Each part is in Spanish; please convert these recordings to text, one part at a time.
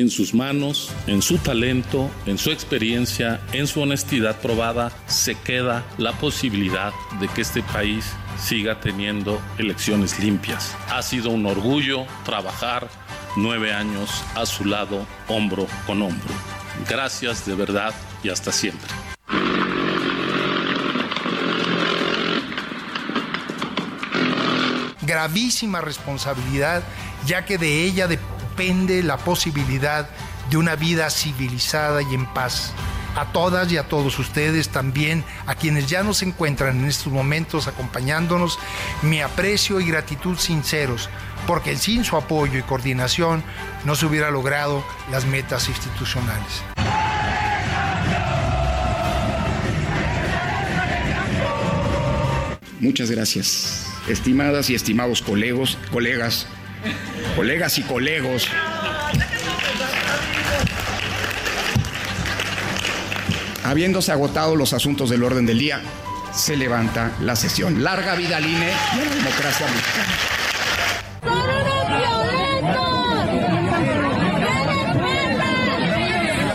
En sus manos, en su talento, en su experiencia, en su honestidad probada, se queda la posibilidad de que este país siga teniendo elecciones limpias. Ha sido un orgullo trabajar nueve años a su lado, hombro con hombro. Gracias de verdad y hasta siempre. Gravísima responsabilidad, ya que de ella depende depende la posibilidad de una vida civilizada y en paz. A todas y a todos ustedes también, a quienes ya nos encuentran en estos momentos acompañándonos, mi aprecio y gratitud sinceros, porque sin su apoyo y coordinación no se hubiera logrado las metas institucionales. Muchas gracias, estimadas y estimados colegos, colegas colegas y colegos. Habiéndose agotado los asuntos del orden del día, se levanta la sesión. Larga vida al INE y la democracia mexicana.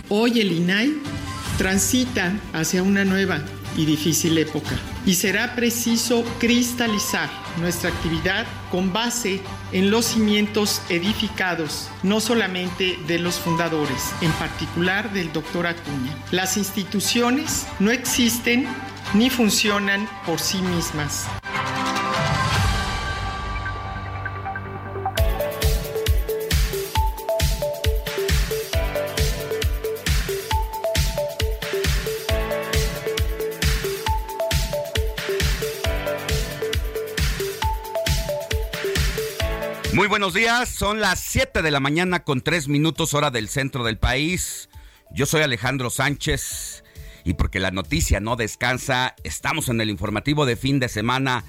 Hoy el INAI transita hacia una nueva y difícil época y será preciso cristalizar nuestra actividad con base en los cimientos edificados, no solamente de los fundadores, en particular del doctor Acuña. Las instituciones no existen ni funcionan por sí mismas. Muy buenos días, son las 7 de la mañana con 3 minutos hora del centro del país. Yo soy Alejandro Sánchez y porque la noticia no descansa, estamos en el informativo de fin de semana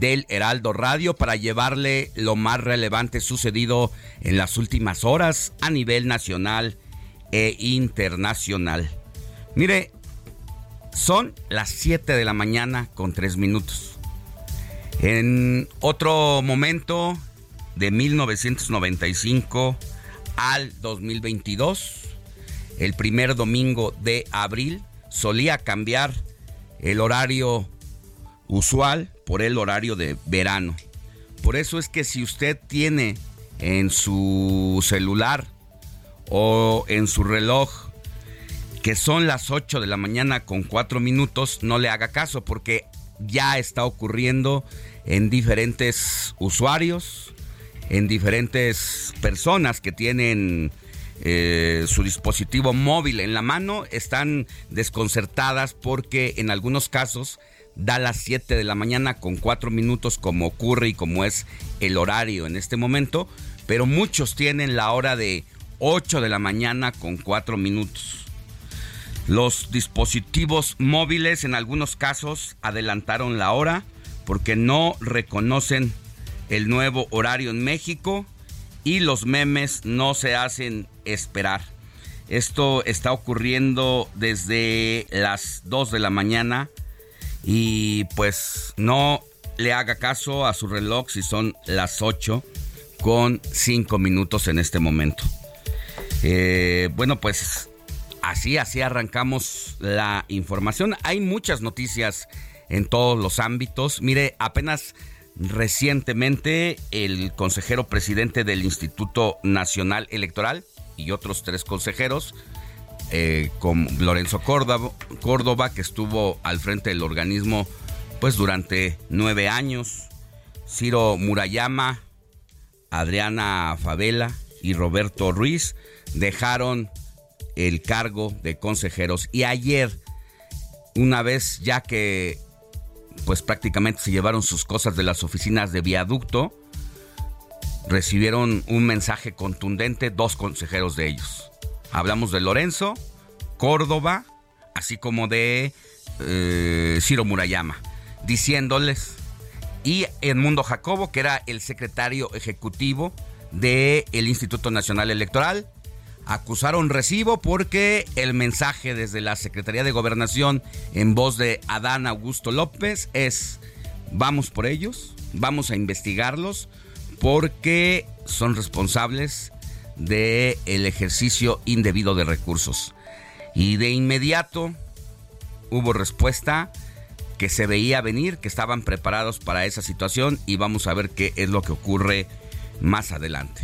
del Heraldo Radio para llevarle lo más relevante sucedido en las últimas horas a nivel nacional e internacional. Mire, son las 7 de la mañana con 3 minutos. En otro momento de 1995 al 2022, el primer domingo de abril, solía cambiar el horario usual por el horario de verano. Por eso es que si usted tiene en su celular o en su reloj que son las 8 de la mañana con 4 minutos, no le haga caso porque ya está ocurriendo en diferentes usuarios, en diferentes personas que tienen eh, su dispositivo móvil en la mano están desconcertadas porque en algunos casos da las 7 de la mañana con 4 minutos como ocurre y como es el horario en este momento, pero muchos tienen la hora de 8 de la mañana con 4 minutos. Los dispositivos móviles en algunos casos adelantaron la hora porque no reconocen el nuevo horario en México y los memes no se hacen esperar. Esto está ocurriendo desde las 2 de la mañana y pues no le haga caso a su reloj si son las 8 con cinco minutos en este momento. Eh, bueno, pues así, así arrancamos la información. Hay muchas noticias en todos los ámbitos. Mire, apenas recientemente el consejero presidente del Instituto Nacional Electoral y otros tres consejeros, eh, con Lorenzo Córdoba, que estuvo al frente del organismo pues durante nueve años, Ciro Murayama, Adriana Favela y Roberto Ruiz dejaron el cargo de consejeros. Y ayer, una vez ya que pues prácticamente se llevaron sus cosas de las oficinas de viaducto, recibieron un mensaje contundente dos consejeros de ellos. Hablamos de Lorenzo, Córdoba, así como de eh, Ciro Murayama, diciéndoles, y Edmundo Jacobo, que era el secretario ejecutivo del Instituto Nacional Electoral, acusaron recibo porque el mensaje desde la Secretaría de Gobernación en voz de Adán Augusto López es vamos por ellos, vamos a investigarlos porque son responsables del el ejercicio indebido de recursos. Y de inmediato hubo respuesta que se veía venir, que estaban preparados para esa situación y vamos a ver qué es lo que ocurre más adelante.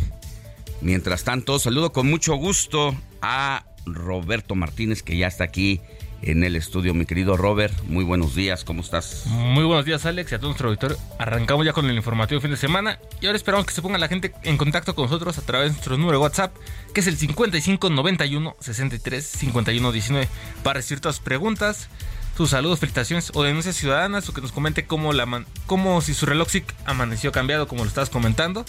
Mientras tanto, saludo con mucho gusto a Roberto Martínez, que ya está aquí en el estudio. Mi querido Robert, muy buenos días, ¿cómo estás? Muy buenos días, Alex, y a todo nuestro auditorio. Arrancamos ya con el informativo fin de semana y ahora esperamos que se ponga la gente en contacto con nosotros a través de nuestro número de WhatsApp, que es el 5591 63 51 19, para recibir todas sus preguntas, sus saludos, felicitaciones o denuncias ciudadanas o que nos comente cómo, la cómo si su reloj amaneció cambiado, como lo estabas comentando.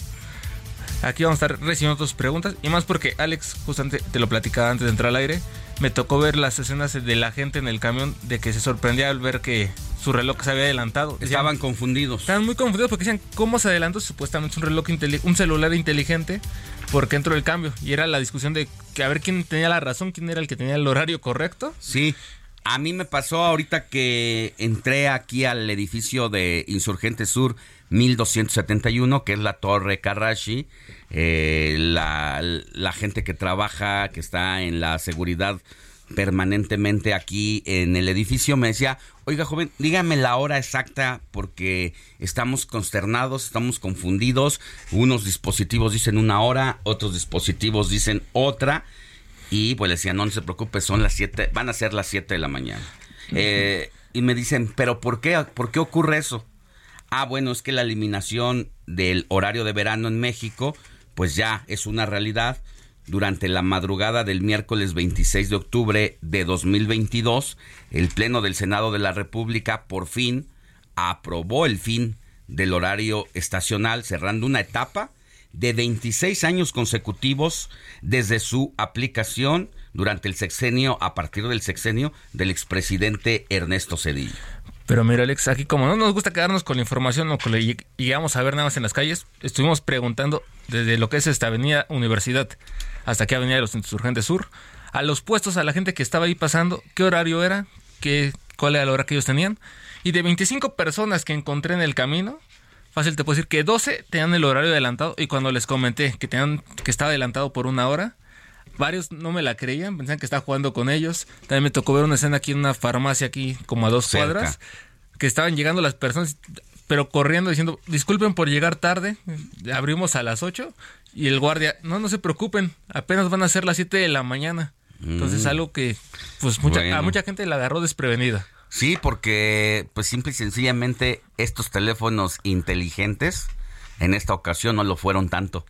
Aquí vamos a estar recibiendo tus preguntas. Y más porque Alex, justamente te lo platicaba antes de entrar al aire, me tocó ver las escenas de la gente en el camión de que se sorprendía al ver que su reloj se había adelantado. Estaban confundidos. Estaban muy confundidos porque decían, ¿cómo se adelantó? Supuestamente es un reloj un celular inteligente porque entró el cambio. Y era la discusión de que a ver quién tenía la razón, quién era el que tenía el horario correcto. Sí. A mí me pasó ahorita que entré aquí al edificio de Insurgente Sur 1271, que es la Torre Karashi. Eh, la, la gente que trabaja, que está en la seguridad permanentemente aquí en el edificio, me decía, oiga joven, dígame la hora exacta porque estamos consternados, estamos confundidos, unos dispositivos dicen una hora, otros dispositivos dicen otra, y pues le decía, no, no se preocupe, son las 7, van a ser las 7 de la mañana. Eh, y me dicen, pero ¿por qué? ¿Por qué ocurre eso? Ah, bueno, es que la eliminación del horario de verano en México, pues ya es una realidad. Durante la madrugada del miércoles 26 de octubre de 2022, el Pleno del Senado de la República por fin aprobó el fin del horario estacional, cerrando una etapa de 26 años consecutivos desde su aplicación durante el sexenio, a partir del sexenio del expresidente Ernesto Cedillo. Pero mira, Alex, aquí como no nos gusta quedarnos con la información o que llegamos a ver nada más en las calles, estuvimos preguntando desde lo que es esta avenida Universidad hasta aquí avenida de los Insurgentes Sur, a los puestos, a la gente que estaba ahí pasando, qué horario era, qué, cuál era la hora que ellos tenían. Y de 25 personas que encontré en el camino, fácil te puedo decir que 12 tenían el horario adelantado y cuando les comenté que, tenían, que estaba adelantado por una hora, varios no me la creían, pensaban que estaba jugando con ellos. También me tocó ver una escena aquí en una farmacia aquí como a dos cuadras, que estaban llegando las personas, pero corriendo diciendo, disculpen por llegar tarde, abrimos a las 8 y el guardia, no, no se preocupen, apenas van a ser las 7 de la mañana. Entonces mm. algo que pues a mucha gente la agarró desprevenida. Sí, porque pues simple y sencillamente estos teléfonos inteligentes en esta ocasión no lo fueron tanto.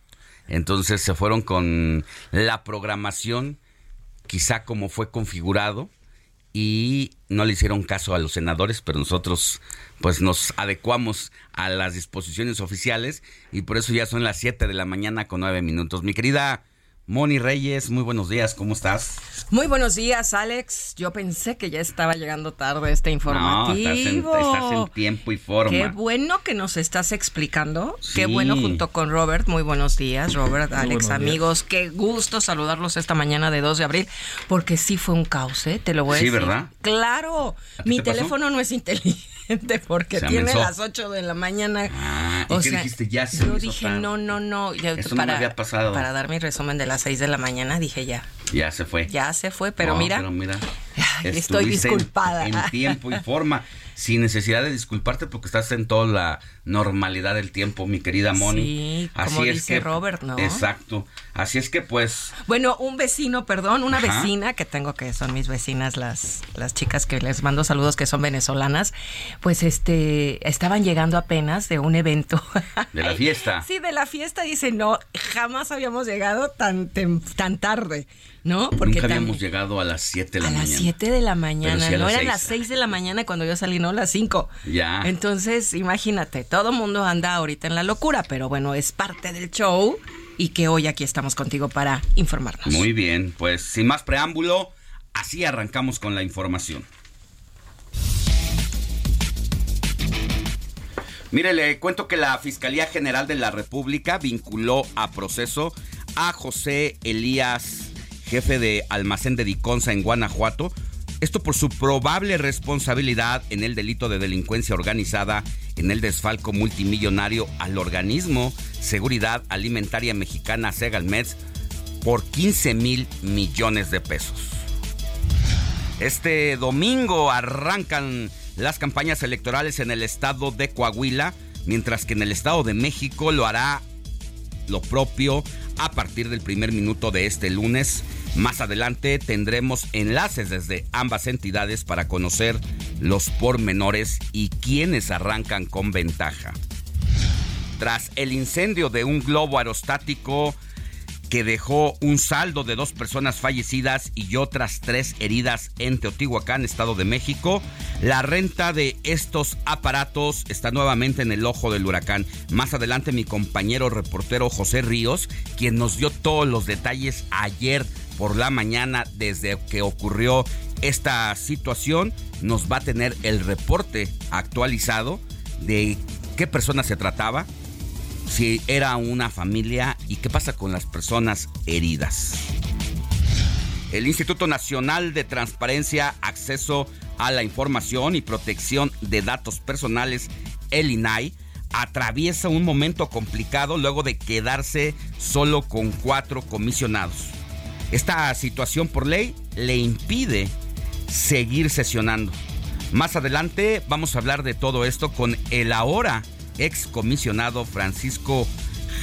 Entonces se fueron con la programación, quizá como fue configurado, y no le hicieron caso a los senadores, pero nosotros pues nos adecuamos a las disposiciones oficiales y por eso ya son las 7 de la mañana con 9 minutos. Mi querida Moni Reyes, muy buenos días, ¿cómo estás? Muy buenos días, Alex. Yo pensé que ya estaba llegando tarde este informativo. No, estás en, tiempo y forma. Qué bueno que nos estás explicando. Qué bueno junto con Robert. Muy buenos días, Robert, Alex, amigos. Qué gusto saludarlos esta mañana de 2 de abril, porque sí fue un caos, ¿eh? Te lo voy a decir. Sí, ¿verdad? Claro, mi teléfono no es inteligente. Gente porque tiene las 8 de la mañana. Ah, ¿y qué dijiste? Ya se Yo dije, no, no, no. Eso para, no me había pasado. Para dar mi resumen de las 6 de la mañana, dije ya. Ya se fue. Ya se fue, pero mira. Pero mira. estoy disculpada. en tiempo y forma sin necesidad de disculparte porque estás en toda la normalidad del tiempo, mi querida Moni. Sí, Así como es dice que, Robert, ¿no? Exacto. Así es que pues. Bueno, un vecino, perdón, una vecina que tengo que son mis vecinas, las, las chicas que les mando saludos que son venezolanas, pues este estaban llegando apenas de un evento. De la fiesta. sí, de la fiesta. Dice, no, jamás habíamos llegado tan, tan tarde. ¿no? Porque Nunca habíamos llegado a las 7 de la mañana. A las 7 de la mañana, no eran las 6 de la mañana cuando yo salí, no las 5. Ya. Entonces, imagínate, todo mundo anda ahorita en la locura, pero bueno, es parte del show y que hoy aquí estamos contigo para informarnos. Muy bien, pues sin más preámbulo, así arrancamos con la información. Mire, le cuento que la Fiscalía General de la República vinculó a proceso a José Elías jefe de almacén de Diconsa en Guanajuato, esto por su probable responsabilidad en el delito de delincuencia organizada en el desfalco multimillonario al organismo Seguridad Alimentaria Mexicana Segalmeds por 15 mil millones de pesos. Este domingo arrancan las campañas electorales en el estado de Coahuila, mientras que en el estado de México lo hará lo propio a partir del primer minuto de este lunes más adelante tendremos enlaces desde ambas entidades para conocer los pormenores y quienes arrancan con ventaja. Tras el incendio de un globo aerostático que dejó un saldo de dos personas fallecidas y otras tres heridas en Teotihuacán, Estado de México. La renta de estos aparatos está nuevamente en el ojo del huracán. Más adelante mi compañero reportero José Ríos, quien nos dio todos los detalles ayer por la mañana desde que ocurrió esta situación. Nos va a tener el reporte actualizado de qué persona se trataba, si era una familia y qué pasa con las personas heridas. El Instituto Nacional de Transparencia, Acceso a la Información y Protección de Datos Personales, el INAI, atraviesa un momento complicado luego de quedarse solo con cuatro comisionados. Esta situación por ley le impide seguir sesionando. Más adelante vamos a hablar de todo esto con el ahora excomisionado Francisco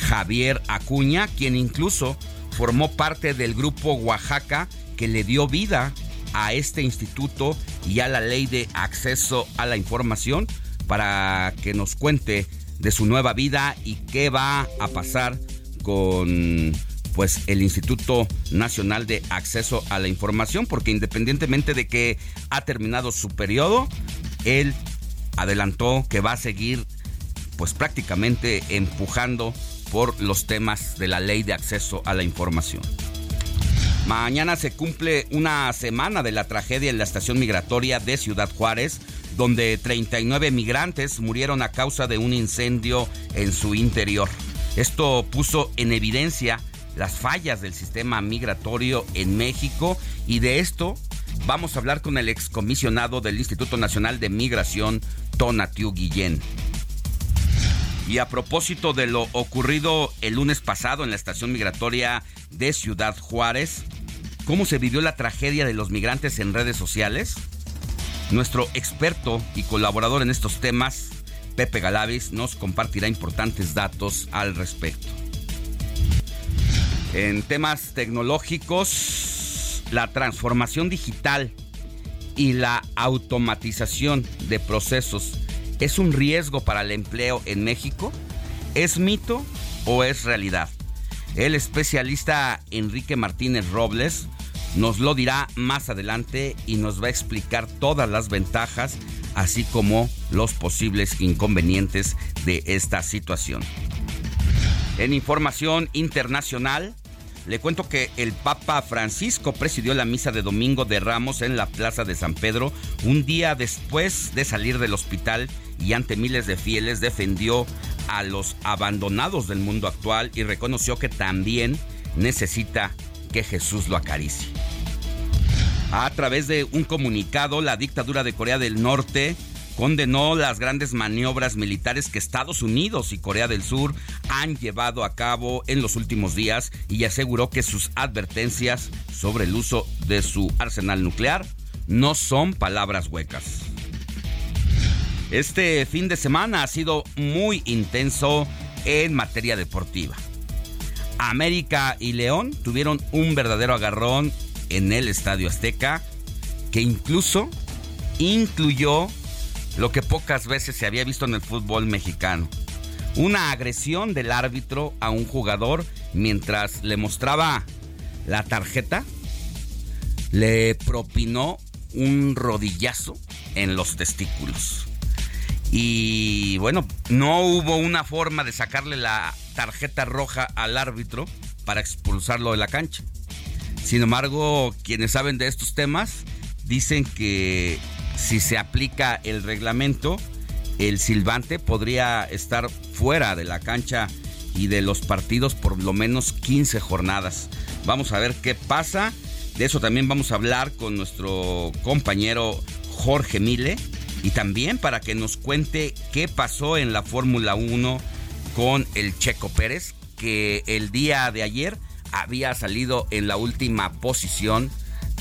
Javier Acuña, quien incluso formó parte del grupo Oaxaca que le dio vida a este instituto y a la ley de acceso a la información para que nos cuente de su nueva vida y qué va a pasar con pues el Instituto Nacional de Acceso a la Información, porque independientemente de que ha terminado su periodo, él adelantó que va a seguir pues prácticamente empujando por los temas de la ley de acceso a la información. Mañana se cumple una semana de la tragedia en la estación migratoria de Ciudad Juárez, donde 39 migrantes murieron a causa de un incendio en su interior. Esto puso en evidencia las fallas del sistema migratorio en México y de esto vamos a hablar con el excomisionado del Instituto Nacional de Migración, Tonatiu Guillén. Y a propósito de lo ocurrido el lunes pasado en la estación migratoria de Ciudad Juárez, ¿cómo se vivió la tragedia de los migrantes en redes sociales? Nuestro experto y colaborador en estos temas, Pepe Galavis, nos compartirá importantes datos al respecto. En temas tecnológicos, la transformación digital y la automatización de procesos es un riesgo para el empleo en México. ¿Es mito o es realidad? El especialista Enrique Martínez Robles nos lo dirá más adelante y nos va a explicar todas las ventajas, así como los posibles inconvenientes de esta situación. En información internacional, le cuento que el Papa Francisco presidió la misa de Domingo de Ramos en la Plaza de San Pedro un día después de salir del hospital y ante miles de fieles defendió a los abandonados del mundo actual y reconoció que también necesita que Jesús lo acaricie. A través de un comunicado, la dictadura de Corea del Norte condenó las grandes maniobras militares que Estados Unidos y Corea del Sur han llevado a cabo en los últimos días y aseguró que sus advertencias sobre el uso de su arsenal nuclear no son palabras huecas. Este fin de semana ha sido muy intenso en materia deportiva. América y León tuvieron un verdadero agarrón en el Estadio Azteca que incluso incluyó lo que pocas veces se había visto en el fútbol mexicano. Una agresión del árbitro a un jugador mientras le mostraba la tarjeta, le propinó un rodillazo en los testículos. Y bueno, no hubo una forma de sacarle la tarjeta roja al árbitro para expulsarlo de la cancha. Sin embargo, quienes saben de estos temas dicen que si se aplica el reglamento, el silbante podría estar fuera de la cancha y de los partidos por lo menos 15 jornadas. Vamos a ver qué pasa. De eso también vamos a hablar con nuestro compañero Jorge Mile y también para que nos cuente qué pasó en la Fórmula 1 con el Checo Pérez, que el día de ayer había salido en la última posición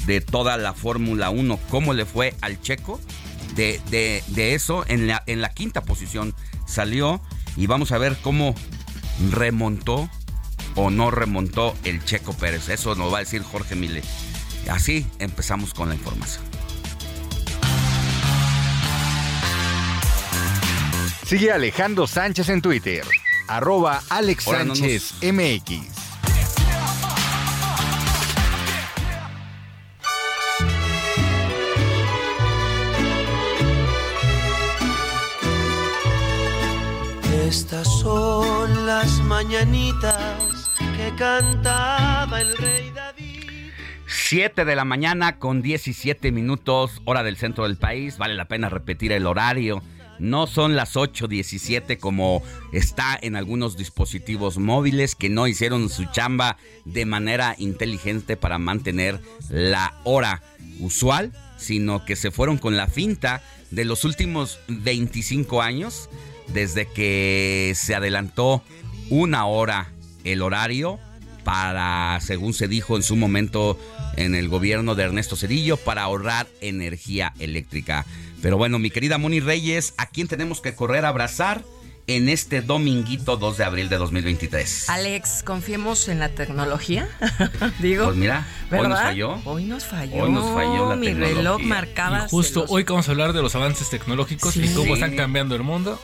de toda la Fórmula 1. ¿Cómo le fue al Checo? De, de, eso, en la, en la quinta posición salió y vamos a ver cómo remontó o no remontó el Checo Pérez. Eso nos va a decir Jorge Mile. Así empezamos con la información. Sigue Alejandro Sánchez en Twitter, arroba Alex Sánchez MX. Estas son las mañanitas que cantaba el rey David. 7 de la mañana con 17 minutos, hora del centro del país. Vale la pena repetir el horario no son las 8.17 como está en algunos dispositivos móviles que no hicieron su chamba de manera inteligente para mantener la hora usual, sino que se fueron con la finta de los últimos 25 años, desde que se adelantó una hora el horario para, según se dijo en su momento en el gobierno de Ernesto Cedillo, para ahorrar energía eléctrica. Pero bueno, mi querida Moni Reyes, ¿a quién tenemos que correr a abrazar? en este dominguito 2 de abril de 2023. Alex, confiemos en la tecnología. Digo. Pues mira, hoy nos falló. Hoy nos falló. Hoy nos falló la Mi reloj marcaba. justo hoy que vamos a hablar de los avances tecnológicos y cómo están cambiando el mundo.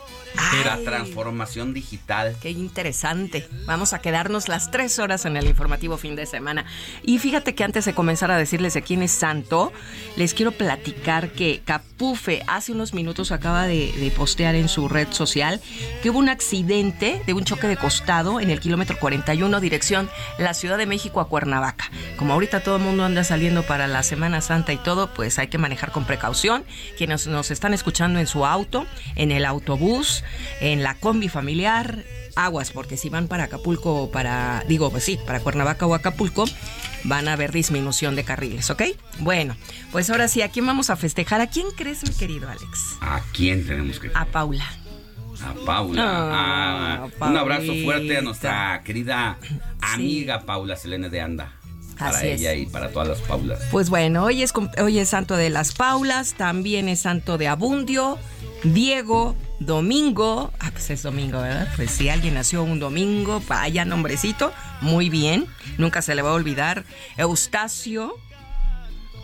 Era transformación digital. Qué interesante. Vamos a quedarnos las tres horas en el informativo fin de semana. Y fíjate que antes de comenzar a decirles de quién es santo, les quiero platicar que Capufe hace unos minutos acaba de, de, postear en su red social que hubo un accidente de un choque de costado en el kilómetro 41 dirección la Ciudad de México a Cuernavaca. Como ahorita todo el mundo anda saliendo para la Semana Santa y todo, pues hay que manejar con precaución. Quienes nos están escuchando en su auto, en el autobús, en la combi familiar, aguas, porque si van para Acapulco o para, digo, pues sí, para Cuernavaca o Acapulco, van a haber disminución de carriles, ¿ok? Bueno, pues ahora sí, ¿a quién vamos a festejar? ¿A quién crees, mi querido Alex? ¿A quién tenemos que A Paula. A Paula. Ah, un abrazo fuerte a nuestra querida amiga Paula Selene de Anda para ella y para todas las Paulas. Pues bueno, hoy es, hoy es santo de las Paulas, también es santo de Abundio, Diego, Domingo, ah, pues es domingo, ¿verdad? Pues si alguien nació un domingo, vaya nombrecito, muy bien, nunca se le va a olvidar. Eustacio,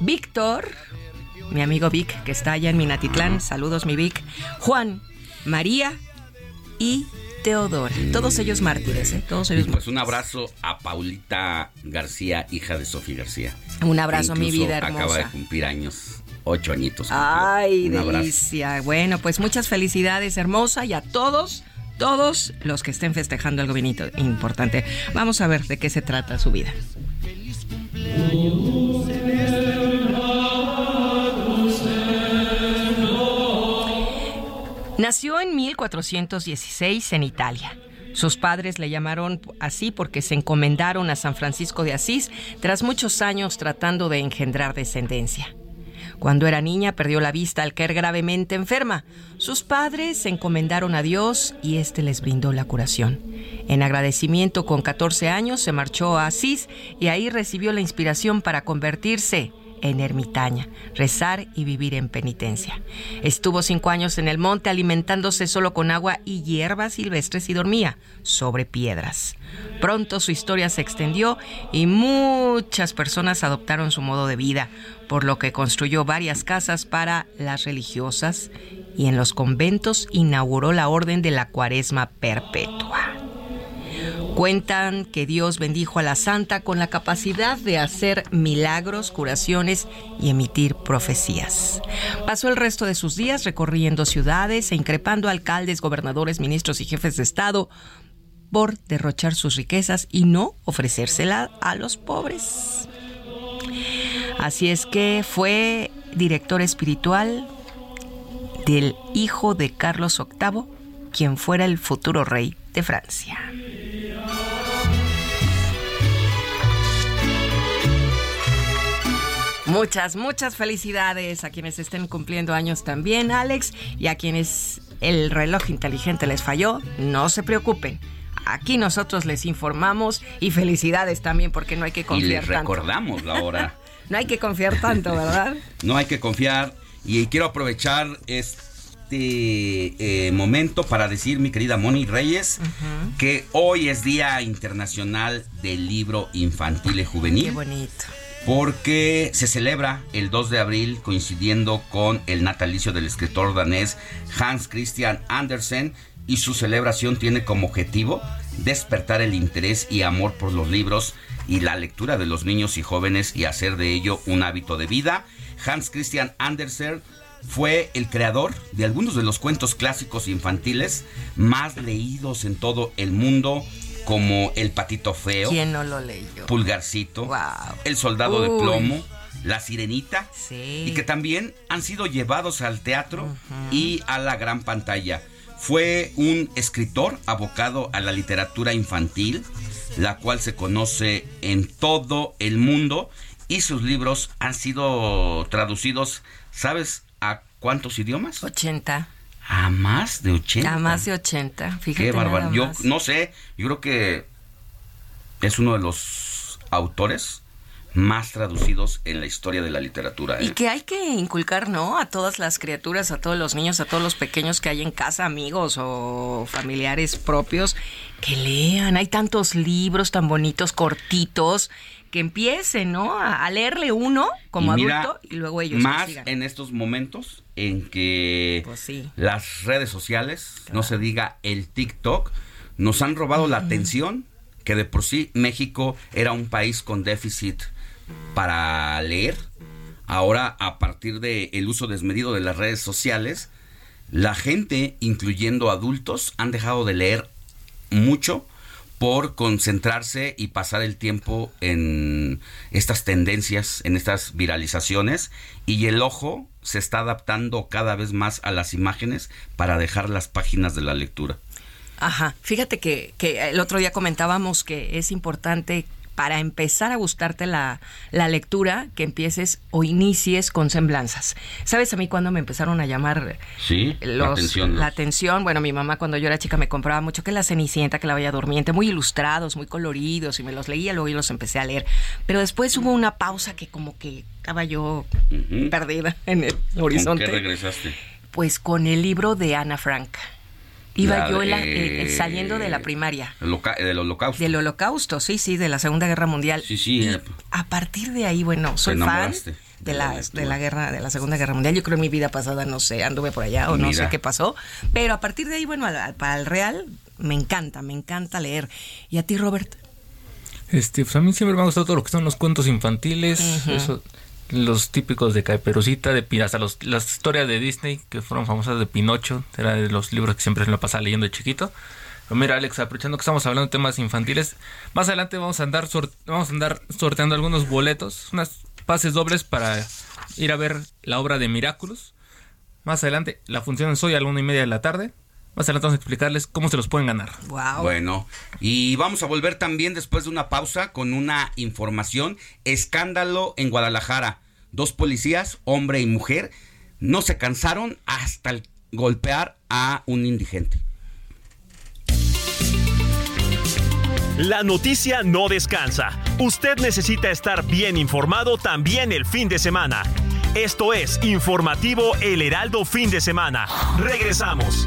Víctor, mi amigo Vic, que está allá en Minatitlán, saludos mi Vic, Juan, María y Teodora. Todos ellos mártires, ¿eh? Todos ellos Pues un abrazo a Paulita García, hija de Sofía García. Un abrazo, mi vida hermosa. Acaba de cumplir años ocho añitos. Ay, delicia. Bueno, pues muchas felicidades, hermosa, y a todos, todos los que estén festejando algo bonito, importante. Vamos a ver de qué se trata su vida. Nació en 1416 en Italia. Sus padres le llamaron así porque se encomendaron a San Francisco de Asís tras muchos años tratando de engendrar descendencia. Cuando era niña perdió la vista al caer gravemente enferma. Sus padres se encomendaron a Dios y éste les brindó la curación. En agradecimiento, con 14 años se marchó a Asís y ahí recibió la inspiración para convertirse en ermitaña, rezar y vivir en penitencia. Estuvo cinco años en el monte alimentándose solo con agua y hierbas silvestres y dormía sobre piedras. Pronto su historia se extendió y muchas personas adoptaron su modo de vida, por lo que construyó varias casas para las religiosas y en los conventos inauguró la Orden de la Cuaresma Perpetua. Cuentan que Dios bendijo a la santa con la capacidad de hacer milagros, curaciones y emitir profecías. Pasó el resto de sus días recorriendo ciudades e increpando a alcaldes, gobernadores, ministros y jefes de Estado por derrochar sus riquezas y no ofrecérsela a los pobres. Así es que fue director espiritual del hijo de Carlos VIII, quien fuera el futuro rey de Francia. Muchas, muchas felicidades a quienes estén cumpliendo años también, Alex, y a quienes el reloj inteligente les falló, no se preocupen. Aquí nosotros les informamos y felicidades también porque no hay que confiar y les tanto. recordamos la hora. no hay que confiar tanto, ¿verdad? no hay que confiar y quiero aprovechar este eh, momento para decir, mi querida Moni Reyes, que hoy es Día Internacional del Libro Infantil y Juvenil. Qué bonito porque se celebra el 2 de abril coincidiendo con el natalicio del escritor danés Hans Christian Andersen y su celebración tiene como objetivo despertar el interés y amor por los libros y la lectura de los niños y jóvenes y hacer de ello un hábito de vida. Hans Christian Andersen fue el creador de algunos de los cuentos clásicos infantiles más leídos en todo el mundo como El Patito Feo. ¿Quién no lo leyó? Pulgarcito. Wow. El Soldado de. Plomo. La Sirenita. Sí. Y que también han sido llevados al teatro y a la gran pantalla. Fue un escritor abocado a la literatura infantil, la cual se conoce en todo el mundo y sus libros han sido traducidos, ¿sabes a cuántos idiomas? 80. A más de 80. A más de 80. Fíjate. Qué bárbaro. Yo no sé, yo creo que es uno de los autores más traducidos en la historia de la literatura. ¿eh? Y que hay que inculcar, ¿no? A todas las criaturas, a todos los niños, a todos los pequeños que hay en casa, amigos o familiares propios, que lean. Hay tantos libros tan bonitos, cortitos, que empiecen, ¿no? A, a leerle uno como Y mira, adulto y luego ellos más en estos momentos en que Pues sí. las redes sociales, no se diga el TikTok, nos han robado la atención que de por sí México era un país con déficit para leer. Ahora, a partir del uso desmedido de las redes sociales, la gente, incluyendo adultos, han dejado de leer mucho por concentrarse y pasar el tiempo en estas tendencias, en estas viralizaciones, y el ojo se está adaptando cada vez más a las imágenes para dejar las páginas de la lectura. Ajá, fíjate que, que el otro día comentábamos que es importante para empezar a gustarte la, la lectura que empieces o inicies con semblanzas. ¿Sabes a mí cuando me empezaron a llamar Sí, la los- atención. la atención? Bueno, mi mamá cuando yo era chica me compraba mucho que la Cenicienta, que la Bella Durmiente, muy ilustrados, muy coloridos y me los leía, luego yo los empecé a leer. Pero después hubo una pausa que como que estaba yo perdida en el ¿Con horizonte. qué regresaste? Pues con el libro de Ana Frank. Iba La yo en la- eh, eh, saliendo de la primaria. El loca- del holocausto. Del holocausto, sí, sí, de la Segunda Guerra Mundial. Sí, sí. eh, A partir de ahí, bueno, soy fan de la de la guerra, de la Segunda Guerra Mundial. Yo creo en mi vida pasada, no sé, anduve por allá o no sé qué pasó. Pero a partir de ahí, bueno, al- para el real, me encanta, me encanta leer. ¿Y a ti, Robert? Este, pues a mí siempre me ha gustado todo lo que son los cuentos infantiles, Ujú. eso- los típicos de Caperucita, de hasta los, las historias de Disney que fueron famosas de Pinocho, era de los libros que siempre se lo pasaba leyendo de chiquito. Pero mira, Alex, aprovechando que estamos hablando de temas infantiles, más adelante vamos a andar vamos a andar sorteando algunos boletos, unas pases dobles para ir a ver la obra de Miraculous. Más adelante, la función es hoy a la una y media de la tarde. Más adelante vamos a explicarles cómo se los pueden ganar. Wow. Bueno, y vamos a volver también después de una pausa con una información. Escándalo en Guadalajara. dos policías, hombre y mujer, no se cansaron hasta el golpear a un indigente. La noticia no descansa. Usted necesita estar bien informado también el fin de semana. Esto es Informativo El Heraldo Fin de Semana. Regresamos.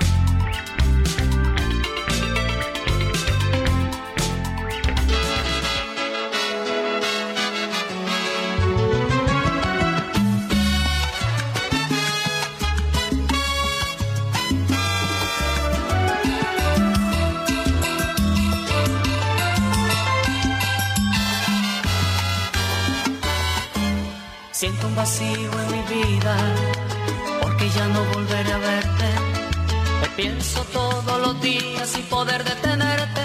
Siento un vacío en mi vida, porque ya no volveré a verte. Te pienso todos los días sin poder detenerte.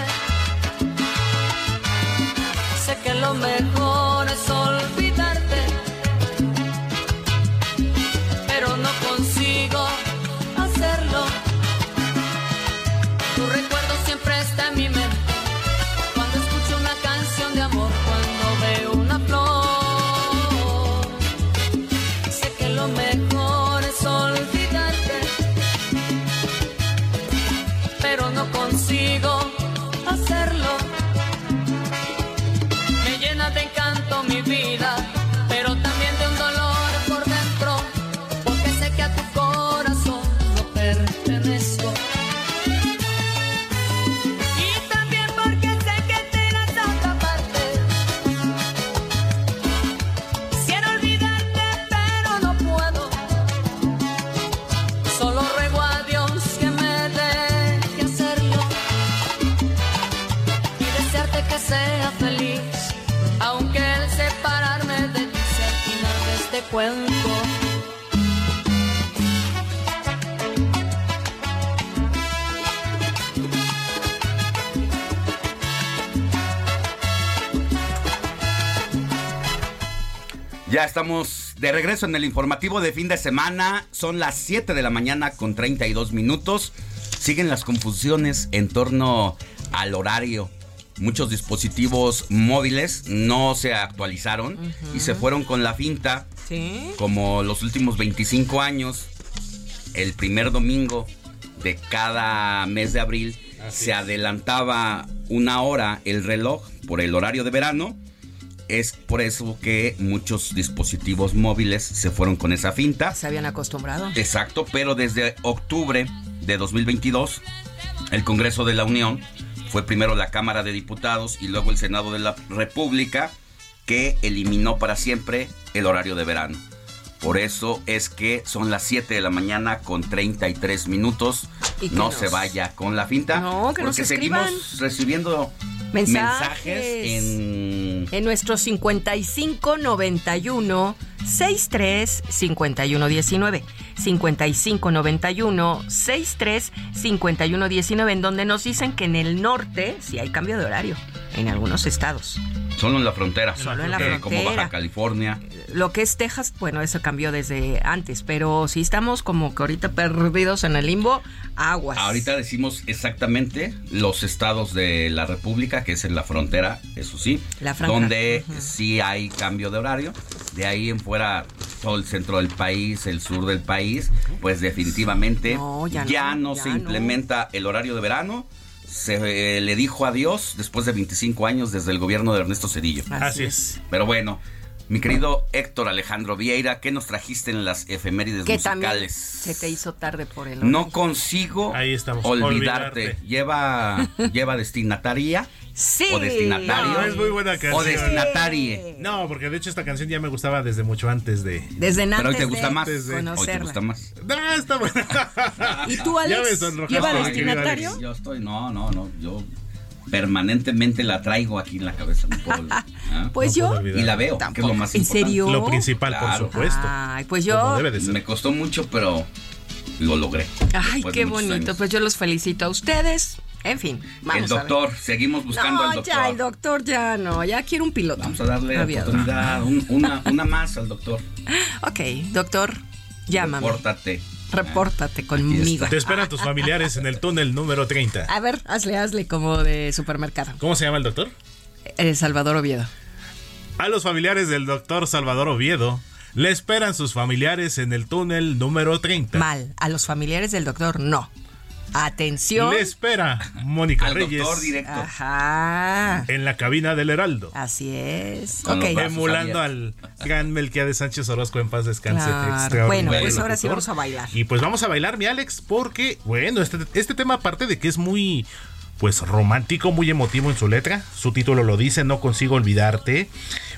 Sé que lo mejor cuento. Ya estamos de regreso en el informativo de fin de semana. Son las 7 de la mañana con 32 minutos. Siguen las confusiones en torno al horario. Muchos dispositivos móviles no se actualizaron y se fueron con la finta. Sí. Como los últimos 25 años, el primer domingo de cada mes de abril se adelantaba una hora el reloj por el horario de verano. Es por eso que muchos dispositivos móviles se fueron con esa finta. Se habían acostumbrado. Exacto, pero desde octubre de 2022, el Congreso de la Unión fue primero la Cámara de Diputados y luego el Senado de la República que eliminó para siempre el horario de verano. Por eso es que son las 7 de la mañana con 33 minutos. Y No nos- se vaya con la finta. No, que porque seguimos recibiendo Mensajes. mensajes en En nuestro 5591 63 5119. 5591 63 5119, en donde nos dicen que en el norte sí hay cambio de horario, en algunos estados. Solo en la frontera. Solo en la Eh, Como. Baja California. Lo que es Texas, bueno, eso cambió desde antes, pero si estamos como que ahorita perdidos en el limbo, aguas. Ahorita decimos exactamente los estados de la República, que es en la frontera, eso sí, La franja. donde sí hay cambio de horario. De ahí en fuera, todo el centro del país, el sur del país, pues definitivamente No, ya no, ya se no. implementa el horario de verano. Se eh, le dijo adiós después de 25 años desde el gobierno de Ernesto Cedillo. Así es. Pero bueno, mi querido Héctor Alejandro Vieira, ¿qué nos trajiste en las efemérides Que también musicales? se te hizo tarde por el No consigo olvidarte. olvidarte. Lleva, lleva destinataria. Sí. O destinatario. No, es muy buena canción. O destinatarie. No, porque de hecho esta canción ya me gustaba desde mucho antes de. Desde antes Pero hoy te gusta más. Antes de- Hoy te conocerla. gusta más. No, está buena. ¿Y tú, Ya me Alex? ¿Lleva destinatario? Alex. Yo estoy, no, no, no. Yo permanentemente la traigo aquí en la cabeza. no puedo olvidar, ¿ah? Pues yo-. Y la veo, que es lo más ¿En importante. serio? Lo principal, Claro. por supuesto. Ay, pues yo. Debe de ser. Me costó mucho, pero lo logré. Ay, qué bonito. años. Pues yo los felicito a ustedes. En fin, vamos el doctor, seguimos buscando no, al doctor. ya, el doctor ya no, ya quiero un piloto. Vamos a darle Aviador. oportunidad, un- una, una más al doctor. Ok, doctor, llámame. Pórtate. Repórtate conmigo. Te esperan tus familiares en el túnel número 30. A ver, hazle, hazle como de supermercado. ¿Cómo se llama el doctor? El Salvador Oviedo. A los familiares del doctor Salvador Oviedo le esperan sus familiares en el túnel número 30. Mal. A los familiares del doctor, no. Atención. Le espera Mónica Al Reyes doctor directo. Ajá. en la cabina del Heraldo. Así es. Con los ok. brazos Emulando al gran Melquiades Sánchez Orozco en paz descanse. Claro. extraordinario Bueno, pues ahora sí vamos a bailar. Y pues vamos a bailar, mi Alex, porque, bueno, este, este tema, aparte de que es muy, pues, romántico, muy emotivo en su letra, su título lo dice, No consigo olvidarte,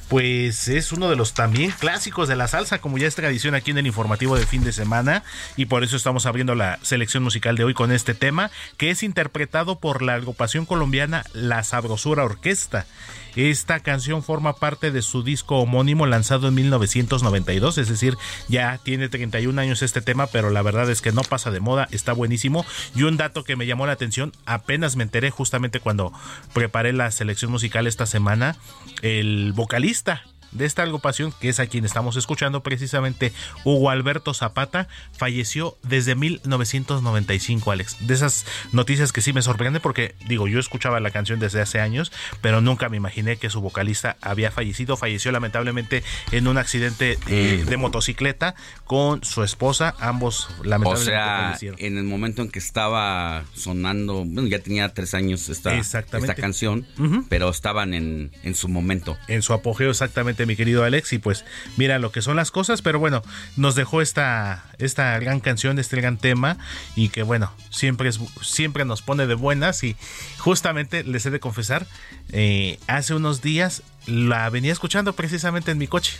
pues es uno de los también clásicos de la salsa, como ya es tradición aquí en el informativo de fin de semana, y por eso estamos abriendo la selección musical de hoy con este tema, que es interpretado por la agrupación colombiana La Sabrosura Orquesta. Esta canción forma parte de su disco homónimo lanzado en 1992, es decir, ya tiene 31 años este tema, pero la verdad es que no pasa de moda, está buenísimo. Y un dato que me llamó la atención, apenas me enteré justamente cuando preparé la selección musical esta semana, el vocalista de esta agrupación, que es a quien estamos escuchando precisamente, Hugo Alberto Zapata, falleció desde 1995, Alex. De esas noticias que sí me sorprende porque, digo, yo escuchaba la canción desde hace años, pero nunca me imaginé que su vocalista había fallecido. Falleció lamentablemente en un accidente eh, de motocicleta con su esposa, ambos O lamentablemente sea, fallecieron. en el momento en que estaba sonando, bueno, ya tenía tres años esta, esta canción, pero estaban en, en su momento. en su apogeo exactamente mi querido Alex y pues mira lo que son las cosas pero bueno nos dejó esta esta gran canción este gran tema y que bueno siempre es siempre nos pone de buenas y justamente les he de confesar eh, hace unos días la venía escuchando precisamente en mi coche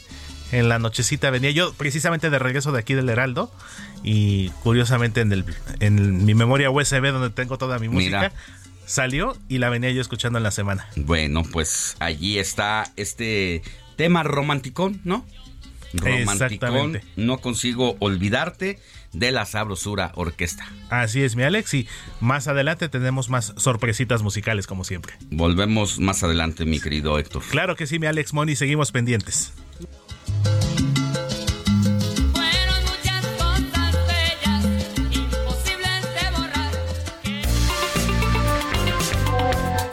en la nochecita venía yo precisamente de regreso de aquí del Heraldo y curiosamente en el en mi memoria USB donde tengo toda mi música Mira. salió y la venía yo escuchando en la semana Bueno, pues allí está este tema romanticón, ¿no? Romanticón, Exactamente. no consigo olvidarte de la sabrosura orquesta. Así es, mi Alex, y más adelante tenemos más sorpresitas musicales, como siempre. Volvemos más adelante, mi querido Héctor. Claro que sí, mi Alex Moni, seguimos pendientes.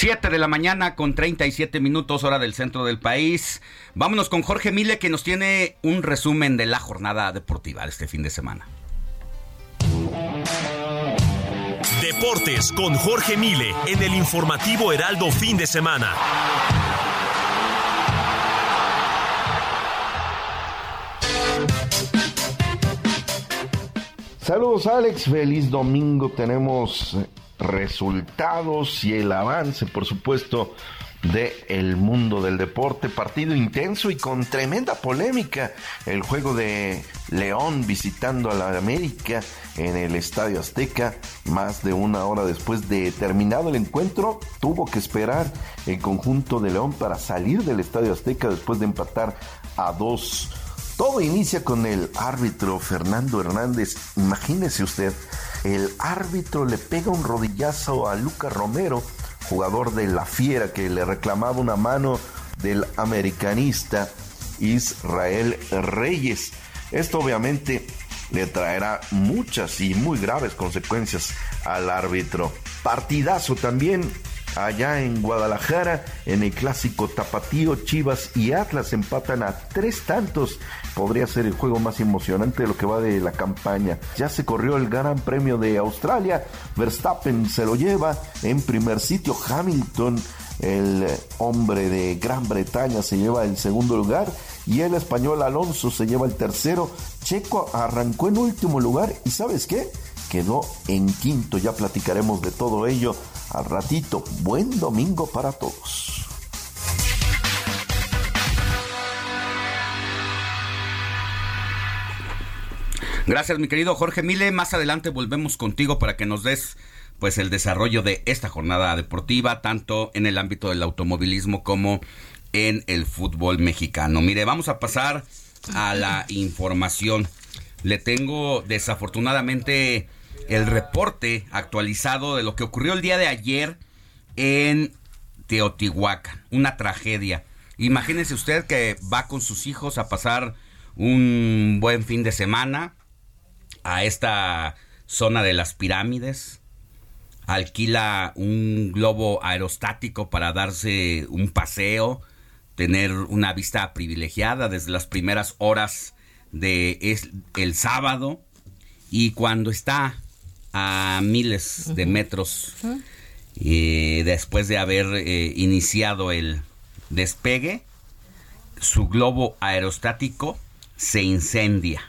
Siete de la mañana con 37 minutos hora del centro del país. Vámonos con Jorge Mile que nos tiene un resumen de la jornada deportiva de este fin de semana. Deportes con Jorge Mile en el informativo Heraldo fin de semana. Saludos Alex, feliz domingo. Tenemos resultados y el avance, por supuesto, de el mundo del deporte. Partido intenso y con tremenda polémica. El juego de León visitando a la América en el Estadio Azteca. Más de una hora después de terminado el encuentro, tuvo que esperar el conjunto de León para salir del Estadio Azteca después de empatar a dos todo inicia con el árbitro Fernando Hernández. Imagínese usted, el árbitro le pega un rodillazo a Lucas Romero, jugador de la Fiera, que le reclamaba una mano del americanista Israel Reyes. Esto obviamente le traerá muchas y muy graves consecuencias al árbitro. Partidazo también allá en Guadalajara, en el clásico Tapatío, Chivas y Atlas empatan a tres tantos. Podría ser el juego más emocionante de lo que va de la campaña. Ya se corrió el Gran Premio de Australia. Verstappen se lo lleva en primer sitio. Hamilton, el hombre de Gran Bretaña, se lleva el segundo lugar. Y el español Alonso se lleva el tercero. Checo arrancó en último lugar. ¿Y sabes qué? Quedó en quinto. Ya platicaremos de todo ello al ratito, buen domingo para todos. Gracias, mi querido Jorge Mile. Más adelante volvemos contigo para que nos des pues el desarrollo de esta jornada deportiva, tanto en el ámbito del automovilismo como en el fútbol mexicano. Mire, vamos a pasar a la información. Le tengo desafortunadamente el reporte actualizado de lo que ocurrió el día de ayer en Teotihuacán, una tragedia. Imagínese usted que va con sus hijos a pasar un buen fin de semana a esta zona de las pirámides, alquila un globo aerostático para darse un paseo, tener una vista privilegiada desde las primeras horas de el sábado. Y cuando está a miles de metros y después de haber eh, iniciado el despegue, su globo aerostático se incendia.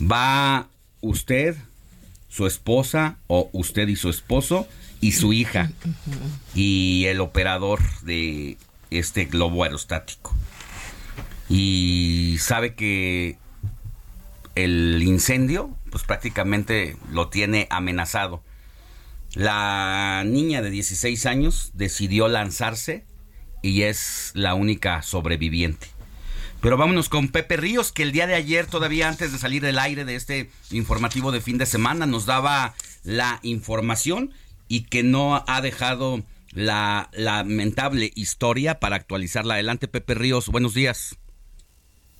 Va usted, su esposa o usted y su esposo y su hija y el operador de este globo aerostático. Y sabe que el incendio pues prácticamente lo tiene amenazado. La niña de 16 años decidió lanzarse y es la única sobreviviente. Pero vámonos con Pepe Ríos, que el día de ayer, todavía antes de salir del aire de este informativo de fin de semana, nos daba la información y que no ha dejado la lamentable historia para actualizarla. Adelante, Pepe Ríos, buenos días.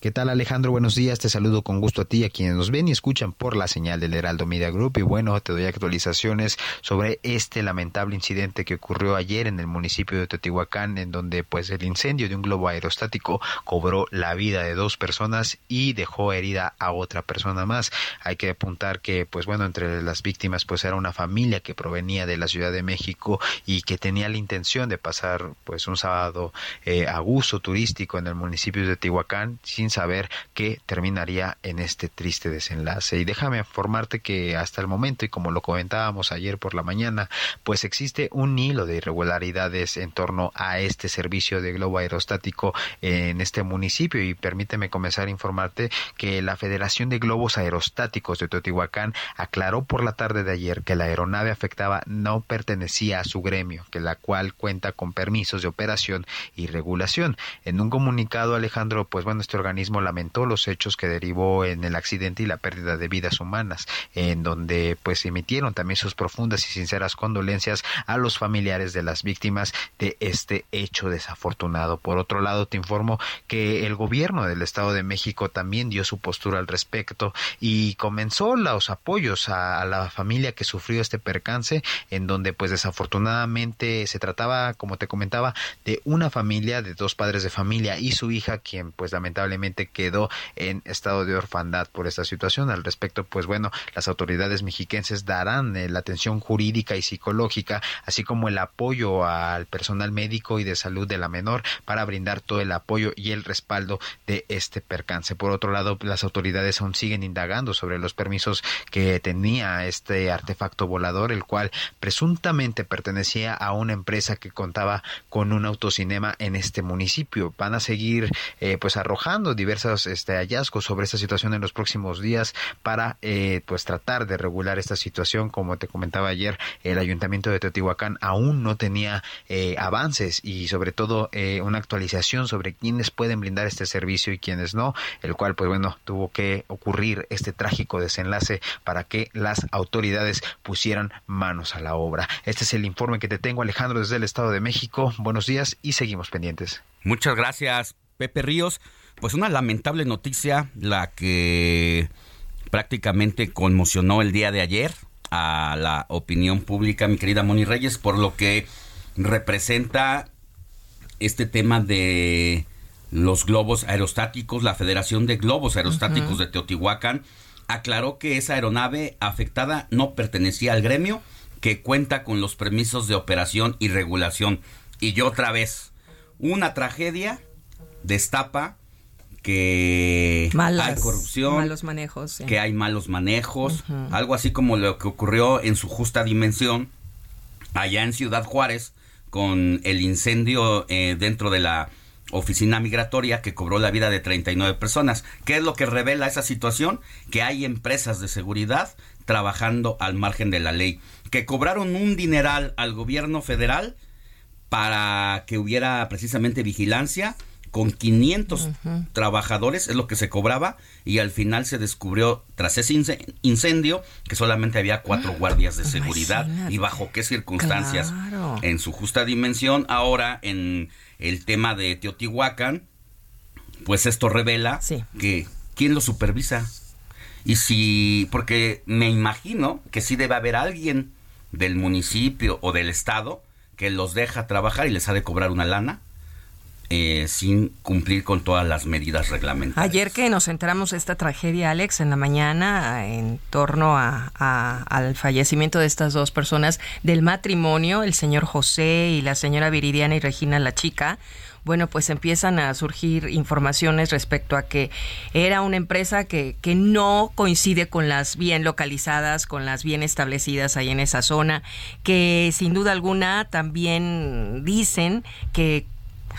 ¿Qué tal Alejandro? Buenos días, te saludo con gusto a ti a quienes nos ven y escuchan por la señal del Heraldo Media Group y bueno, te doy actualizaciones sobre este lamentable incidente que ocurrió ayer en el municipio de Teotihuacán en donde pues el incendio de un globo aerostático cobró la vida de dos personas y dejó herida a otra persona más. Hay que apuntar que pues bueno, entre las víctimas pues era una familia que provenía de la Ciudad de México y que tenía la intención de pasar pues un sábado eh, a gusto turístico en el municipio de Teotihuacán sin saber que terminaría en este triste desenlace. Y déjame informarte que hasta el momento, y como lo comentábamos ayer por la mañana, pues existe un hilo de irregularidades en torno a este servicio de globo aerostático en este municipio. Y permíteme comenzar a informarte que la Federación de Globos Aerostáticos de Teotihuacán aclaró por la tarde de ayer que la aeronave afectada no pertenecía a su gremio, que la cual cuenta con permisos de operación y regulación. En un comunicado, Alejandro, pues bueno, este organismo lamentó los hechos que derivó en el accidente y la pérdida de vidas humanas, en donde pues emitieron también sus profundas y sinceras condolencias a los familiares de las víctimas de este hecho desafortunado. Por otro lado, te informo que el gobierno del Estado de México también dio su postura al respecto y comenzó los apoyos a, a la familia que sufrió este percance, en donde pues desafortunadamente se trataba, como te comentaba, de una familia de dos padres de familia y su hija, quien pues lamentablemente quedó en estado de orfandad por esta situación. Al respecto, pues bueno, las autoridades mexiquenses darán eh, la atención jurídica y psicológica, así como el apoyo al personal médico y de salud de la menor para brindar todo el apoyo y el respaldo de este percance. Por otro lado, las autoridades aún siguen indagando sobre los permisos que tenía este artefacto volador, el cual presuntamente pertenecía a una empresa que contaba con un autocinema en este municipio. Van a seguir eh, pues arrojando diversos este, hallazgos sobre esta situación en los próximos días para eh, pues tratar de regular esta situación. Como te comentaba ayer, el ayuntamiento de Teotihuacán aún no tenía eh, avances y sobre todo eh, una actualización sobre quiénes pueden brindar este servicio y quiénes no, el cual pues bueno tuvo que ocurrir este trágico desenlace para que las autoridades pusieran manos a la obra. Este es el informe que te tengo Alejandro desde el Estado de México. Buenos días y seguimos pendientes. Muchas gracias Pepe Ríos. Pues una lamentable noticia, la que prácticamente conmocionó el día de ayer a la opinión pública, mi querida Moni Reyes, por lo que representa este tema de los globos aerostáticos. La Federación de Globos Aerostáticos de Teotihuacán aclaró que esa aeronave afectada no pertenecía al gremio, que cuenta con los permisos de operación y regulación. Y yo otra vez, una tragedia destapa que hay corrupción, malos manejos, que hay malos manejos, algo así como lo que ocurrió en su justa dimensión allá en Ciudad Juárez con el incendio eh, dentro de la oficina migratoria que cobró la vida de 39 personas. ¿Qué es lo que revela esa situación? Que hay empresas de seguridad trabajando al margen de la ley, que cobraron un dineral al gobierno federal para que hubiera precisamente vigilancia con 500 trabajadores es lo que se cobraba y al final se descubrió tras ese incendio que solamente había cuatro guardias de seguridad y bajo qué circunstancias. En su justa dimensión ahora en el tema de Teotihuacán pues esto revela que quién lo supervisa y si porque me imagino que sí debe haber alguien del municipio o del estado que los deja trabajar y les ha de cobrar una lana eh, sin cumplir con todas las medidas reglamentarias. Ayer que nos enteramos de esta tragedia, Alex, en la mañana, en torno a, al fallecimiento de estas dos personas del matrimonio, el señor José y la señora Viridiana y Regina la chica, bueno, pues empiezan a surgir informaciones respecto a que era una empresa que, que no coincide con las bien localizadas, con las bien establecidas ahí en esa zona, que sin duda alguna también dicen que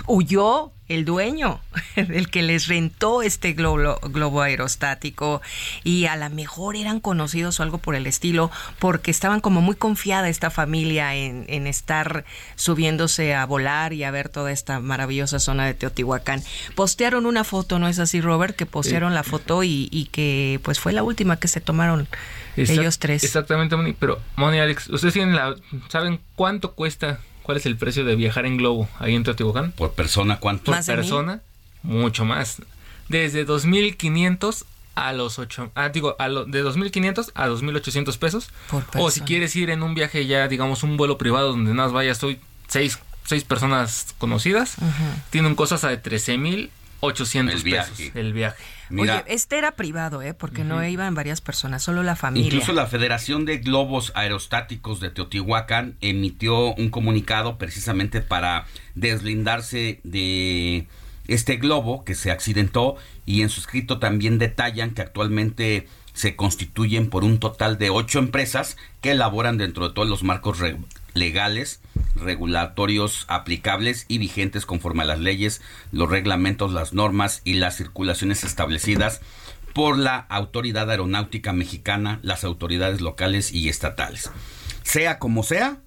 huyó el dueño, el que les rentó este globo, globo, aerostático y a lo mejor eran conocidos o algo por el estilo porque estaban como muy confiada esta familia en, en, estar subiéndose a volar y a ver toda esta maravillosa zona de Teotihuacán. Postearon una foto, ¿no es así Robert? Que postearon la foto y, y, que pues fue la última que se tomaron ellos tres. Exactamente, Moni. Pero Moni, Alex, ¿ustedes tienen la, saben cuánto cuesta ¿Cuál es el precio de viajar en globo ahí en Teotihuacán? ¿Por persona cuánto? Por persona, mucho más. Desde 2.500 a los 8, ah, digo, a lo, de 2.500 a 2.800 pesos. o si quieres ir en un viaje ya, digamos, un vuelo privado donde nada más vayas hoy seis, seis personas conocidas, tiene un costo hasta de 13.800 pesos el viaje. Oye, este era privado, ¿eh? Porque no iban varias personas, solo la familia. Incluso la Federación de Globos Aerostáticos de Teotihuacán emitió un comunicado precisamente para deslindarse de este globo que se accidentó y en su escrito también detallan que actualmente se constituyen por un total de ocho empresas que elaboran dentro de todos los marcos legales, regulatorios aplicables y vigentes conforme a las leyes, los reglamentos, las normas y las circulaciones establecidas por la Autoridad Aeronáutica Mexicana, las autoridades locales y estatales. Sea como sea,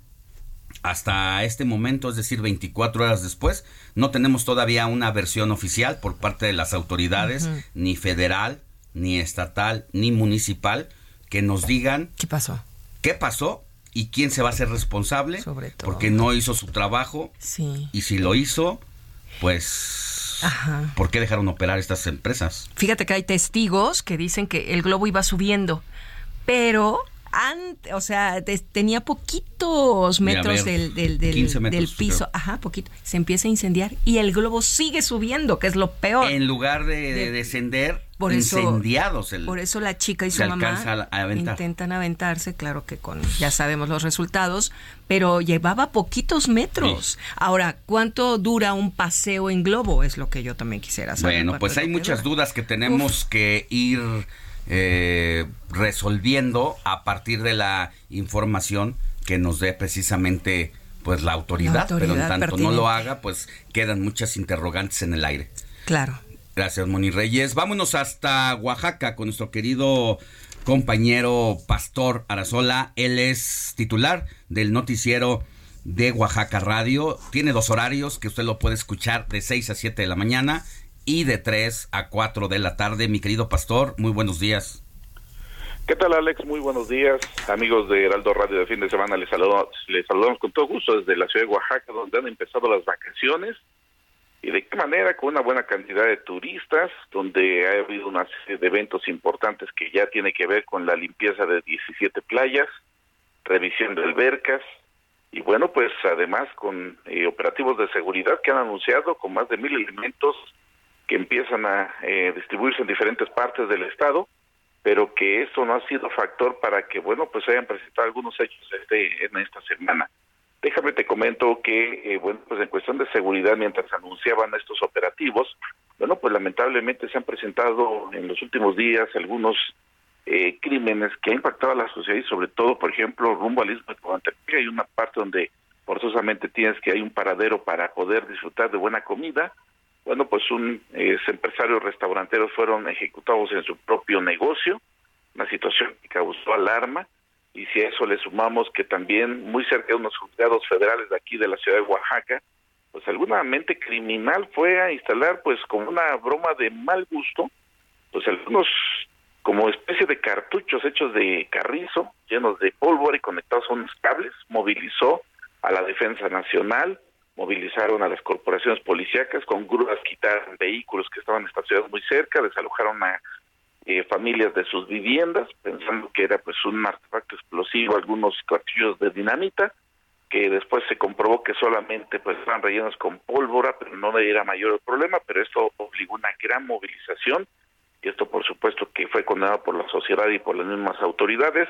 hasta este momento, es decir, 24 horas después, no tenemos todavía una versión oficial por parte de las autoridades, ni federal, ni estatal, ni municipal, que nos digan... ¿Qué pasó? ¿Qué pasó? Y quién se va a ser responsable Sobre todo. porque no hizo su trabajo sí. y si lo hizo pues Ajá. ¿por qué dejaron operar estas empresas? Fíjate que hay testigos que dicen que el globo iba subiendo pero o sea, tenía poquitos metros del, del, del, piso. Ajá, poquito. Se empieza a incendiar y el globo sigue subiendo, que es lo peor. En lugar de, descender, por incendiados. por eso la chica y su mamá intentan aventarse, claro que con ya sabemos los resultados, pero llevaba poquitos metros. Ahora, ¿cuánto dura un paseo en globo? Es lo que yo también quisiera saber. Bueno, pues hay muchas dudas que tenemos que ir eh, resolviendo a partir de la información que nos dé precisamente pues la autoridad, pero en tanto no lo haga, pues quedan muchas interrogantes en el aire. Claro. Gracias, Moni Reyes. Vámonos hasta Oaxaca con nuestro querido compañero Pastor Arazola. Él es titular del noticiero de Oaxaca Radio. Tiene dos horarios que usted lo puede escuchar de 6 a 7 de la mañana y de 3 a 4 de la tarde. Mi querido pastor, muy buenos días. ¿Qué tal, Alex? Muy buenos días. Amigos de Heraldo Radio de fin de semana, les, saludo, les saludamos con todo gusto desde la ciudad de Oaxaca, donde han empezado las vacaciones. ¿Y de qué manera? Con una buena cantidad de turistas, donde ha habido una serie de eventos importantes que ya tiene que ver con la limpieza de 17 playas, revisión de albercas, y bueno, pues además con eh, operativos de seguridad que han anunciado con más de mil elementos que empiezan a eh, distribuirse en diferentes partes del estado, pero que eso no ha sido factor para que, bueno, pues hayan presentado algunos hechos este, en esta semana. Déjame te comento que, eh, bueno, pues en cuestión de seguridad, mientras anunciaban estos operativos, bueno, pues lamentablemente se han presentado en los últimos días algunos eh, crímenes que han impactado a la sociedad y sobre todo, por ejemplo, rumbo al Istmo de hay una parte donde forzosamente tienes que hay un paradero para poder disfrutar de buena comida, bueno, pues un eh, empresarios restauranteros fueron ejecutados en su propio negocio, una situación que causó alarma, y si a eso le sumamos que también muy cerca de unos juzgados federales de aquí de la ciudad de Oaxaca, pues alguna mente criminal fue a instalar pues como una broma de mal gusto, pues algunos como especie de cartuchos hechos de carrizo, llenos de pólvora y conectados a unos cables, movilizó a la Defensa Nacional, movilizaron a las corporaciones policíacas, con grúas quitaron vehículos que estaban estacionados muy cerca, desalojaron a eh, familias de sus viviendas, pensando que era pues un artefacto explosivo, algunos cartuchos de dinamita, que después se comprobó que solamente pues estaban rellenos con pólvora, pero no era mayor el problema, pero esto obligó una gran movilización, y esto por supuesto que fue condenado por la sociedad y por las mismas autoridades,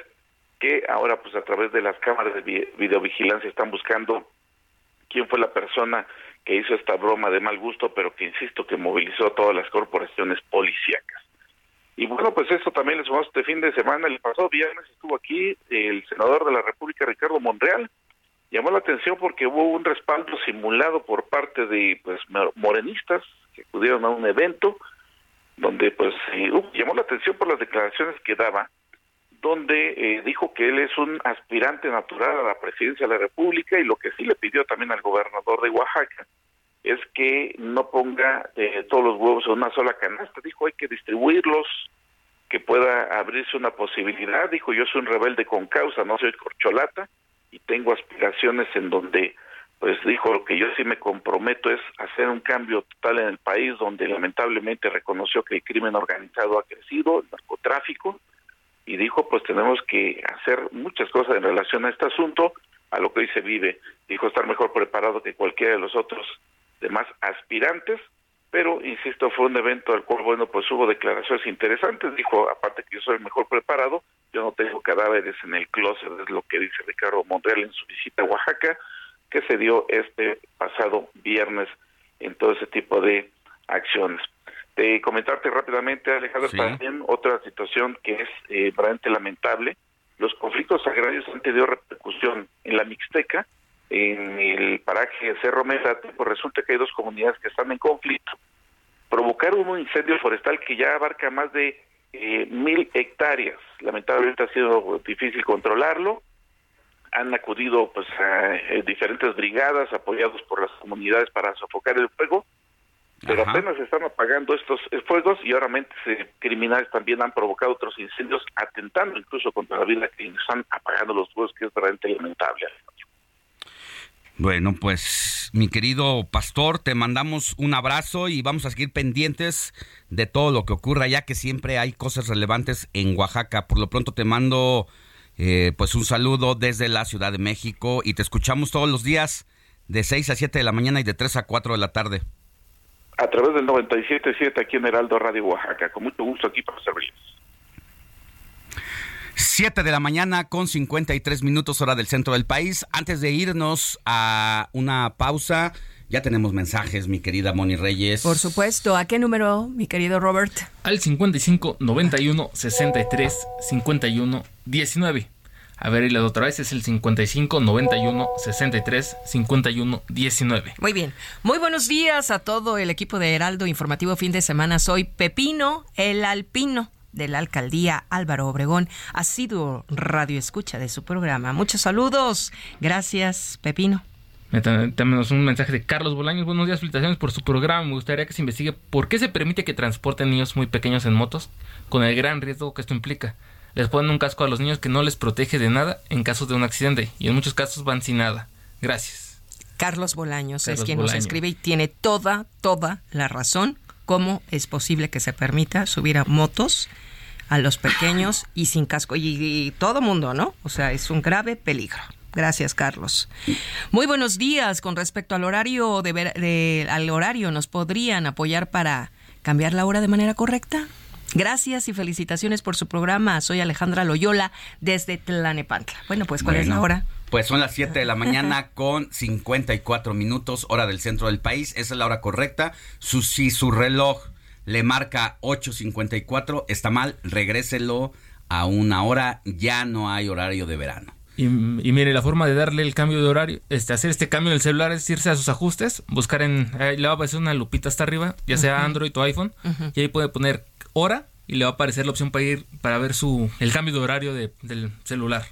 que ahora pues a través de las cámaras de videovigilancia están buscando quién fue la persona que hizo esta broma de mal gusto, pero que insisto que movilizó a todas las corporaciones policíacas. Y bueno, pues eso también les sumamos este fin de semana. El pasado viernes estuvo aquí el senador de la República, Ricardo Monreal. Llamó la atención porque hubo un respaldo simulado por parte de pues morenistas que acudieron a un evento donde pues llamó la atención por las declaraciones que daba donde eh, dijo que él es un aspirante natural a la presidencia de la República y lo que sí le pidió también al gobernador de Oaxaca es que no ponga eh, todos los huevos en una sola canasta. Dijo, hay que distribuirlos, que pueda abrirse una posibilidad. Dijo, yo soy un rebelde con causa, no soy corcholata y tengo aspiraciones en donde, pues dijo, lo que yo sí me comprometo es hacer un cambio total en el país donde lamentablemente reconoció que el crimen organizado ha crecido, el narcotráfico, y dijo pues tenemos que hacer muchas cosas en relación a este asunto, a lo que hoy se vive. Dijo estar mejor preparado que cualquiera de los otros demás aspirantes, pero insisto, fue un evento al cual, bueno, pues hubo declaraciones interesantes. Dijo, aparte que yo soy el mejor preparado, yo no tengo cadáveres en el closet, es lo que dice Ricardo Monreal en su visita a Oaxaca, que se dio este pasado viernes en todo ese tipo de acciones de comentarte rápidamente, Alejandro, también otra situación que es eh, realmente lamentable. Los conflictos agrarios han tenido repercusión en la Mixteca, en el paraje Cerro Mesate, pues resulta que hay dos comunidades que están en conflicto. Provocaron un incendio forestal que ya abarca más de eh, mil hectáreas. Lamentablemente ha sido difícil controlarlo. Han acudido pues a eh, diferentes brigadas apoyados por las comunidades para sofocar el fuego pero apenas están apagando estos fuegos y ahora criminales también han provocado otros incendios atentando incluso contra la vida que están apagando los fuegos que es realmente lamentable. Bueno, pues mi querido pastor, te mandamos un abrazo y vamos a seguir pendientes de todo lo que ocurra, ya que siempre hay cosas relevantes en Oaxaca. Por lo pronto te mando eh, pues un saludo desde la Ciudad de México y te escuchamos todos los días de 6 a 7 de la mañana y de 3 a 4 de la tarde a través del 97.7 aquí en Heraldo Radio Oaxaca. Con mucho gusto aquí para servirles. 7 de la mañana con 53 minutos hora del centro del país. Antes de irnos a una pausa, ya tenemos mensajes, mi querida Moni Reyes. Por supuesto. ¿A qué número, mi querido Robert? Al 55 91 63 51 19. A ver, y la otra vez es el 55 91 63 51 19. Muy bien. Muy buenos días a todo el equipo de Heraldo Informativo Fin de Semana. Soy Pepino, el alpino de la alcaldía Álvaro Obregón, ha sido radio escucha de su programa. Muchos saludos. Gracias, Pepino. Tenemos un mensaje de Carlos Bolaños. Buenos días, felicitaciones por su programa. Me gustaría que se investigue por qué se permite que transporten niños muy pequeños en motos, con el gran riesgo que esto implica les ponen un casco a los niños que no les protege de nada en caso de un accidente y en muchos casos van sin nada. Gracias. Carlos Bolaños es quien nos escribe y tiene toda, toda la razón. ¿Cómo es posible que se permita subir a motos a los pequeños y sin casco? Y, todo mundo, ¿no? O sea, es un grave peligro. Gracias, Carlos. Muy buenos días. Con respecto al horario de, al horario, ¿nos podrían apoyar para cambiar la hora de manera correcta? Gracias y felicitaciones por su programa. Soy Alejandra Loyola desde Tlanepantla. Bueno, pues ¿cuál es la hora? Pues son las 7 de la mañana con 54 minutos, hora del centro del país. Esa es la hora correcta. Su, si su reloj le marca 8.54, está mal, regréselo a una hora. Ya no hay horario de verano. Y, y mire, la forma de darle el cambio de horario, este, hacer este cambio en el celular es irse a sus ajustes, buscar en, ahí le va a aparecer una lupita hasta arriba, ya sea. Android o iPhone, y ahí puede poner hora y le va a aparecer la opción para ir, para ver su, el cambio de horario de- del celular.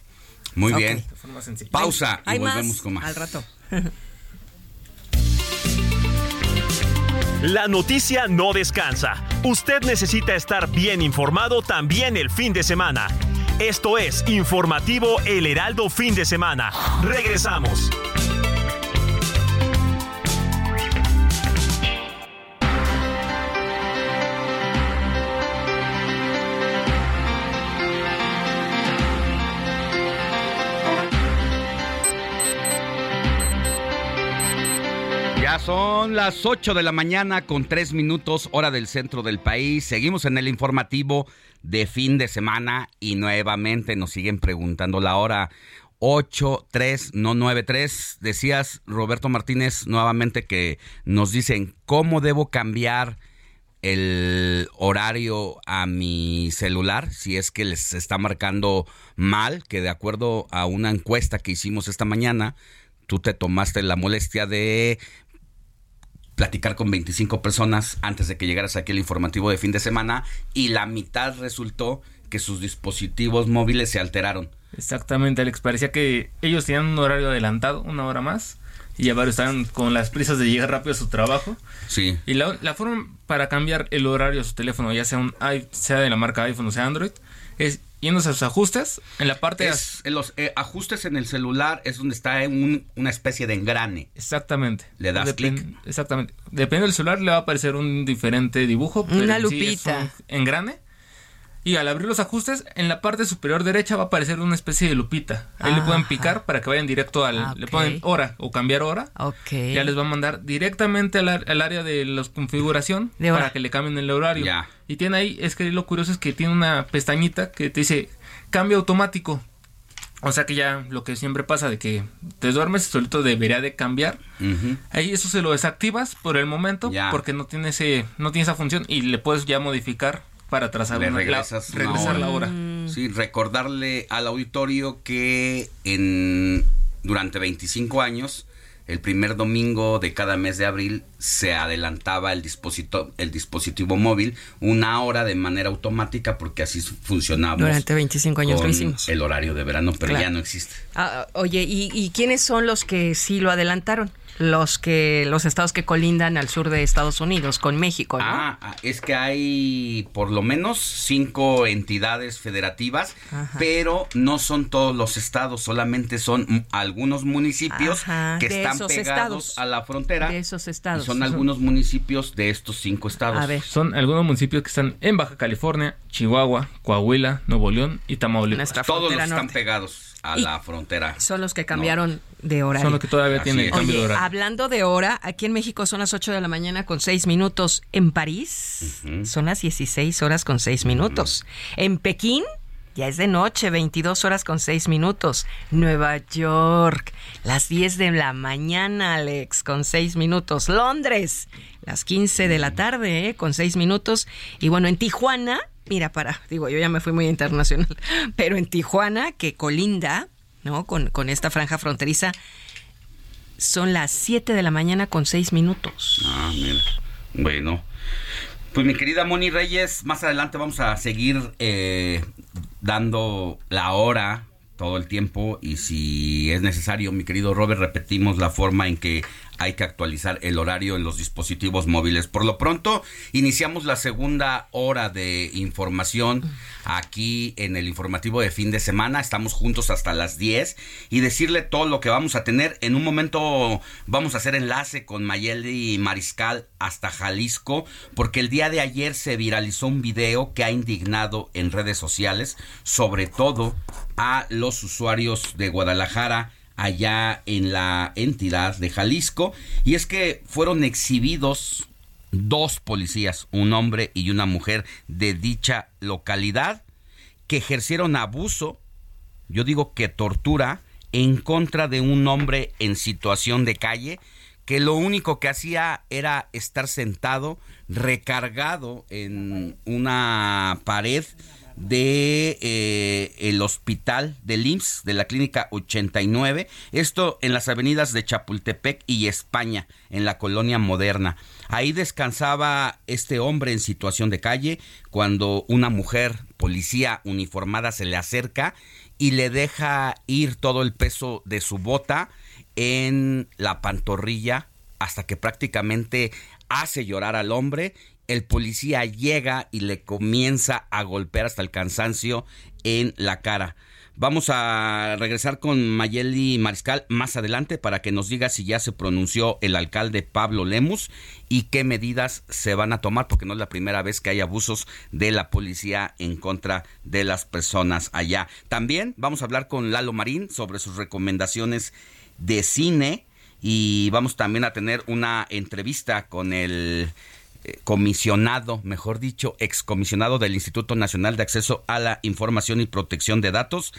Muy bien. De forma sencilla. Pausa y Hay volvemos más con más. al rato. La noticia no descansa. Usted necesita estar bien informado también el fin de semana. Esto es Informativo El Heraldo Fin de Semana. Regresamos. Son las 8 de la mañana con 3 minutos hora del centro del país. Seguimos en el informativo de fin de semana y nuevamente nos siguen preguntando la hora 83, no 93. Decías, Roberto Martínez, nuevamente que nos dicen cómo debo cambiar el horario a mi celular si es que les está marcando mal, que de acuerdo a una encuesta que hicimos esta mañana, tú te tomaste la molestia de platicar con 25 personas antes de que llegaras aquí al informativo de fin de semana y la mitad resultó que sus dispositivos móviles se alteraron. Exactamente, Alex. Parecía que ellos tenían un horario adelantado, una hora más, y ya varios estaban con las prisas de llegar rápido a su trabajo. Sí. Y la, la forma para cambiar el horario a su teléfono, ya sea, un, sea de la marca iPhone o sea Android, es yéndose a sus ajustes, en la parte... Es, en los eh, ajustes en el celular es donde está un- una especie de engrane. Exactamente. Le das clic. Exactamente. Depende del celular, le va a aparecer un diferente dibujo. pero Una en sí es lupita. un engrane. Y al abrir los ajustes, en la parte superior derecha va a aparecer una especie de lupita. Ahí le pueden picar para que vayan directo al... Le Ok. ponen hora o cambiar hora. Ok. Ya les va a mandar directamente al, al área de la configuración De para que le cambien el horario. Ya. Y tiene ahí, es que lo curioso es que tiene una pestañita que te dice cambio automático. O sea que ya lo que siempre pasa de que te duermes solito debería de cambiar. Ahí eso se lo desactivas por el momento Ya. porque no tiene ese no tiene esa función y le puedes ya modificar para trazar Le una- la- regresas una regresar la hora. Sí, recordarle al auditorio que en durante 25 años, el primer domingo de cada mes de abril, se adelantaba el dispositivo, el dispositivo móvil una hora de manera automática porque así funcionaba. Durante 25 años lo hicimos. el horario de verano, pero Claro. ya no existe. Ah, oye, ¿y, y quiénes son los que sí lo adelantaron? Los que los estados que colindan al sur de Estados Unidos con México, ¿no? Ah, ah, es que hay por lo menos cinco entidades federativas, Ajá. pero no son todos los estados, solamente son algunos municipios Ajá, que de están pegados estados. a la frontera. De esos y estados. son algunos municipios de estos cinco estados. Son algunos municipios que están en Baja California, Chihuahua, Coahuila, Nuevo León y Tamaulipas. Todos los están pegados a Y- la frontera. Son los que cambiaron de horario. Son los que todavía Así tienen cambio de horario. hablando de hora, aquí en México son las 8 de la mañana con 6 minutos. En París son las 16 horas con 6 minutos. En Pekín ya es de noche, 22 horas con 6 minutos. Nueva York, las 10 de la mañana, Alex, con 6 minutos. Londres, las 15 de la tarde, eh, con 6 minutos. Y bueno, en Tijuana, mira, para, digo, yo ya me fui muy internacional, pero en Tijuana, que colinda, ¿no? Con, con esta franja fronteriza, son las 7 de la mañana con 6 minutos. Ah, mira. Bueno. Pues mi querida Moni Reyes, más adelante vamos a seguir eh, dando la hora todo el tiempo y si es necesario, mi querido Robert, repetimos la forma en que hay que actualizar el horario en los dispositivos móviles. Por lo pronto, iniciamos la segunda hora de información aquí en el informativo de fin de semana. Estamos juntos hasta las 10 y decirle todo lo que vamos a tener. En un momento vamos a hacer enlace con Mayeli Mariscal hasta Jalisco porque el día de ayer se viralizó un video que ha indignado en redes sociales, sobre todo a los usuarios de Guadalajara allá en la entidad de Jalisco. Y es que fueron exhibidos dos policías, un hombre y una mujer de dicha localidad que ejercieron abuso, yo digo que tortura, en contra de un hombre en situación de calle que lo único que hacía era estar sentado recargado en una pared de eh, el hospital del IMSS de la clínica 89 esto en las avenidas de Chapultepec y España en la colonia moderna. Ahí descansaba este hombre en situación de calle cuando una mujer policía uniformada se le acerca y le deja ir todo el peso de su bota en la pantorrilla hasta que prácticamente hace llorar al hombre el policía llega y le comienza a golpear hasta el cansancio en la cara. Vamos a regresar con Mayeli Mariscal más adelante para que nos diga si ya se pronunció el alcalde Pablo Lemus y qué medidas se van a tomar, porque no es la primera vez que hay abusos de la policía en contra de las personas allá. También vamos a hablar con Lalo Marín sobre sus recomendaciones de cine y vamos también a tener una entrevista con el comisionado, mejor dicho, excomisionado del Instituto Nacional de Acceso a la Información y Protección de Datos,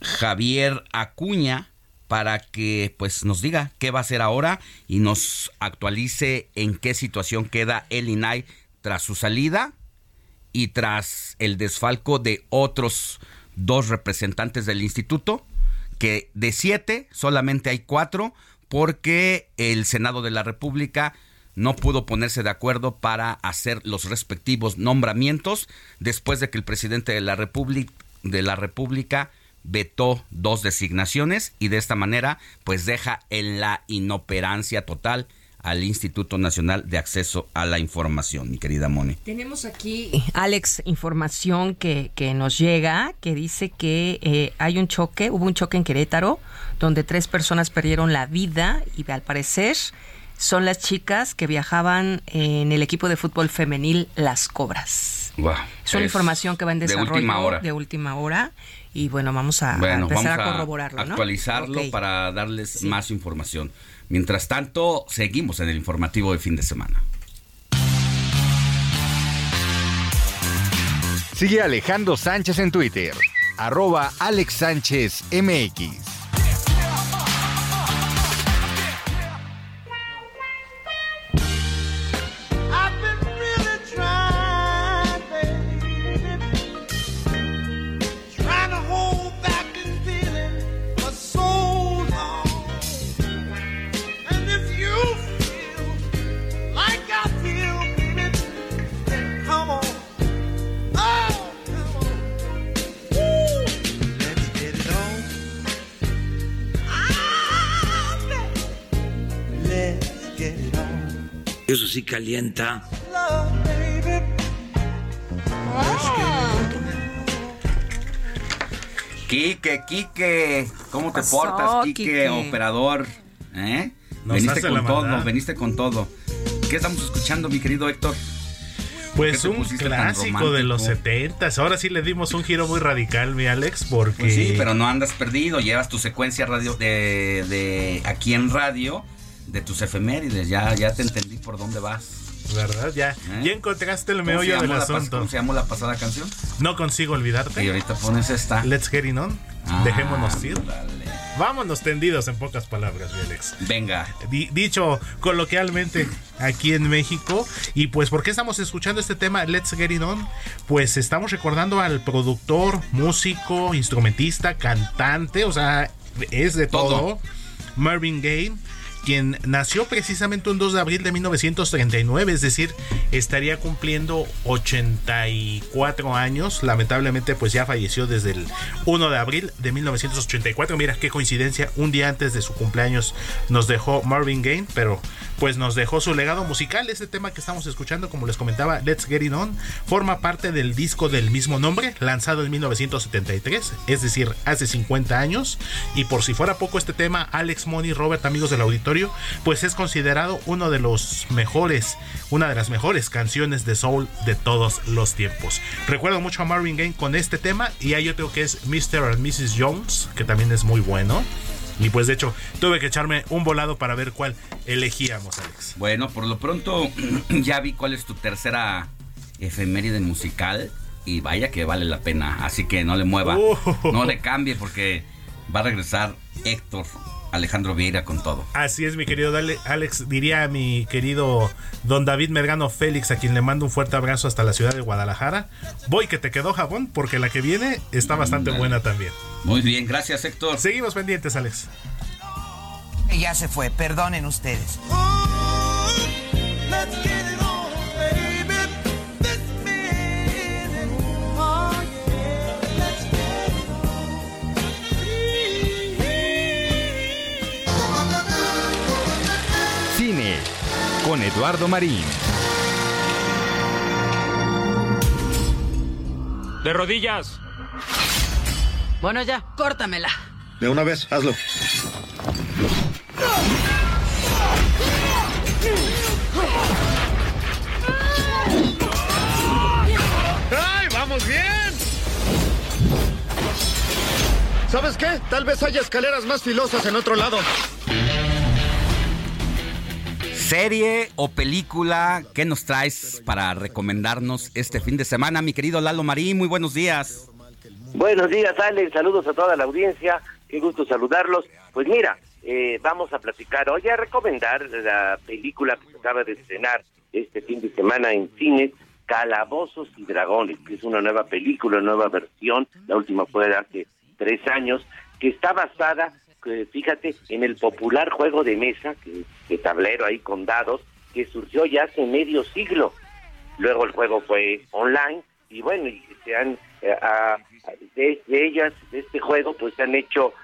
Javier Acuña, para que pues nos diga qué va a hacer ahora y nos actualice en qué situación queda el INAI tras su salida y tras el desfalco de otros dos representantes del instituto, que de siete solamente hay cuatro porque el Senado de la República no pudo ponerse de acuerdo para hacer los respectivos nombramientos después de que el presidente de la República de la República vetó dos designaciones y de esta manera pues deja en la inoperancia total al Instituto Nacional de Acceso a la Información, mi querida Moni. Tenemos aquí, Alex, información que, que nos llega que dice que eh, hay un choque, hubo un choque en Querétaro, donde tres personas perdieron la vida y al parecer son las chicas que viajaban en el equipo de fútbol femenil Las Cobras. es una información que va en desarrollo de última hora. de última hora y bueno, vamos a, a empezar a corroborarlo. ¿no? actualizarlo para darles más información. Mientras tanto, seguimos en el informativo de fin de semana. Sigue a Alejandro Sánchez en Twitter, arroba Alex Sánchez MX. Eso sí calienta. Quique, Quique, ¿cómo te pasó, portas, Quique, Quique? operador? ¿Eh? Nos veniste con todo, maldad. veniste con todo. ¿Qué estamos escuchando, mi querido Héctor? Pues ¿Por qué te un clásico de los romántico? 70 Ahora sí le dimos un giro muy radical, mi Alex, porque... Pues sí, pero no andas perdido, llevas tu secuencia radio de, de aquí en radio de tus efemérides, ya, ya te entendí por dónde vas. ¿Verdad? Ya, ¿Eh? ya encontraste el ¿Cómo se meollo del asunto. ¿Cómo se llamó la pasada canción? No consigo olvidarte. Y ahorita pones esta. Let's get it on. Ah, Dejémonos ir. Vámonos tendidos en pocas palabras, mi Alex. Venga. Di- dicho coloquialmente aquí en México. Y pues, ¿por qué estamos escuchando este tema Let's Get It On? Pues estamos recordando al productor, músico, instrumentista, cantante, o sea, es de todo. Marvin Gaye, quien nació precisamente un 2 de abril de 1939, es decir, estaría cumpliendo 84 años. Lamentablemente, pues ya falleció desde el 1 de abril de 1984. Mira qué coincidencia, un día antes de su cumpleaños nos dejó Marvin Gaye, pero pues nos dejó su legado musical. Este tema que estamos escuchando, como les comentaba, Let's Get It On, forma parte del disco del mismo nombre, lanzado en 1973, es decir, hace 50 años. Y por si fuera poco este tema, Alex Money, Robert, amigos del auditorio, pues es considerado uno de los mejores, una de las mejores canciones de soul de todos los tiempos. Recuerdo mucho a Marvin Gaye con este tema y hay otro que es Mr. and Mrs. Jones, que también es muy bueno. Y pues de hecho tuve que echarme un volado para ver cuál elegíamos, Alex. Bueno, por lo pronto ya vi cuál es tu tercera efeméride musical y vaya que vale la pena, así que no le mueva, Uh. no le cambie porque va a regresar Héctor Alejandro Vieira con todo. Así es, mi querido Dale- Alex. Diría a mi querido don David Mergano Félix, a quien le mando un fuerte abrazo hasta la ciudad de Guadalajara. Voy que te quedó jabón, porque la que viene está bastante Dale. buena también. Muy bien, gracias Héctor. Seguimos pendientes, Alex. Ya se fue, perdonen ustedes. Let's get it con Eduardo Marín. De rodillas. Bueno, ya, córtamela. De una vez, hazlo. ¡Ay, vamos bien! ¿Sabes qué? Tal vez haya escaleras más filosas en otro lado. Serie o película, ¿qué nos traes para recomendarnos este fin de semana, mi querido Lalo Marín? Muy buenos días. Buenos días, Alex. Saludos a toda la audiencia. Qué gusto saludarlos. Pues mira, eh, vamos a platicar hoy a recomendar la película que se acaba de estrenar este fin de semana en cines, Calabozos y Dragones, que es una nueva película, nueva versión. La última fue de hace tres años, que está basada, fíjate, en el popular juego de mesa, que, de tablero ahí con dados, que surgió ya hace medio siglo. Luego el juego fue online y bueno, y se han eh, a- de, ellas, de este juego, pues se han hecho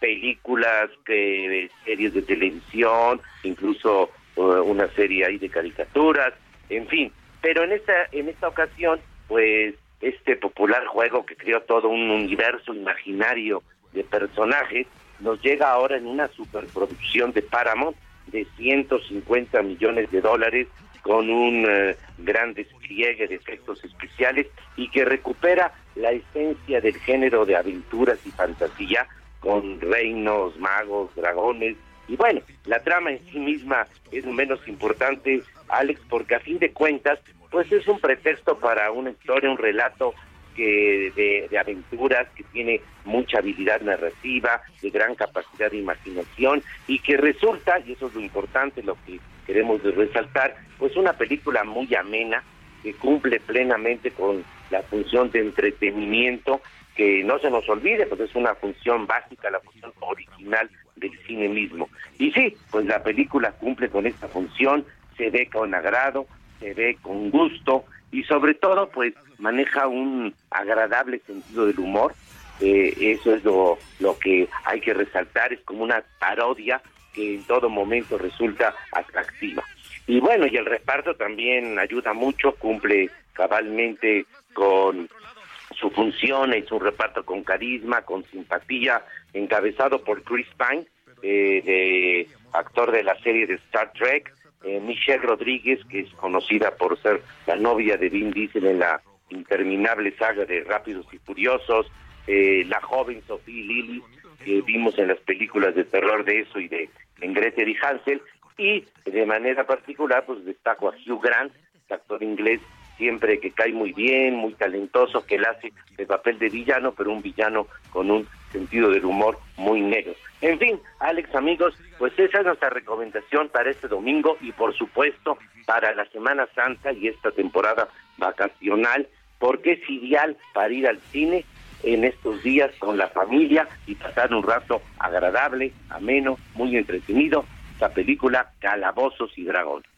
películas, que, series de televisión, incluso eh, una serie ahí de caricaturas, en fin. Pero en esta en esta ocasión, pues este popular juego que creó todo un universo imaginario de personajes nos llega ahora en una superproducción de Paramount de 150 millones de dólares con un eh, gran despliegue de efectos especiales y que recupera la esencia del género de aventuras y fantasía con reinos, magos, dragones. Y bueno, la trama en sí misma es menos importante, Alex, porque a fin de cuentas, pues es un pretexto para una historia, un relato que de, de aventuras que tiene mucha habilidad narrativa, de gran capacidad de imaginación y que resulta, y eso es lo importante, lo que queremos resaltar, pues una película muy amena que cumple plenamente con la función de entretenimiento que no se nos olvide, pues es una función básica, la función original del cine mismo. Y sí, pues la película cumple con esta función, se ve con agrado, se ve con gusto y sobre todo pues maneja un agradable sentido del humor. Eh, eso es lo, lo que hay que resaltar, es como una parodia que en todo momento resulta atractiva. Y bueno, y el reparto también ayuda mucho, cumple cabalmente con su función, es un reparto con carisma, con simpatía, encabezado por Chris Pine, eh, de, actor de la serie de Star Trek, eh, Michelle Rodríguez, que es conocida por ser la novia de Vin Diesel en la interminable saga de Rápidos y Furiosos, eh, la joven Sophie Lilly, que vimos en las películas de terror de eso y de Gretel y Hansel, y de manera particular pues destaco a Hugh Grant, actor inglés siempre que cae muy bien, muy talentoso, que él hace el papel de villano, pero un villano con un sentido del humor muy negro. En fin, Alex, amigos, pues esa es nuestra recomendación para este domingo y por supuesto para la Semana Santa y esta temporada vacacional, porque es ideal para ir al cine en estos días con la familia y pasar un rato agradable, ameno, muy entretenido, esta película Calabozos y Dragones.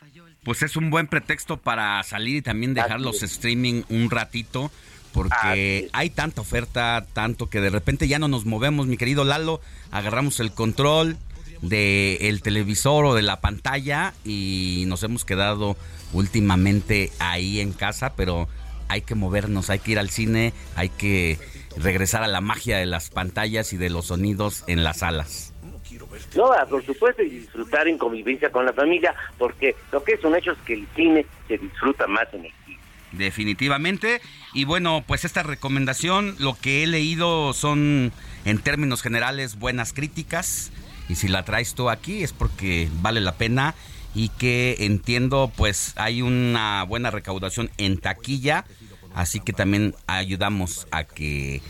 Pues es un buen pretexto para salir y también dejar los streaming un ratito, porque hay tanta oferta, tanto que de repente ya no nos movemos, mi querido Lalo, agarramos el control del televisor o de la pantalla y nos hemos quedado últimamente ahí en casa, pero hay que movernos, hay que ir al cine, hay que regresar a la magia de las pantallas y de los sonidos en las salas. No, ah, por supuesto, y disfrutar en convivencia con la familia, porque lo que es un hecho es que el cine se disfruta más en el. Definitivamente. Y bueno, pues esta recomendación, lo que he leído son, en términos generales, buenas críticas. Y si la traes tú aquí es porque vale la pena y que entiendo, pues hay una buena recaudación en taquilla. Así que también ayudamos a que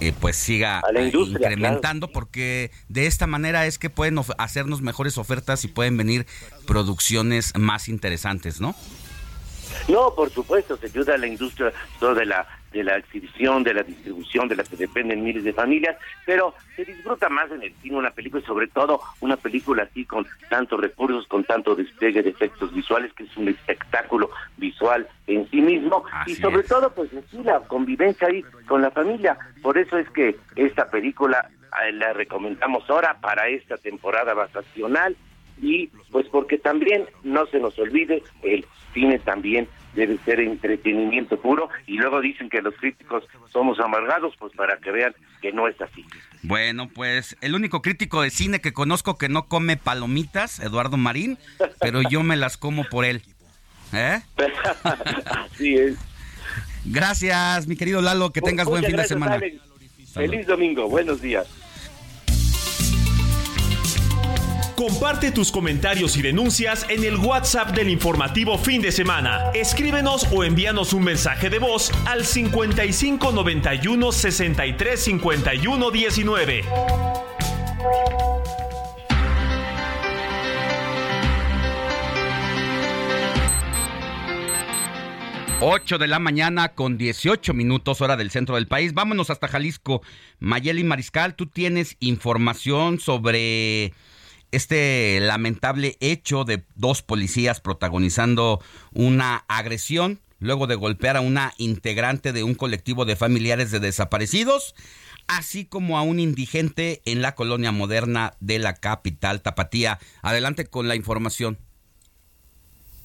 eh, pues siga eh, incrementando porque de esta manera es que pueden hacernos mejores ofertas y pueden venir producciones más interesantes, ¿no? No, por supuesto, se ayuda a la industria de la de la exhibición, de la distribución, de la que dependen miles de familias, pero se disfruta más en el cine una película y sobre todo una película así con tantos recursos, con tanto despliegue de efectos visuales, que es un espectáculo visual en sí mismo y sobre todo pues sí la convivencia ahí con la familia. Por eso es que esta película eh, la recomendamos ahora para esta temporada vacacional y pues porque también no se nos olvide el cine también debe ser entretenimiento puro y luego dicen que los críticos somos amargados pues para que vean que no es así Bueno, pues el único crítico de cine que conozco que no come palomitas, Eduardo Marín, pero yo me las como por él. ¿Eh? así es Gracias, mi querido Lalo, que tengas buen fin de semana. Alex. feliz domingo buenos días Comparte tus comentarios y denuncias en el WhatsApp del informativo fin de semana. Escríbenos o envíanos un mensaje de voz al 55 91 63 51 19. 8 de la mañana con 18 minutos hora del centro del país. Vámonos hasta Jalisco. Mayeli Mariscal, tú tienes información sobre este lamentable hecho de dos policías protagonizando una agresión luego de golpear a una integrante de un colectivo de familiares de desaparecidos, así como a un indigente en la colonia moderna de la capital Tapatía. Adelante con la información.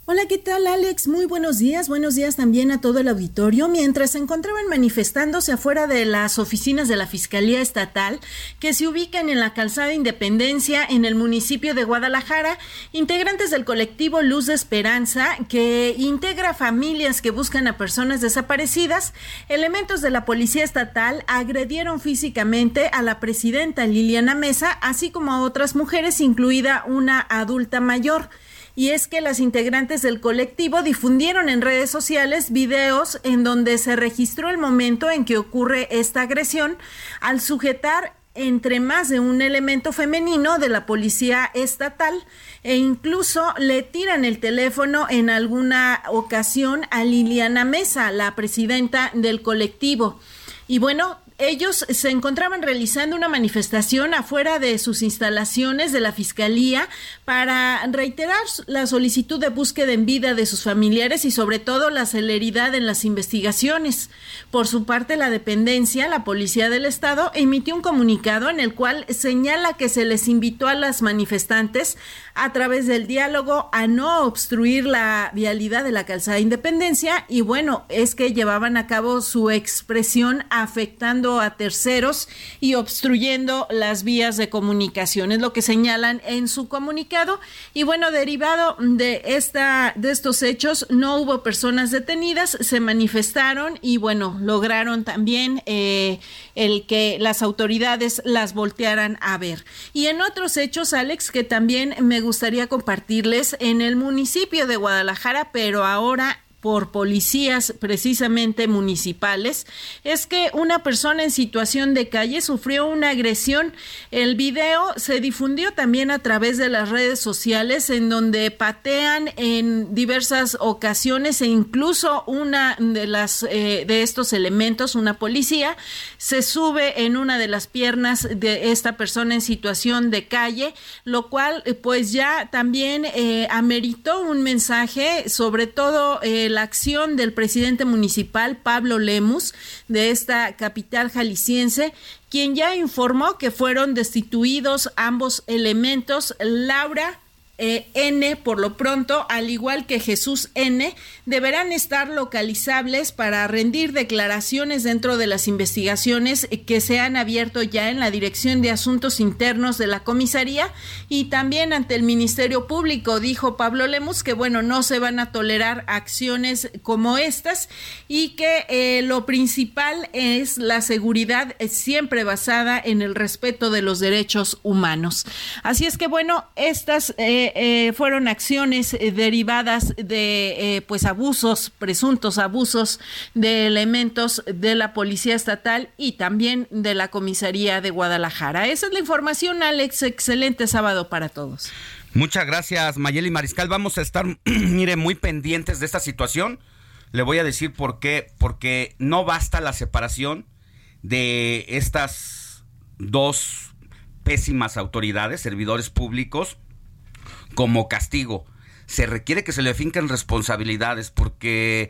Hola, ¿qué tal Alex? Muy buenos días, buenos días también a todo el auditorio. Mientras se encontraban manifestándose afuera de las oficinas de la Fiscalía Estatal, que se ubican en la calzada Independencia en el municipio de Guadalajara, integrantes del colectivo Luz de Esperanza, que integra familias que buscan a personas desaparecidas, elementos de la Policía Estatal agredieron físicamente a la presidenta Liliana Mesa, así como a otras mujeres, incluida una adulta mayor y es que las integrantes del colectivo difundieron en redes sociales videos en donde se registró el momento en que ocurre esta agresión al sujetar entre más de un elemento femenino de la policía estatal e incluso le tiran el teléfono en alguna ocasión a Liliana Mesa, la presidenta del colectivo. Y bueno, ellos se encontraban realizando una manifestación afuera de sus instalaciones de la Fiscalía para reiterar la solicitud de búsqueda en vida de sus familiares y sobre todo la celeridad en las investigaciones. Por su parte, la dependencia, la Policía del Estado, emitió un comunicado en el cual señala que se les invitó a las manifestantes a través del diálogo a no obstruir la vialidad de la calzada Independencia y bueno, es que llevaban a cabo su expresión afectando a terceros y obstruyendo las vías de comunicación, es lo que señalan en su comunicado. Y bueno, derivado de esta de estos hechos, no hubo personas detenidas, se manifestaron y bueno, lograron también eh, el que las autoridades las voltearan a ver. Y en otros hechos, Alex, que también me gustaría compartirles en el municipio de Guadalajara, pero ahora por policías precisamente municipales es que una persona en situación de calle sufrió una agresión. El video se difundió también a través de las redes sociales en donde patean en diversas ocasiones e incluso una de las eh, de estos elementos, una policía, se sube en una de las piernas de esta persona en situación de calle, lo cual eh, pues ya también eh, ameritó un mensaje sobre todo la acción del presidente municipal Pablo Lemus de esta capital jalisciense, quien ya informó que fueron destituidos ambos elementos, Laura eh, N, por lo pronto, al igual que Jesús N, deberán estar localizables para rendir declaraciones dentro de las investigaciones que se han abierto ya en la Dirección de Asuntos Internos de la Comisaría y también ante el Ministerio Público, dijo Pablo Lemus, que bueno, no se van a tolerar acciones como estas y que eh, lo principal es la seguridad eh, siempre basada en el respeto de los derechos humanos. Así es que bueno, estas... eh, fueron acciones eh, derivadas de eh, pues abusos, presuntos abusos de elementos de la Policía Estatal y también de la Comisaría de Guadalajara. Esa es la información, Alex. Excelente sábado para todos. Muchas gracias, Mayeli Mariscal. Vamos a estar, mire, muy pendientes de esta situación. Le voy a decir por qué. Porque no basta la separación de estas dos pésimas autoridades, servidores públicos, como castigo. Se requiere que se le finquen responsabilidades porque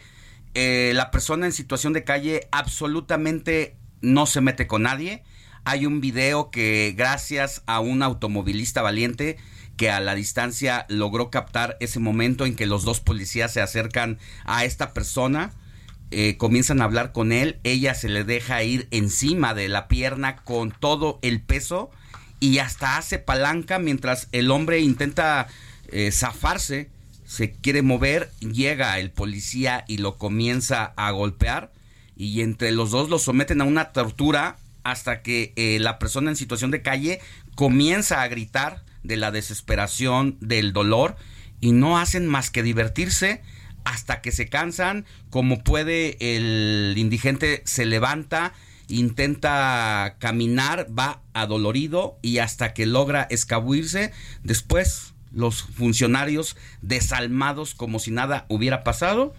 eh, la persona en situación de calle absolutamente no se mete con nadie. Hay un video que gracias a un automovilista valiente que a la distancia logró captar ese momento en que los dos policías se acercan a esta persona, eh, comienzan a hablar con él, ella se le deja ir encima de la pierna con todo el peso y hasta hace palanca mientras el hombre intenta eh, zafarse, se quiere mover, llega el policía y lo comienza a golpear y entre los dos lo someten a una tortura hasta que eh, la persona en situación de calle comienza a gritar de la desesperación, del dolor y no hacen más que divertirse hasta que se cansan, como puede el indigente se levanta, intenta caminar, va adolorido y hasta que logra escabuirse, después los funcionarios desalmados como si nada hubiera pasado,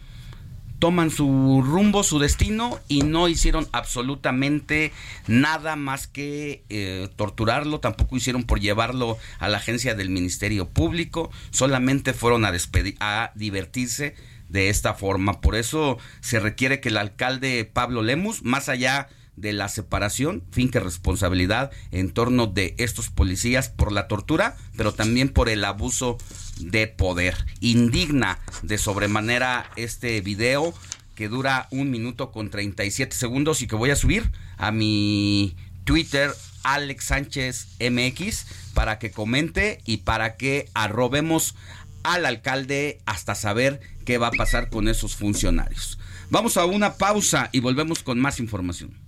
toman su rumbo, su destino y no hicieron absolutamente nada más que eh, torturarlo, tampoco hicieron por llevarlo a la agencia del Ministerio Público, solamente fueron a, despedir, a divertirse de esta forma. Por eso se requiere que el alcalde Pablo Lemus, más allá de la separación, finque responsabilidad en torno de estos policías por la tortura, pero también por el abuso de poder. Indigna de sobremanera este video que dura un minuto con 37 segundos y que voy a subir a mi Twitter Alex Sánchez MX para que comente y para que arrobemos al alcalde hasta saber qué va a pasar con esos funcionarios. Vamos a una pausa y volvemos con más información.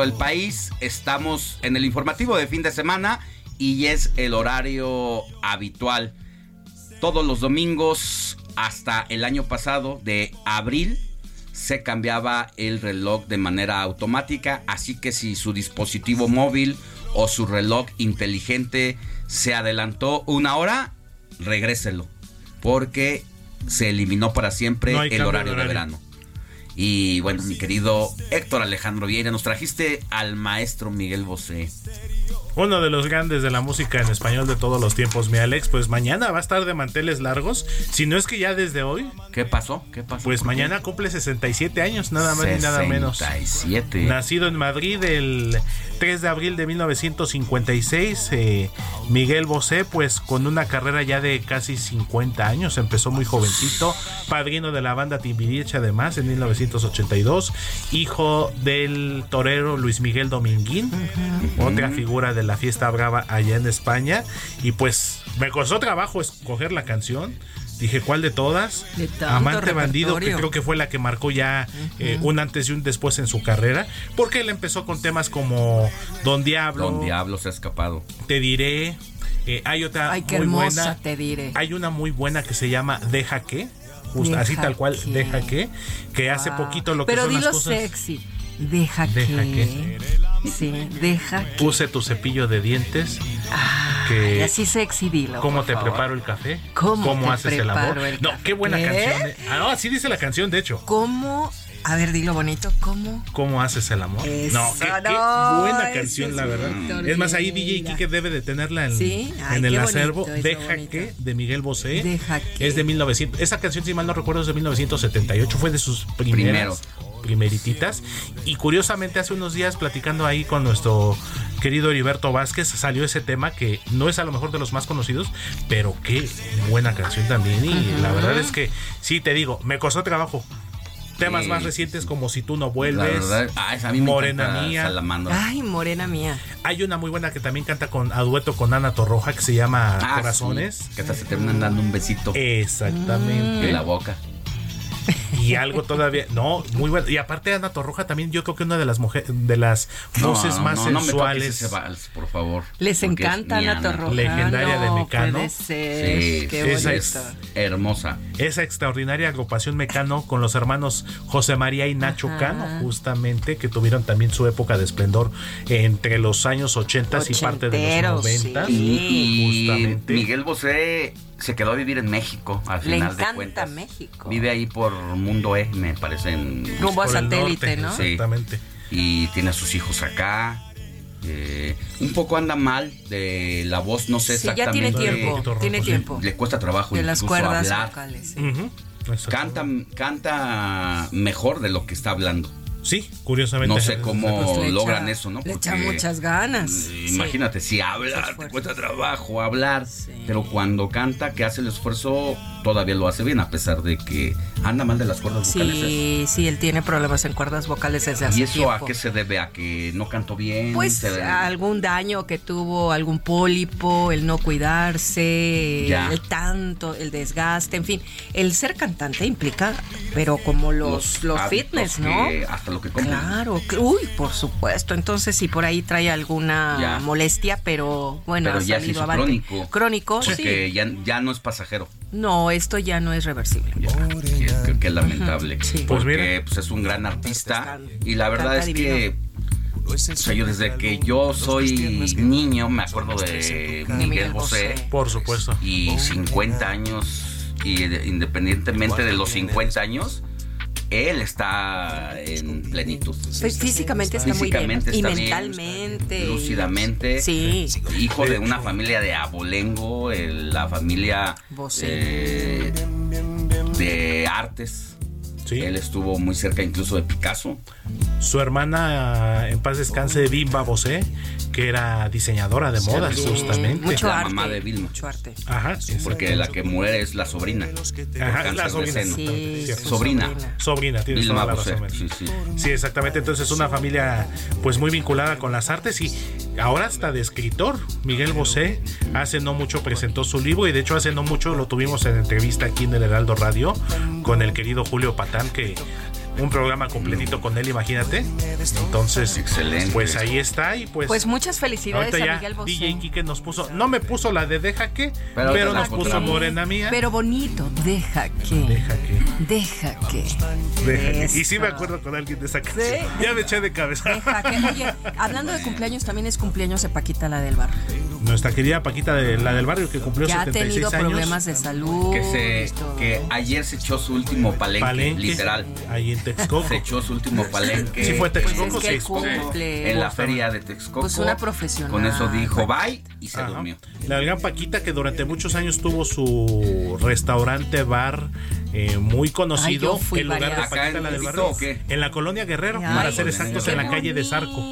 Del país. Estamos en el informativo de fin de semana y es el horario habitual. Todos los domingos hasta el año pasado de abril se cambiaba el reloj de manera automática, así que si su dispositivo móvil o su reloj inteligente se adelantó una hora, regréselo, porque se eliminó para siempre No el de horario de verano. Y bueno, mi querido Héctor Alejandro Vieira, nos trajiste al maestro Miguel Bosé. Uno de los grandes de la música en español de todos los tiempos, mi Alex. Pues mañana va a estar de manteles largos. Si no es que ya desde hoy. ¿Qué pasó? ¿Qué pasó? Pues mañana cumple 67 años, nada más ni nada menos. 67. Nacido en Madrid el 3 de abril de 1956, eh, Miguel Bosé, pues con una carrera ya de casi 50 años, empezó muy jovencito, padrino de la banda Timbiriche además en 1982, hijo del torero Luis Miguel Dominguín, otra figura de la fiesta brava allá en España, y pues me costó trabajo escoger la canción. Dije, ¿cuál de todas? De tanto Amante bandido, que creo que fue la que marcó ya eh, un antes y un después en su carrera, porque él empezó con temas como Don Diablo, Don Diablo se ha escapado. Te diré, eh, hay otra Ay, qué muy hermosa buena, te diré. hay una muy buena que se llama Deja que, justo así tal cual, que. Deja que, que hace Wow. poquito lo que Pero son las dilo cosas. sexy. Deja, Deja que. Sí, deja que. Puse tu cepillo de dientes. Y que así sexy dilo. ¿Cómo por te favor. preparo el café? ¿Cómo te haces el amor? el no, café? qué buena ¿Qué? canción. eh. Ah, no, así dice la canción, de hecho. ¿Cómo? A ver, dilo bonito. ¿Cómo? ¿Cómo haces el amor? Eso, no, qué, qué no, buena canción, es la verdad. bonito, Es más, ahí. DJ Kike debe de tenerla en, Sí, ay, en el acervo. Deja bonito. que, de Miguel Bosé. Deja que. Es de 1900. Esa canción, si mal no recuerdo, es de 1978. Fue de sus primeras. Primerititas. Y curiosamente, hace unos días, platicando ahí con nuestro querido Heriberto Vázquez, salió ese tema que no es a lo mejor de los más conocidos, pero qué buena canción también. Y la verdad es que, sí, te digo, me costó trabajo. Temas Sí. más recientes como Si tú no La vuelves, verdad, ah, esa a mí me Morena mía. Salamandra. Ay, morena mía. Hay una muy buena que también canta con a dueto con Ana Torroja que se llama Ah, Corazones. sí, que hasta se terminan dando un besito Exactamente. en la boca. Y algo todavía, no, muy bueno. Y aparte Ana Torroja también yo creo que una de las mujeres de las No, voces no, más no, no me sensuales. ese vals, por favor. Les encanta Ana Torroja. Legendaria de No Mecano. puede ser. Sí, Qué esa bonito. es- hermosa. esa extraordinaria agrupación Mecano con los hermanos José María y Nacho Ajá. Cano, justamente, que tuvieron también su época de esplendor entre los años 80 y parte de los Ochenteros, 90. Y Justamente. Miguel Bosé se quedó a vivir en México al Le final de encanta cuentas. México. Vive ahí por Mundo E, me parece. En, Rumbo a satélite, norte, ¿no? Sí. Exactamente. Y tiene a sus hijos acá. Eh, un poco anda mal de la voz, no sé Sí, ya tiene exactamente. tiempo. Tiene sí. tiempo. Le cuesta trabajo De las cuerdas hablar. vocales. sí. Canta, canta mejor de lo que está hablando. Sí, curiosamente. No sé cómo Pues le logran echa- eso, ¿no? Le echa Porque, muchas ganas. Sí. Imagínate, si hablar, te cuesta trabajo hablar, Sí. pero cuando canta, que hace el esfuerzo, todavía lo hace bien, a pesar de que anda mal de las cuerdas vocales. ¿eh? Sí, sí, él tiene problemas en cuerdas vocales desde hace ¿Y eso tiempo. a qué se debe? ¿A que no cantó bien? Pues Se- algún daño que tuvo, algún pólipo, el no cuidarse, Ya. el tanto, el desgaste, en fin. El ser cantante implica, pero como los, los, fitness, ¿no? hasta lo que comen. Claro, cl- uy, por supuesto. Entonces, si por ahí trae alguna Ya. molestia, pero bueno, Pero ha ya se salido hizo avante. crónico. Crónico, Porque sí. ya, ya no es pasajero. No, esto ya no es reversible. Qué, qué- qué lamentable. Sí. Porque pues, es un gran artista. Y la verdad es que. O sea, yo desde que yo soy niño me acuerdo de Miguel Bosé. Por supuesto. Y 50 años, y de- independientemente de los 50 años, él está en plenitud. Pues, físicamente está Físicamente muy bien. está y bien, mentalmente. Lúcidamente. Sí. Hijo de una familia de abolengo, el- la familia eh, de artes. Él estuvo muy cerca incluso de Picasso. Su hermana, en paz descanse, Bimba Bosé, que era diseñadora de modas, Sí. justamente. Mucho la mamá de Vilma. Mucho arte. Ajá. Porque la que muere es la sobrina. Ajá, la sobrina. Sí, sobrina. Sobrina, tienes Vilma toda la razón. sí, sí. Sí, exactamente. Entonces una familia pues muy vinculada con las artes y ahora hasta de escritor. Miguel Bosé hace no mucho presentó su libro y de hecho hace no mucho lo tuvimos en entrevista aquí en el Heraldo Radio con el querido Julio Patán que un programa completito con él, imagínate. Entonces, excelente. Pues ahí está y pues Pues muchas felicidades ahorita a ya Miguel Bosé. DJ Kike nos puso, no me puso la de deja que, Pero nos puso morena mía. Pero bonito, deja que. Deja que. Deja que. Deja que. Y sí me acuerdo con alguien de esa canción. Sí. Ya me eché de cabeza. Deja que. Oye, hablando de cumpleaños, también es cumpleaños de Paquita, la del barrio. Nuestra querida Paquita de la del barrio que cumplió Ya ha 76 tenido años. problemas de salud. Que, se, que ayer se echó su último palenque, Palenque. literal. Ahí en Texcoco. Se echó su último palenque. Sí, fue Texcoco, Pues es que sí. él cumple. En la feria de Texcoco. Pues una profesional. Con eso dijo bye y se Ajá. durmió. La gran Paquita que durante muchos años tuvo su restaurante bar eh, muy conocido Ay, en lugar de varias Paquita ¿Acá en la del barrio en la colonia Guerrero Ay, para ser exactos en la calle de Zarco.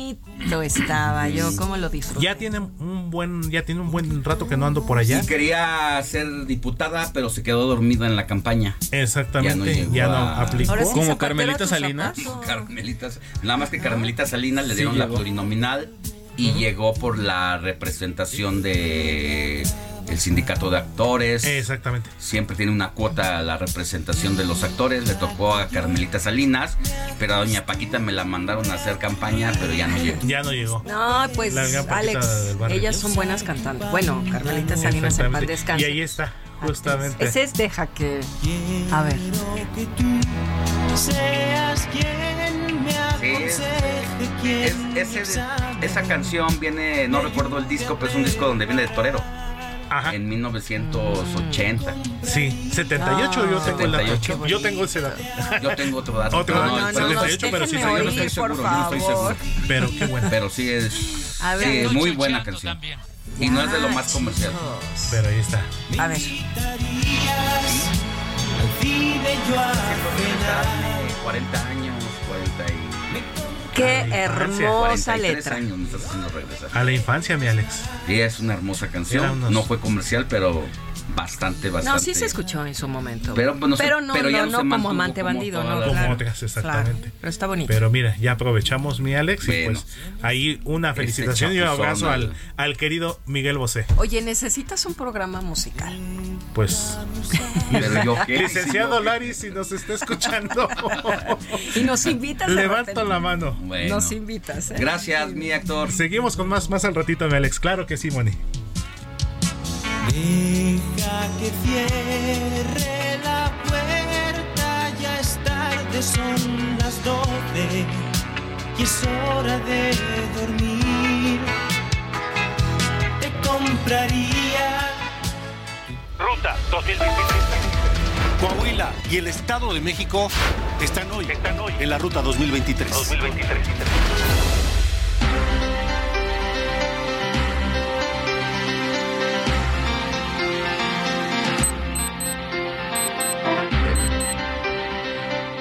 Lo estaba, yo cómo lo disfruté. ya tiene un buen ya tiene un buen rato que no ando por allá. Y quería ser diputada, pero se quedó dormida en la campaña. exactamente llegó ya no, a- aplicó. Sí, Como Carmelita Salinas. Carmelita, nada más que Carmelita Salinas le Sí, dieron la plurinominal y llegó por la representación de el sindicato de actores. exactamente Siempre tiene una cuota a la representación de los actores. Le tocó a Carmelita Salinas, pero a Doña Paquita me la mandaron a hacer campaña, pero ya no llegó. ya no llegó No, pues Alex, ellas son buenas cantantes. Bueno, Carmelita Salinas en paz descanse. y ahí está justamente Ese es deja que. A ver. Seas quien me Sí, es- es- ese- esa canción viene, no recuerdo el disco, pero es un disco donde viene de Torero. Ajá. En 1980. sí 78 yo tengo el dato 78. yo tengo ese dato Yo tengo otro dato. Otro pero dato, no, no, pero no, no, 78, pero sí, yo no estoy seguro, no estoy seguro. pero qué bueno Pero sí es, A ver. sí, muy buena canción. Y no es de lo más comercial. pero ahí está A ver. Darme 40 años, 40 y... Qué hermosa 43 letra. años me estás haciendo regresar. a la infancia mi Alex Y es una hermosa canción. unos- No fue comercial, pero bastante, bastante. No, sí se escuchó en su momento. Pero, pues, no pero no, pero ya no, no no se como mantuvo amante como bandido, no, como claro. otras exactamente Claro, pero está bonito. Pero mira, ya aprovechamos mi Alex y pues ahí una felicitación y un abrazo al- al, querido Miguel Bosé. Oye, necesitas un programa musical. Pues Pero yo qué. licenciado Lari, si nos está escuchando, Y nos invitas levanto la mano. Bueno. Nos invitas, ¿eh? Gracias, mi actor. Seguimos con más más al ratito, mi Alex. Claro que sí, Moni. Deja que cierre la puerta, ya es tarde, son las doce y es hora de dormir. Te compraría Ruta 2023. Coahuila y el Estado de México están hoy, están hoy en la Ruta 2023. 2023.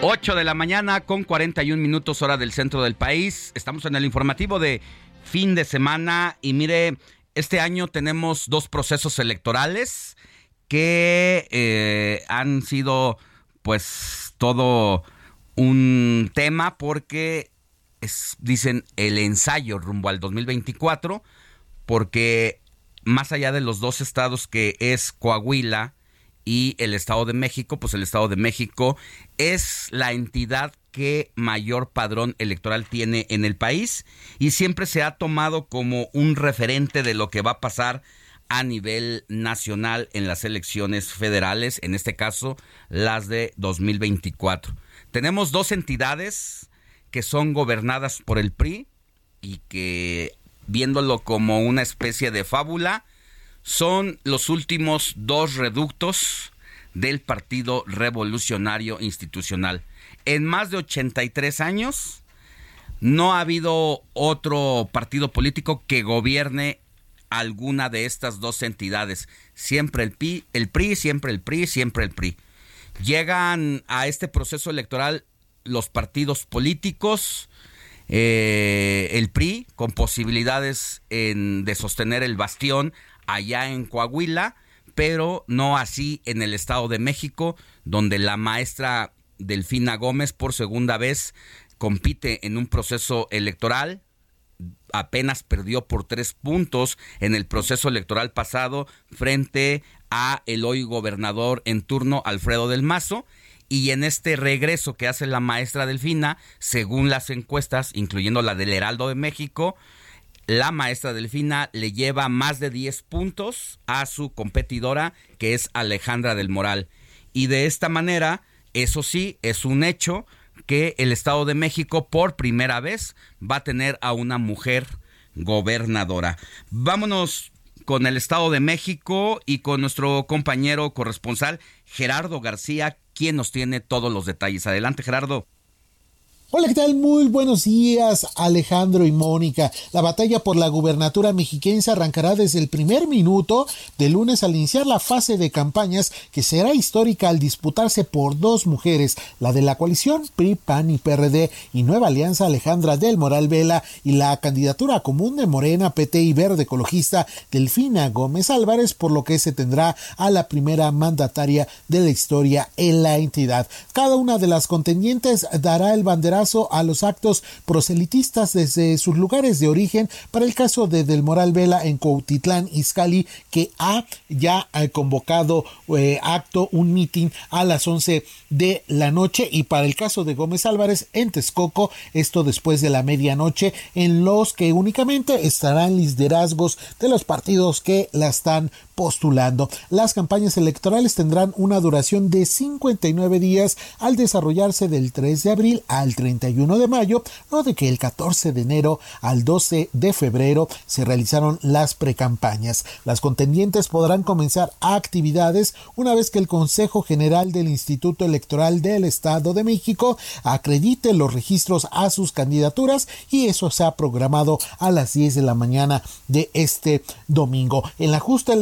Ocho de la mañana con 41 minutos hora del centro del país. Estamos en el informativo de fin de semana y mire, este año tenemos dos procesos electorales que eh, han sido pues todo un tema porque es, dicen el ensayo rumbo al 2024 porque más allá de los dos estados que es Coahuila y el Estado de México, pues el Estado de México es la entidad que mayor padrón electoral tiene en el país y siempre se ha tomado como un referente de lo que va a pasar a nivel nacional en las elecciones federales, en este caso las de 2024. Tenemos dos entidades que son gobernadas por el PRI y que viéndolo como una especie de fábula, son los últimos dos reductos del Partido Revolucionario Institucional. En más de 83 años no ha habido otro partido político que gobierne alguna de estas dos entidades. Siempre el PRI, el PRI, siempre el PRI, siempre el PRI. Llegan a este proceso electoral los partidos políticos, eh, el PRI, con posibilidades de sostener el bastión allá en Coahuila, pero no así en el Estado de México, donde la maestra Delfina Gómez por segunda vez compite en un proceso electoral. Apenas perdió por tres puntos en el proceso electoral pasado frente a el hoy gobernador en turno Alfredo del Mazo y en este regreso que hace la maestra Delfina, según las encuestas, incluyendo la del Heraldo de México, la maestra Delfina le lleva más de 10 puntos a su competidora, que es Alejandra del Moral. Y de esta manera, eso sí, es un hecho que el Estado de México por primera vez va a tener a una mujer gobernadora. Vámonos con el Estado de México y con nuestro compañero corresponsal Gerardo García, quien nos tiene todos los detalles. Adelante, Gerardo. Hola, ¿qué tal? Muy buenos días, Alejandro y Mónica. La batalla por la gubernatura mexiquense arrancará desde el primer minuto de lunes al iniciar la fase de campañas que será histórica al disputarse por dos mujeres, la de la coalición PRI, PAN y PRD y Nueva Alianza Alejandra del Moral Vela y la candidatura común de Morena, PT y Verde Ecologista Delfina Gómez Álvarez, por lo que se tendrá a la primera mandataria de la historia en la entidad. Cada una de las contendientes dará el banderazo a los actos proselitistas desde sus lugares de origen para el caso de Del Moral Vela en Cuautitlán, Izcalli, que ha ya convocado eh, acto, un meeting a las 11 de la noche. Y para el caso de Gómez Álvarez en Texcoco, esto después de la medianoche, en los que únicamente estarán liderazgos de los partidos que la están postulando. Las campañas electorales tendrán una duración de 59 días al desarrollarse del 3 de abril al 31 de mayo, no de que el 14 de enero al 12 de febrero se realizaron las precampañas. Las contendientes podrán comenzar actividades una vez que el Consejo General del Instituto Electoral del Estado de México acredite los registros a sus candidaturas y eso se ha programado a las 10 de la mañana de este domingo. En la justa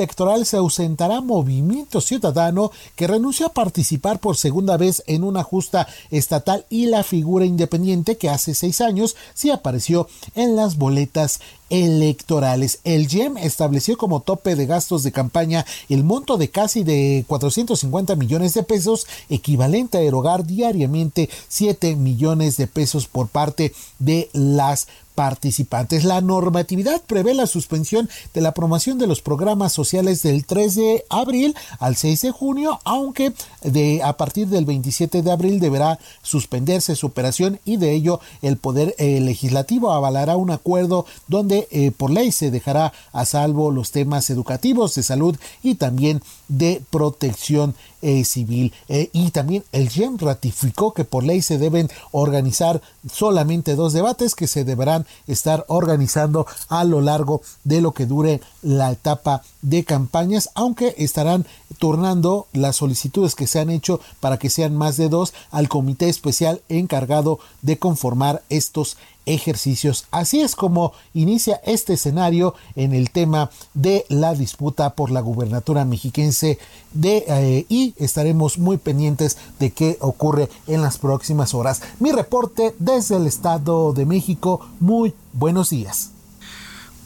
se ausentará Movimiento Ciudadano que renunció a participar por segunda vez en una justa estatal y la figura independiente que hace seis años sí apareció en las boletas electorales. El GEM estableció como tope de gastos de campaña el monto de casi de 450 millones de pesos, equivalente a erogar diariamente 7 millones de pesos por parte de las participantes. La normatividad prevé la suspensión de la promoción de los programas sociales del 3 de abril al 6 de junio, aunque de a partir del 27 de abril deberá suspenderse su operación y de ello el poder eh, legislativo avalará un acuerdo donde eh, por ley se dejará a salvo los temas educativos, de salud y también de protección eh, civil. Eh, y también el GEM ratificó que por ley se deben organizar solamente dos debates que se deberán estar organizando a lo largo de lo que dure la etapa de campañas, aunque estarán turnando las solicitudes que se han hecho para que sean más de dos al comité especial encargado de conformar estos ejercicios. Así es como inicia este escenario en el tema de la disputa por la gubernatura mexiquense eh, y estaremos muy pendientes de qué ocurre en las próximas horas. Mi reporte desde el Estado de México. Muy buenos días.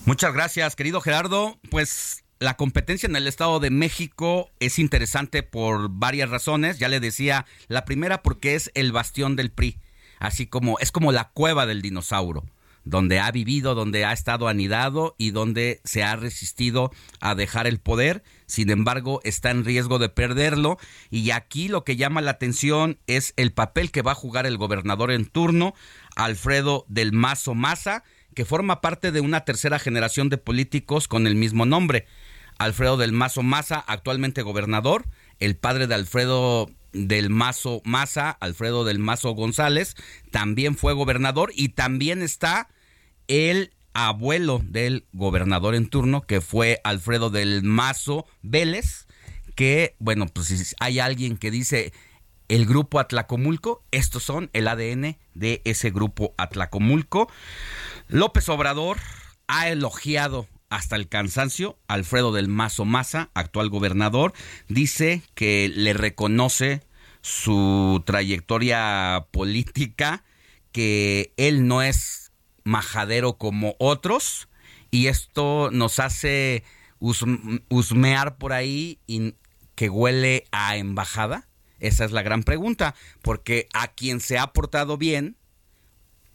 Muchas gracias, querido Gerardo. Pues la competencia en el Estado de México es interesante por varias razones. Ya le decía, la primera porque es el bastión del PRI, así como es como la cueva del dinosaurio donde ha vivido, donde ha estado anidado y donde se ha resistido a dejar el poder. Sin embargo, está en riesgo de perderlo. Y aquí lo que llama la atención es el papel que va a jugar el gobernador en turno, Alfredo del Mazo Maza, que forma parte de una tercera generación de políticos con el mismo nombre. Alfredo del Mazo Maza, actualmente gobernador, el padre de Alfredo del Mazo Maza, Alfredo del Mazo González, también fue gobernador y también está el abuelo del gobernador en turno, que fue Alfredo del Mazo Vélez, que, bueno, pues si hay alguien que dice el grupo Atlacomulco, estos son el ADN de ese grupo Atlacomulco. López Obrador ha elogiado hasta el cansancio. Alfredo del Mazo Maza, actual gobernador, dice que le reconoce su trayectoria política, que él no es majadero como otros, y esto nos hace husmear por ahí y que huele a embajada. Esa es la gran pregunta, porque a quien se ha portado bien,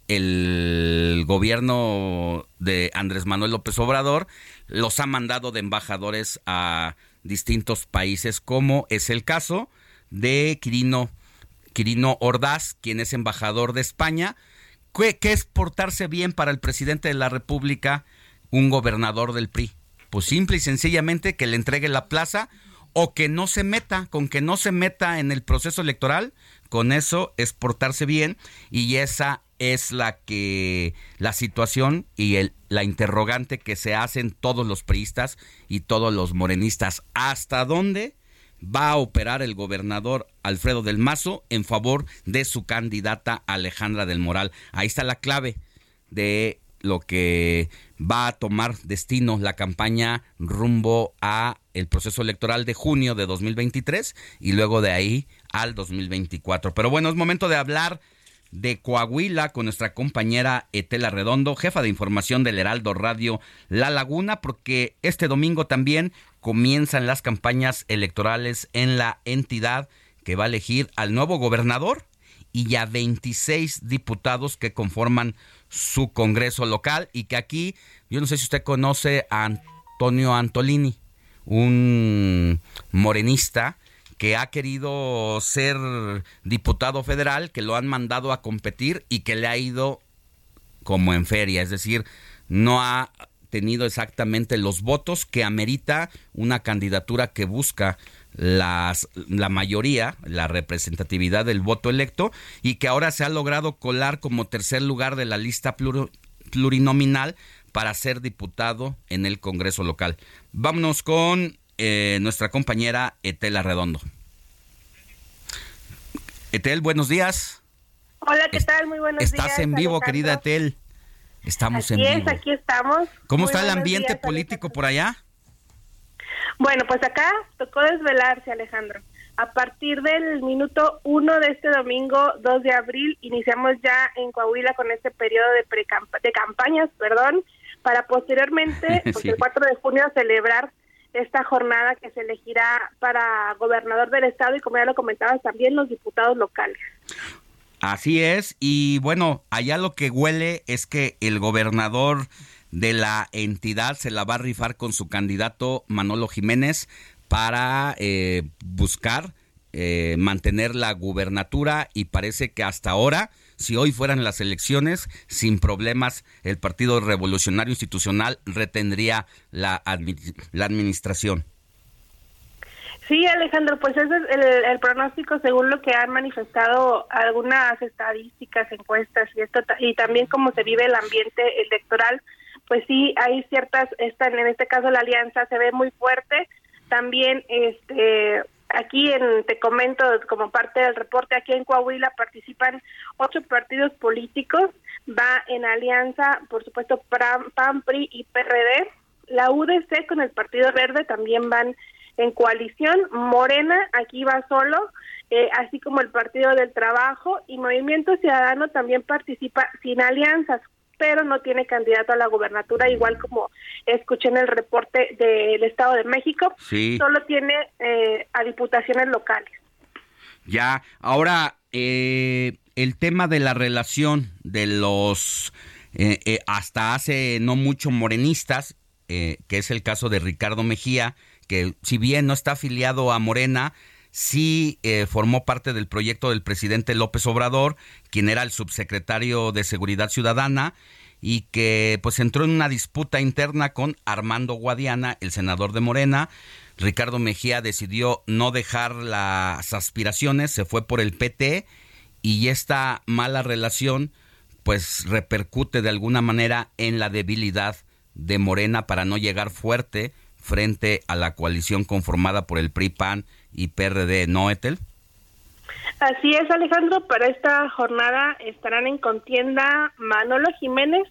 el gobierno de Andrés Manuel López Obrador los ha mandado de embajadores a distintos países, como es el caso de Quirino, Quirino Ordaz, quien es embajador de España. ¿Qué, ¿Qué es portarse bien para el presidente de la República, un gobernador del PRI? Pues simple y sencillamente que le entregue la plaza o que no se meta, con que no se meta en el proceso electoral, con eso es portarse bien y esa es la que la situación y el, la interrogante que se hacen todos los priistas y todos los morenistas. ¿Hasta dónde va a operar el gobernador Alfredo del Mazo en favor de su candidata Alejandra del Moral? Ahí está la clave de lo que va a tomar destino la campaña rumbo a el proceso electoral de junio de 2023 y luego de ahí al 2024. Pero bueno, es momento de hablar de Coahuila con nuestra compañera Etela Redondo, jefa de información del Heraldo Radio La Laguna, porque este domingo también comienzan las campañas electorales en la entidad que va a elegir al nuevo gobernador y ya 26 diputados que conforman su Congreso local y que aquí, yo no sé si usted conoce a Antonio Antolini, un morenista que ha querido ser diputado federal, que lo han mandado a competir y que le ha ido como en feria, es decir, no ha tenido exactamente los votos que amerita una candidatura que busca las, la mayoría, la representatividad del voto electo y que ahora se ha logrado colar como tercer lugar de la lista plurinominal para ser diputado en el Congreso local. Vámonos con eh, nuestra compañera Etel Redondo. Etel, buenos días. Hola, ¿qué tal? Muy buenos días. Estás en vivo, querida Etel. Estamos en vivo. aquí estamos. ¿Cómo está el ambiente político por allá? Bueno, pues acá tocó desvelarse, Alejandro. A partir del minuto uno de este domingo, 2 de abril, iniciamos ya en Coahuila con este periodo de, de campañas, perdón, para posteriormente, pues el 4 de junio, celebrar esta jornada que se elegirá para gobernador del estado y como ya lo comentabas también los diputados locales. Así es, y bueno, allá lo que huele es que el gobernador de la entidad se la va a rifar con su candidato Manolo Jiménez para eh, buscar eh, mantener la gubernatura y parece que hasta ahora si hoy fueran las elecciones, sin problemas, el Partido Revolucionario Institucional retendría la, la administración. Sí, Alejandro, pues ese es el, pronóstico según lo que han manifestado algunas estadísticas, encuestas y esto y también cómo se vive el ambiente electoral, pues sí hay ciertas están en este caso la alianza se ve muy fuerte, también este Aquí en, te comento como parte del reporte, aquí en Coahuila participan ocho partidos políticos, va en alianza, por supuesto, PAN, PRI y PRD. La UDC con el Partido Verde también van en coalición. Morena aquí va solo, eh, así como el Partido del Trabajo y Movimiento Ciudadano también participa sin alianzas. Pero no tiene candidato a la gubernatura, igual como escuché en el reporte del Estado de México, Sí. solo tiene eh, a diputaciones locales. Ya, ahora, eh, el tema de la relación de los, eh, eh, hasta hace no mucho morenistas, eh, que es el caso de Ricardo Mejía, que si bien no está afiliado a Morena, sí eh, formó parte del proyecto del presidente López Obrador, quien era el subsecretario de Seguridad Ciudadana, y que pues entró en una disputa interna con Armando Guadiana, el senador de Morena. Ricardo Mejía decidió no dejar las aspiraciones, se fue por el PT y esta mala relación pues repercute de alguna manera en la debilidad de Morena para no llegar fuerte frente a la coalición conformada por el PRI, PAN y PRD, ¿no, Etel? Así es, Alejandro. Para esta jornada estarán en contienda Manolo Jiménez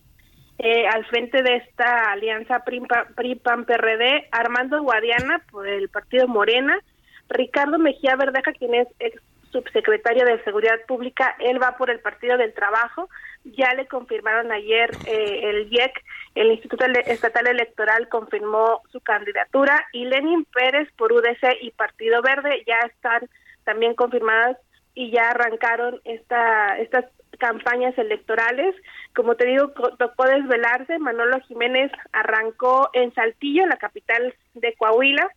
eh, al frente de esta alianza PRI-PAN-PRD, Armando Guadiana por el partido Morena, Ricardo Mejía Verdeja, quien es ex subsecretario de Seguridad Pública, él va por el Partido del Trabajo. Ya le confirmaron ayer eh, el IEC, el Instituto Estatal Electoral confirmó su candidatura y Lenin Pérez por UDC y Partido Verde ya están también confirmadas y ya arrancaron esta, estas campañas electorales. Como te digo, tocó desvelarse. Manolo Jiménez arrancó en Saltillo, la capital de Coahuila,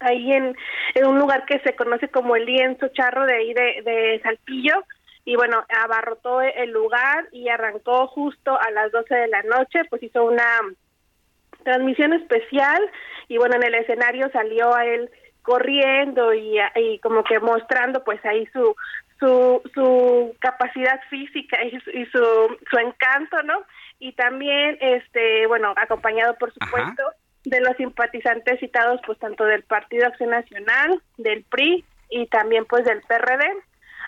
ahí en, en un lugar que se conoce como el lienzo charro de ahí de, de Saltillo. Y bueno, abarrotó el lugar y arrancó justo a las 12 de la noche, pues hizo una transmisión especial y bueno, en el escenario salió a él corriendo y, y como que mostrando pues ahí su su, su capacidad física y, su, y su, su encanto, ¿no? Y también, este, bueno, acompañado por supuesto de los simpatizantes citados pues tanto del Partido Acción Nacional, del PRI y también pues del PRD.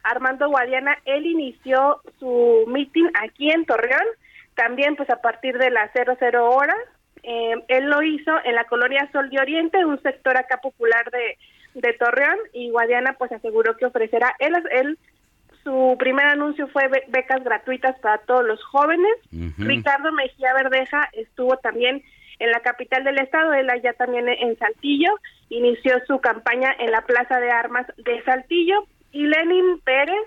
Armando Guadiana, él inició su meeting aquí en Torreón, también pues a partir de las 00 horas. Eh, él lo hizo en la colonia Sol de Oriente, un sector acá popular de, de Torreón, y Guadiana pues aseguró que ofrecerá, él, él su primer anuncio fue be- becas gratuitas para todos los jóvenes. Ricardo Mejía Verdeja estuvo también en la capital del estado, él allá también en Saltillo, inició su campaña en la Plaza de Armas de Saltillo y Lenin Pérez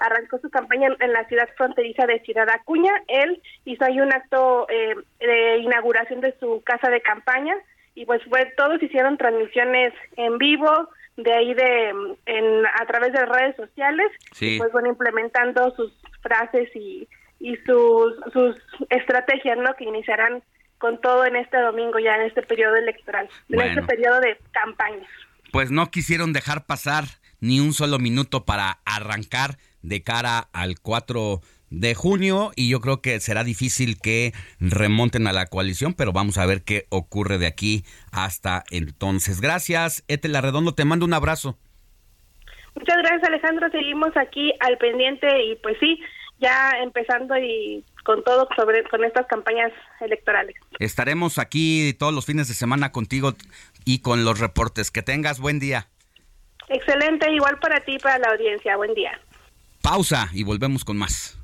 arrancó su campaña en, la ciudad fronteriza de Ciudad Acuña. Él hizo ahí un acto eh, de inauguración de su casa de campaña y pues fue todos hicieron transmisiones en vivo de ahí de en a través de redes sociales Sí. y pues bueno implementando sus frases y y sus sus estrategias no que iniciarán con todo en este domingo ya en este periodo electoral en este periodo de campaña Pues no quisieron dejar pasar ni un solo minuto para arrancar de cara al 4 de junio y yo creo que será difícil que remonten a la coalición, pero vamos a ver qué ocurre de aquí hasta entonces. Gracias, Etel Arredondo, te mando un abrazo. Muchas gracias Alejandro, seguimos aquí al pendiente y pues sí, ya empezando y con todo sobre con estas campañas electorales. Estaremos aquí todos los fines de semana contigo y con los reportes. Que tengas buen día. Excelente, igual para ti y para la audiencia. Buen día. Pausa y volvemos con más.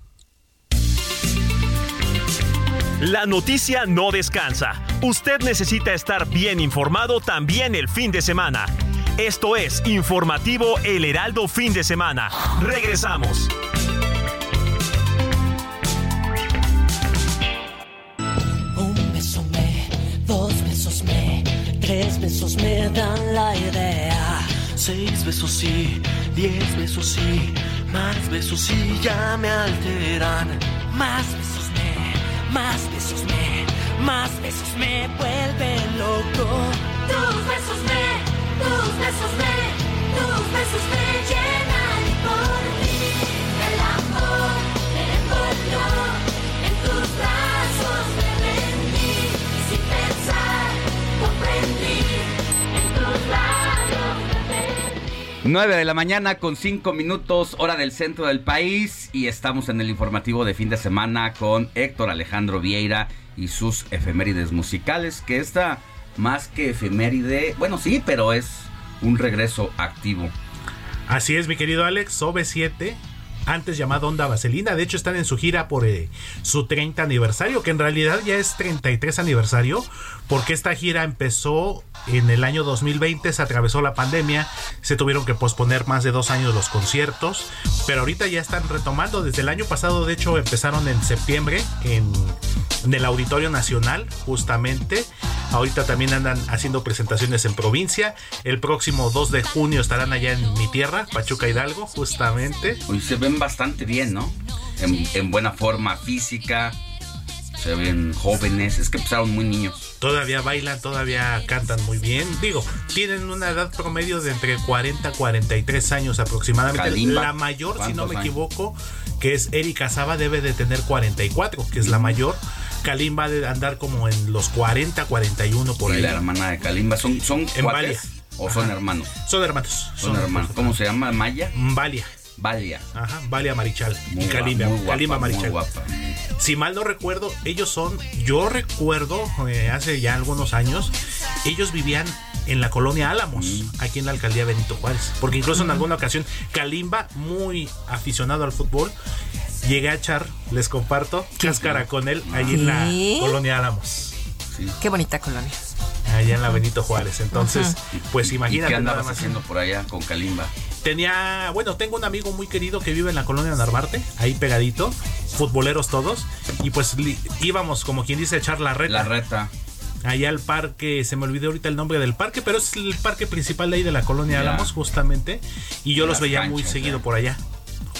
La noticia no descansa. Usted necesita estar bien informado también el fin de semana. Esto es Informativo El Heraldo Fin de Semana. Regresamos. Tres besos me dan la idea. Seis besos sí, diez besos sí, más besos sí ya me alteran. Más besos me, más besos me, más besos me vuelven loco. Tus besos me, tus besos me, tus besos me llenan y por ti el amor me envolvió 9 de la mañana con 5 minutos, hora del centro del país y estamos en el informativo de fin de semana con Héctor Alejandro Vieira y sus efemérides musicales, que esta más que efeméride, bueno sí, pero es un regreso activo. Así es, mi querido Alex, OV7 antes llamado Onda Vaselina. De hecho, están en su gira por eh, su 30 aniversario, que en realidad ya es 33 aniversario, porque esta gira empezó en el año 2020, se atravesó la pandemia, se tuvieron que posponer más de dos años los conciertos, pero ahorita ya están retomando. Desde el año pasado, de hecho, empezaron en septiembre en, en el Auditorio Nacional, justamente. Ahorita también andan haciendo presentaciones en provincia. El próximo 2 de junio estarán allá en mi tierra, Pachuca Hidalgo, justamente. Hoy se ven bastante bien, ¿no? En, en buena forma física, se ven jóvenes, es que empezaron muy niños. Todavía bailan, todavía cantan muy bien. Digo, tienen una edad promedio de entre 40 a 43 años aproximadamente. Kalimba, la mayor, si no ¿cuántos me años? equivoco, que es Erika Saba, debe de tener 44, que es la mayor. Kalimba de andar como en los 40, 41 por y ahí. la hermana de Kalimba, ¿son, son En cuates Valia. o son hermanos? Son hermanos. Son hermanos. ¿Cómo se llama? ¿Maya? Valia. Valia. Ajá, Valia Marichal. Muy y Kalimba, muy guapa, Kalimba Marichal. guapa. Si mal no recuerdo, ellos son, yo recuerdo eh, hace ya algunos años, ellos vivían en la colonia Álamos, Mm. aquí en la alcaldía Benito Juárez. Porque incluso en alguna ocasión, Kalimba, muy aficionado al fútbol, llegué a echar, les comparto, cáscara con él ahí en la colonia Álamos. Qué bonita colonia. Allá en la Benito Juárez. Entonces, pues ¿Y imagínate. qué nada andabas más. haciendo por allá con Kalimba? Tenía, bueno, tengo un amigo muy querido que vive en la colonia Narvarte, ahí pegadito, futboleros todos, y pues li- íbamos, como quien dice, a echar la reta. La reta. Allá al parque, se me olvidó ahorita el nombre del parque, pero es el parque principal de ahí de la colonia. Álamos, justamente, y yo los veía canchas, muy seguido ya. por allá.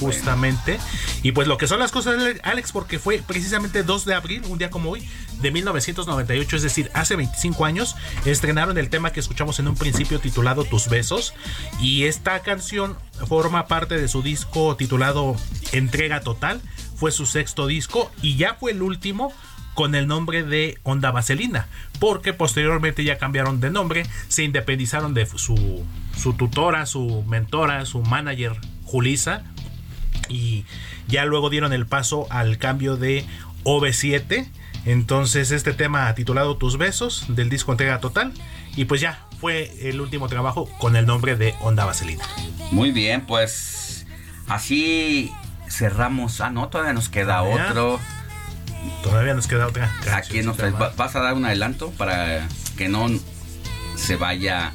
Justamente. Y pues lo que son las cosas, Alex, porque fue precisamente 2 de abril, un día como hoy, de 1998, es decir, hace 25 años, estrenaron el tema que escuchamos en un principio titulado Tus Besos. Y esta canción forma parte de su disco titulado Entrega Total. Fue su sexto disco y ya fue el último con el nombre de Onda Vaselina, porque posteriormente ya cambiaron de nombre, se independizaron de su, su tutora, su mentora, su manager, Julisa, y ya luego dieron el paso al cambio de OV7. Entonces este tema titulado Tus Besos del disco Entrega Total y pues ya fue el último trabajo con el nombre de Onda Vaselina. Muy bien, pues así cerramos. Ah, no, todavía nos queda Todavía. otro. Todavía nos queda otra. Aquí nos ¿Vas a dar un adelanto para que no se vaya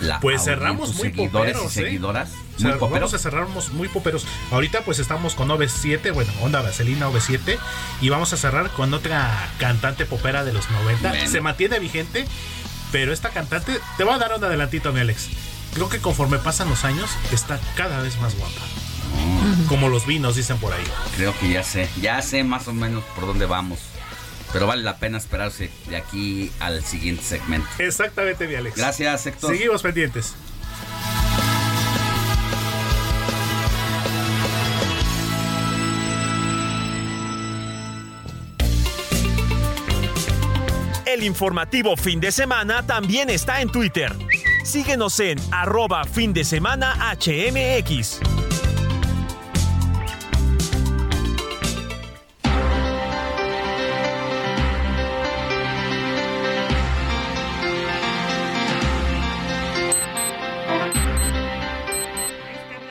la Pues cerramos muy seguidores poperos, y ¿eh? O sea, Muy vamos a cerrarnos muy poperos. Ahorita pues estamos con OV7, bueno, Onda Vaselina OV7 y vamos a cerrar con otra cantante popera de los 90. Bueno. Se mantiene vigente, pero esta cantante te voy a dar un adelantito, mi Alex. Creo que conforme pasan los años está cada vez más guapa. Como los vinos dicen por ahí. Creo que ya sé, ya sé más o menos por dónde vamos. Pero vale la pena esperarse de aquí al siguiente segmento. Exactamente, mi Alex. Gracias, Héctor. Seguimos pendientes. El informativo fin de semana también está en Twitter. Síguenos en arroba fin de semana HMX.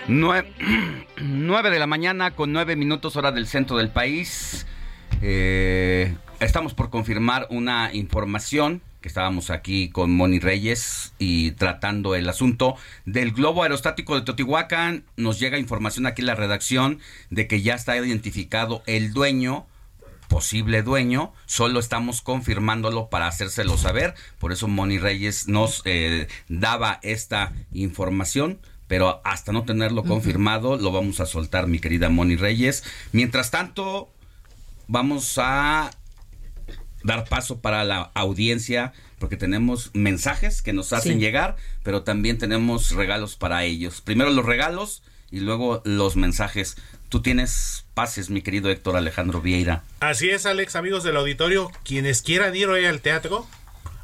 Nue- 9 de la mañana con 9 minutos hora del centro del país. Eh, estamos por confirmar una información que estábamos aquí con Moni Reyes y tratando el asunto del globo aerostático de Teotihuacán. Nos llega información aquí en la redacción de que ya está identificado el dueño posible dueño, solo estamos confirmándolo para hacérselo saber, por eso Moni Reyes nos eh, daba esta información, pero hasta no tenerlo confirmado lo vamos a soltar mi querida Moni Reyes. Mientras tanto, vamos a dar paso para la audiencia porque tenemos mensajes que nos hacen Sí. llegar, pero también tenemos regalos para ellos. Primero los regalos y luego los mensajes. Tú tienes pases, mi querido Héctor Alejandro Vieira. Así es, Alex, amigos del auditorio, quienes quieran ir hoy al teatro,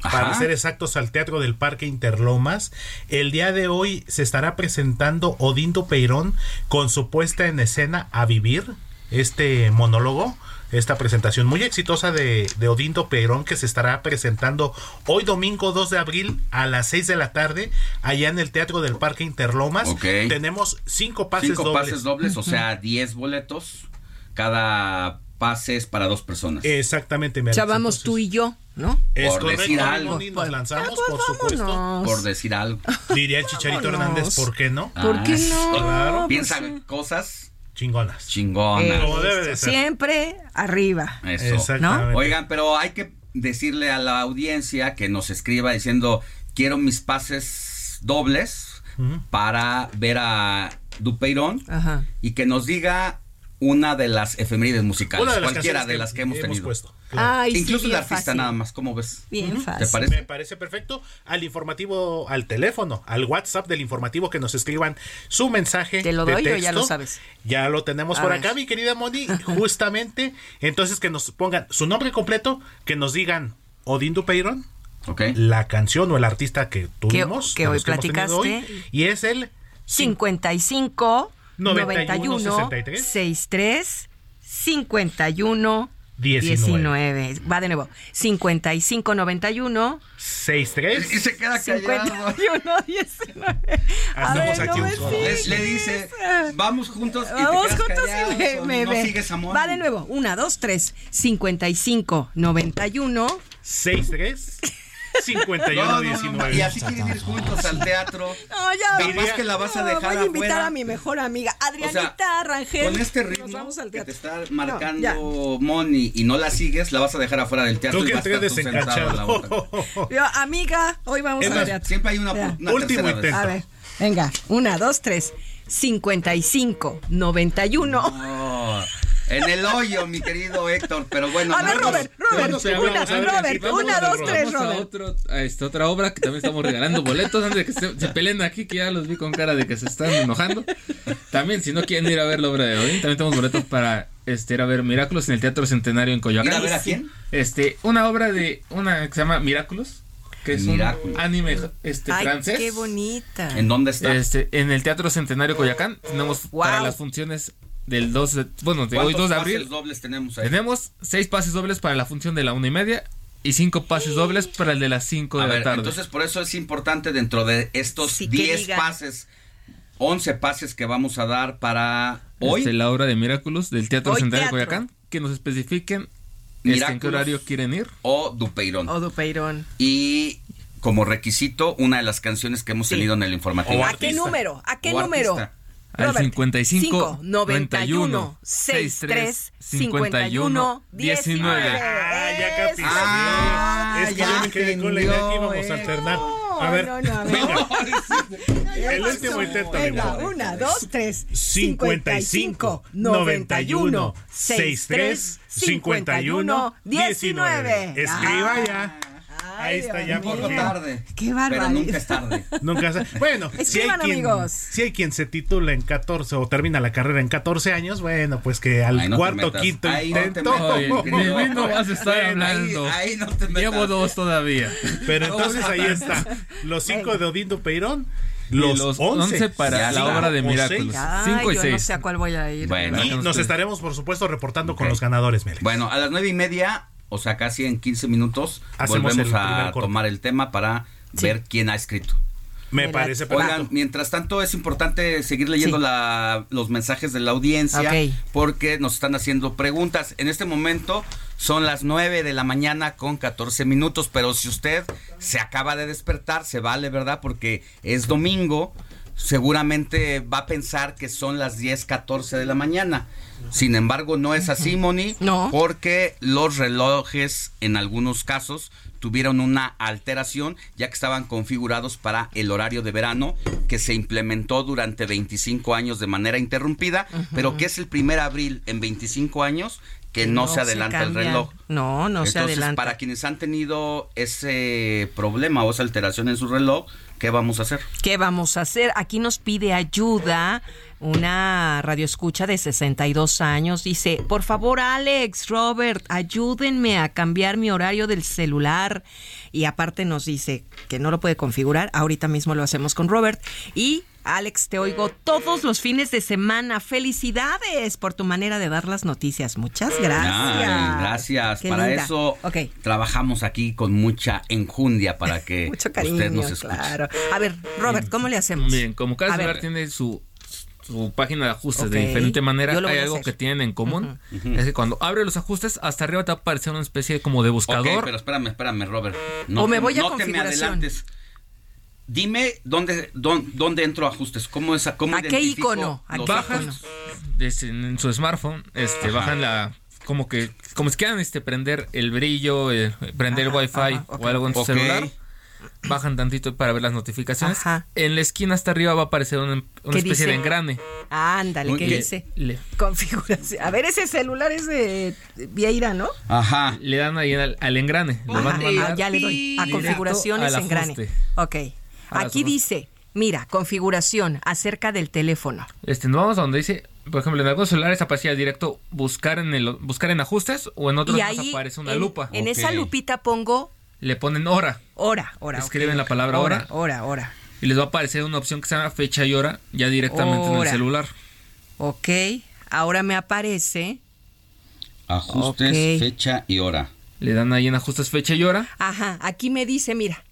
para Ajá. ser exactos al Teatro del Parque Interlomas, el día de hoy se estará presentando Odindo Peirón con su puesta en escena A Vivir. este monólogo, esta presentación muy exitosa de, de Odindo Perón que se estará presentando hoy domingo 2 de abril a las 6 de la tarde allá en el Teatro del Parque Interlomas. Tenemos cinco pases Cinco dobles. pases dobles, o sea, 10 boletos. Cada pase es para dos personas. Exactamente, sea, vamos tú y yo, ¿no? Es Por correcto, decir algo. Nos lanzamos, Ah, pues por supuesto. vámonos. Por decir algo. Diría el Chicharito Vámonos. Hernández, ¿por qué no? ¿Por qué no? Claro. Pues Piensa sí. cosas chingonas. Chingonas. Como debe de ser. Siempre arriba. Eso. Exactamente. Oigan, pero hay que decirle a la audiencia que nos escriba diciendo, quiero mis pases dobles para ver a Dupeirón Ajá. y que nos diga una de las efemérides musicales, Una de las cualquiera de las que hemos, hemos tenido. puesto, Ay, sí, Incluso el artista fácil. nada más, ¿cómo ves? Bien ¿Te fácil. parece? Me parece perfecto. Al informativo, al teléfono, al WhatsApp del informativo que nos escriban su mensaje. ¿Te lo de doy o ya texto. lo sabes? Ya lo tenemos A por ver. acá, mi querida Moni. Justamente. Entonces, que nos pongan su nombre completo, que nos digan Odín Dupeyron, la canción o el artista que tuvimos. que de hoy platicaste. hoy, y es el 55 91, 91 63, 63 51 19. 19. Va de nuevo. 55 91 63. Y se queda 51 19. A ver, aquí no un coro. Le, le dice, vamos juntos y Vamos te juntos callado, y me, me no ve. sigues amor. Va de nuevo. 1, 2, 3. 55 91 63 51 No, no, no, 19. Y así quieren ir juntos al teatro. No, ya. Capaz que la vas a No, dejar Voy a invitar afuera. a mi mejor amiga, Adrianita O sea, Rangel. Con este Nos ritmo vamos al que te está marcando. Moni y no la sigues, la vas a dejar afuera del teatro Tú y que vas a estar entres tú sentado a la otra. Yo, amiga, hoy vamos al teatro. siempre hay una, una Último vez. A ver, venga. 1, 2, 3. 55 91 No, en el hoyo, mi querido Héctor, pero bueno. A ver, Robert, Robert, Vamos, una, Robert, Vamos una, a- dos, tres, a Robert. otro- a esta otra obra que también estamos regalando boletos antes de que se, se peleen aquí, que ya los vi con cara de que se están enojando. También, si no quieren ir a ver la obra de hoy, también tenemos boletos para este, ir a ver Miraculous en el Teatro Centenario en Coyoacán. ¿Ir a ver a quién? Este, una obra de una que se llama Miraculous, que es Miraculous. un anime este, Ay, francés. qué bonita. ¿En dónde está? Este, en el Teatro Centenario Coyoacán tenemos Wow. para las funciones del 2 de, bueno, de hoy ¿Cuántos 2 de pases abril. dobles tenemos ahí? Tenemos seis pases dobles para la función de la una y media y cinco pases dobles para el de las 5 de A la ver, tarde. entonces por eso es importante dentro de estos Sí, que 10 digan. pases, 11 pases que vamos a dar para hoy. Este, la obra de Miraculous del Teatro Hoy Centenario teatro. Coyoacán, que nos especifiquen este, en qué Miraculous. horario quieren ir. o Dupeirón. O Dupeirón. Y como requisito, una de las canciones que hemos Sí. tenido en el informativo. ¿A qué número? ¿A qué O número? artista. Al Robert, 55 91 63 51 19. Ah, ya capiché. Ah, es que ya yo me quedé con la idea que íbamos a entendió, alternar. A ver, no, no, a ver. El último intento, Venga. 1, 2, 3. 55 91 63 51 19. Escriba ya. Ahí está ya Un poco tarde. Qué Pero barbaridad. nunca es tarde. Nunca se- Bueno, si hay, Escriban, quien, amigos. si hay quien se titula en 14 o termina la carrera en 14 años, bueno, pues que al Ahí no te cuarto, quinto Ahí no te intento. Oye, de mí no vas a estar hablando. Ahí, ahí no te metas. Llevo dos todavía. Pero entonces ahí está. Los cinco de Odindo Peirón, los, los 11, 11 para Ya la obra de Miraculous. seis. Ay, 5 y yo no 6. sé a cuál voy a ir. Bueno. Y nos ustedes- estaremos, por supuesto, reportando con los ganadores, Mele. Bueno, a las nueve y media, o sea, casi en 15 minutos, Hacemos volvemos a corte. tomar el tema para ver quién ha escrito. Me Mira, parece perfecto. Oigan, mientras tanto es importante seguir leyendo Sí. la- los mensajes de la audiencia porque nos están haciendo preguntas. En este momento son las 9 de la mañana con 14 minutos, pero si usted se acaba de despertar, se vale, ¿verdad? Porque es domingo, seguramente va a pensar que son las 10, 14 de la mañana. Sin embargo, no es así, Moni, No. porque los relojes en algunos casos tuvieron una alteración ya que estaban configurados para el horario de verano que se implementó durante 25 años de manera interrumpida, pero que es el primer abril en 25 años que no, se adelanta el reloj. No, no se Entonces, adelanta. para quienes han tenido ese problema o esa alteración en su reloj, ¿qué vamos a hacer? ¿Qué vamos a hacer? Aquí nos pide ayuda una radioescucha de 62 años. Dice, por favor, Alex, Robert, ayúdenme a cambiar mi horario del celular. Y aparte nos dice que no lo puede configurar. Ahorita mismo lo hacemos con Robert. Y Alex, te oigo todos los fines de semana. Felicidades por tu manera de dar las noticias. Muchas gracias. Ay, gracias. Qué para linda. eso Ok. trabajamos aquí con mucha enjundia para que Mucho cariño, usted nos escuche. claro. A ver, Robert, ¿cómo le hacemos? Bien, como cada celular tiene su, su página de ajustes de diferente manera, hay algo hacer. que tienen en común. Es que cuando abre los ajustes, hasta arriba te va a aparecer una especie como de buscador. Ok, pero espérame, espérame, Robert. O me voy a no te me configuración. adelantes. Dime dónde, dónde, dónde entro a ajustes. ¿Cómo es? ¿Cómo ¿A qué icono? ¿A bajan en su smartphone, este, Ajá. bajan la como que como si quieran este prender el brillo, eh, prender el wifi ajá, o algo en su celular. Bajan tantito para ver las notificaciones. Ajá. En la esquina hasta arriba va a aparecer una, una ¿Qué especie dice? de engrane. Ándale, ¿qué dice? Le, Configuración. A ver, ese celular es de Vieira, ¿no? Ajá. le dan ahí al, al engrane. Le van a Ah, ya le doy. A configuraciones engrane. Ok. Aquí dice, mira, configuración acerca del teléfono. Este, nos vamos a donde dice, por ejemplo, en algunos celulares aparecía directo buscar en el buscar en ajustes o en otros y ahí aparece una en, lupa. en esa lupita pongo Le ponen hora hora, hora. Escriben ok, la palabra hora. Hora, hora. y les va a aparecer una opción que se llama fecha y hora ya directamente en el celular. Ok. Ahora me aparece. Ajustes, fecha y hora. Le dan ahí en ajustes fecha y hora. Ajá, aquí me dice, mira.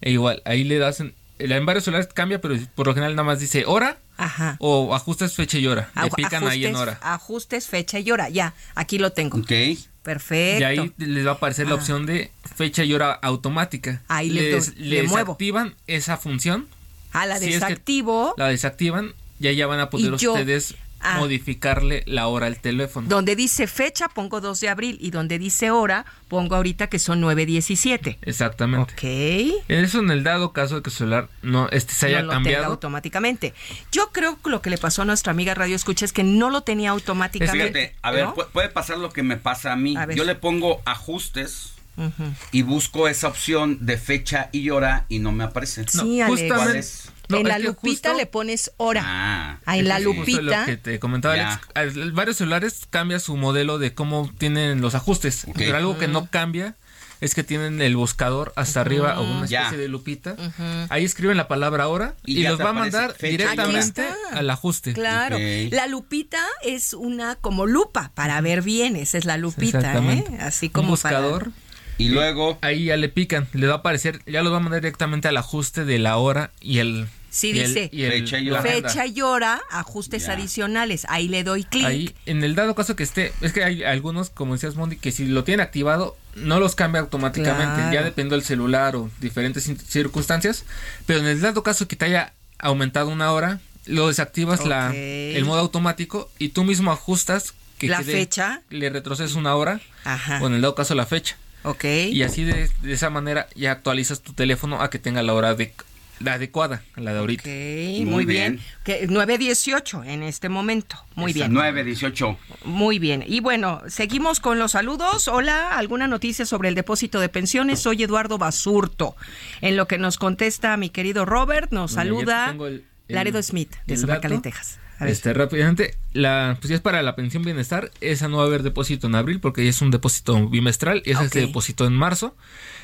E igual, ahí le das en, en varios celulares cambia, pero por lo general nada más dice hora Ajá. o ajustes fecha y hora. Le pican ahí en hora. Ajustes, fecha y hora. Ya, aquí lo tengo. Ok. Perfecto. Y ahí les va a aparecer la Ah. opción de fecha y hora automática. Ahí le les, le les muevo. activan esa función. Ah, la Si es que desactivo. la desactivan, ya ya van a poder Y yo- ustedes Ah. modificarle la hora al teléfono. Donde dice fecha pongo 2 de abril y donde dice hora pongo ahorita que son 9.17. Exactamente. Ok. Eso en el dado caso de que su celular no este se haya no lo tenga cambiado. automáticamente. Yo creo que lo que le pasó a nuestra amiga Radio Escucha es que no lo tenía automáticamente. Fíjate, a ver, ¿no? pu- puede pasar lo que me pasa a mí. A. Yo le pongo ajustes y busco esa opción de fecha y hora y no me aparece. Sí, Alex. ¿Cuál es? No, en la lupita justo- le pones hora. Ah, Ah, en la lupita. lo que te comentaba Ya. Alex, al- varios celulares cambia su modelo de cómo tienen los ajustes. Pero algo que no cambia es que tienen el buscador hasta arriba o una especie Ya. de lupita. Ahí escriben la palabra hora Y los va a mandar fecha directamente al ajuste. Claro. La lupita es una como lupa para ver bien. Esa es la lupita, Exactamente. ¿eh? Así Un como buscador. para- Y luego, Ahí ya le pican, le va a aparecer, ya lo va a mandar directamente al ajuste de la hora y el... Sí, y el- dice y el- fecha y la hora. Fecha y hora, ajustes Ya. adicionales. Ahí le doy clic. Ahí, en el dado caso que esté, es que hay algunos, como decías Mondi, que si lo tienen activado, no los cambia automáticamente. Claro. Ya depende del celular o diferentes circunstancias. Pero en el dado caso que te haya aumentado una hora, lo desactivas la, el modo automático y tú mismo ajustas que La quede- fecha. le retrocedes una hora Ajá. o en el dado caso la fecha. Ok. Y así de, de esa manera ya actualizas tu teléfono a que tenga la hora de, la adecuada, la de ahorita. Ok, Muy muy bien. bien. Que 9.18 en este momento. Muy bien. 9, 18. Muy bien. Y bueno, seguimos con los saludos. Hola, ¿alguna noticia sobre el depósito de pensiones? Soy Eduardo Basurto. En lo que nos contesta mi querido Robert, nos Bueno, saluda tengo el- el- Laredo Smith, de dato. Texas. Este, rápidamente, la, pues ya es para la pensión bienestar, esa no va a haber depósito en abril porque ya es un depósito bimestral y ese Ok. se depositó en marzo.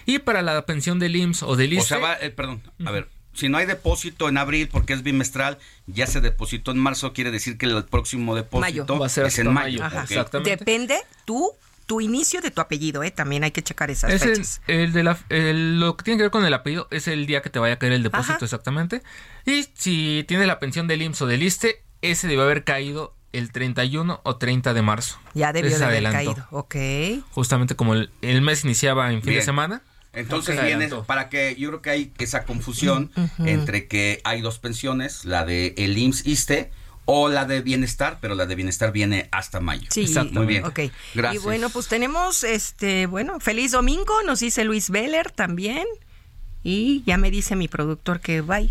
Y para la pensión del IMSS o del O ISSSTE, sea, va, eh, perdón, a ver, si no hay depósito en abril porque es bimestral, ya se depositó en marzo, quiere decir que el próximo depósito Mayo. Va a ser es en mayo. mayo. Ajá. ok. Exactamente. Depende tú, tu inicio de tu apellido, ¿eh? También hay que checar esas es el, fechas. el de la, el- lo que tiene que ver con el apellido es el día que te vaya a caer el depósito Ajá. exactamente. Y si tienes la pensión del IMSS o del ISSSTE, ese debe haber caído el 31 o 30 de marzo. Ya debió de haber adelantó. caído. Ok. Justamente como el, el mes iniciaba en fin de semana. Entonces Ok. viene, Adelantó. para que yo creo que hay esa confusión entre que hay dos pensiones, la de el IMSS ISTE o la de bienestar, pero la de bienestar viene hasta mayo. Sí, Muy bien. Ok. Gracias. Y bueno, pues tenemos, este, bueno, feliz domingo, nos dice Luis Veller también. Y ya me dice mi productor que bye.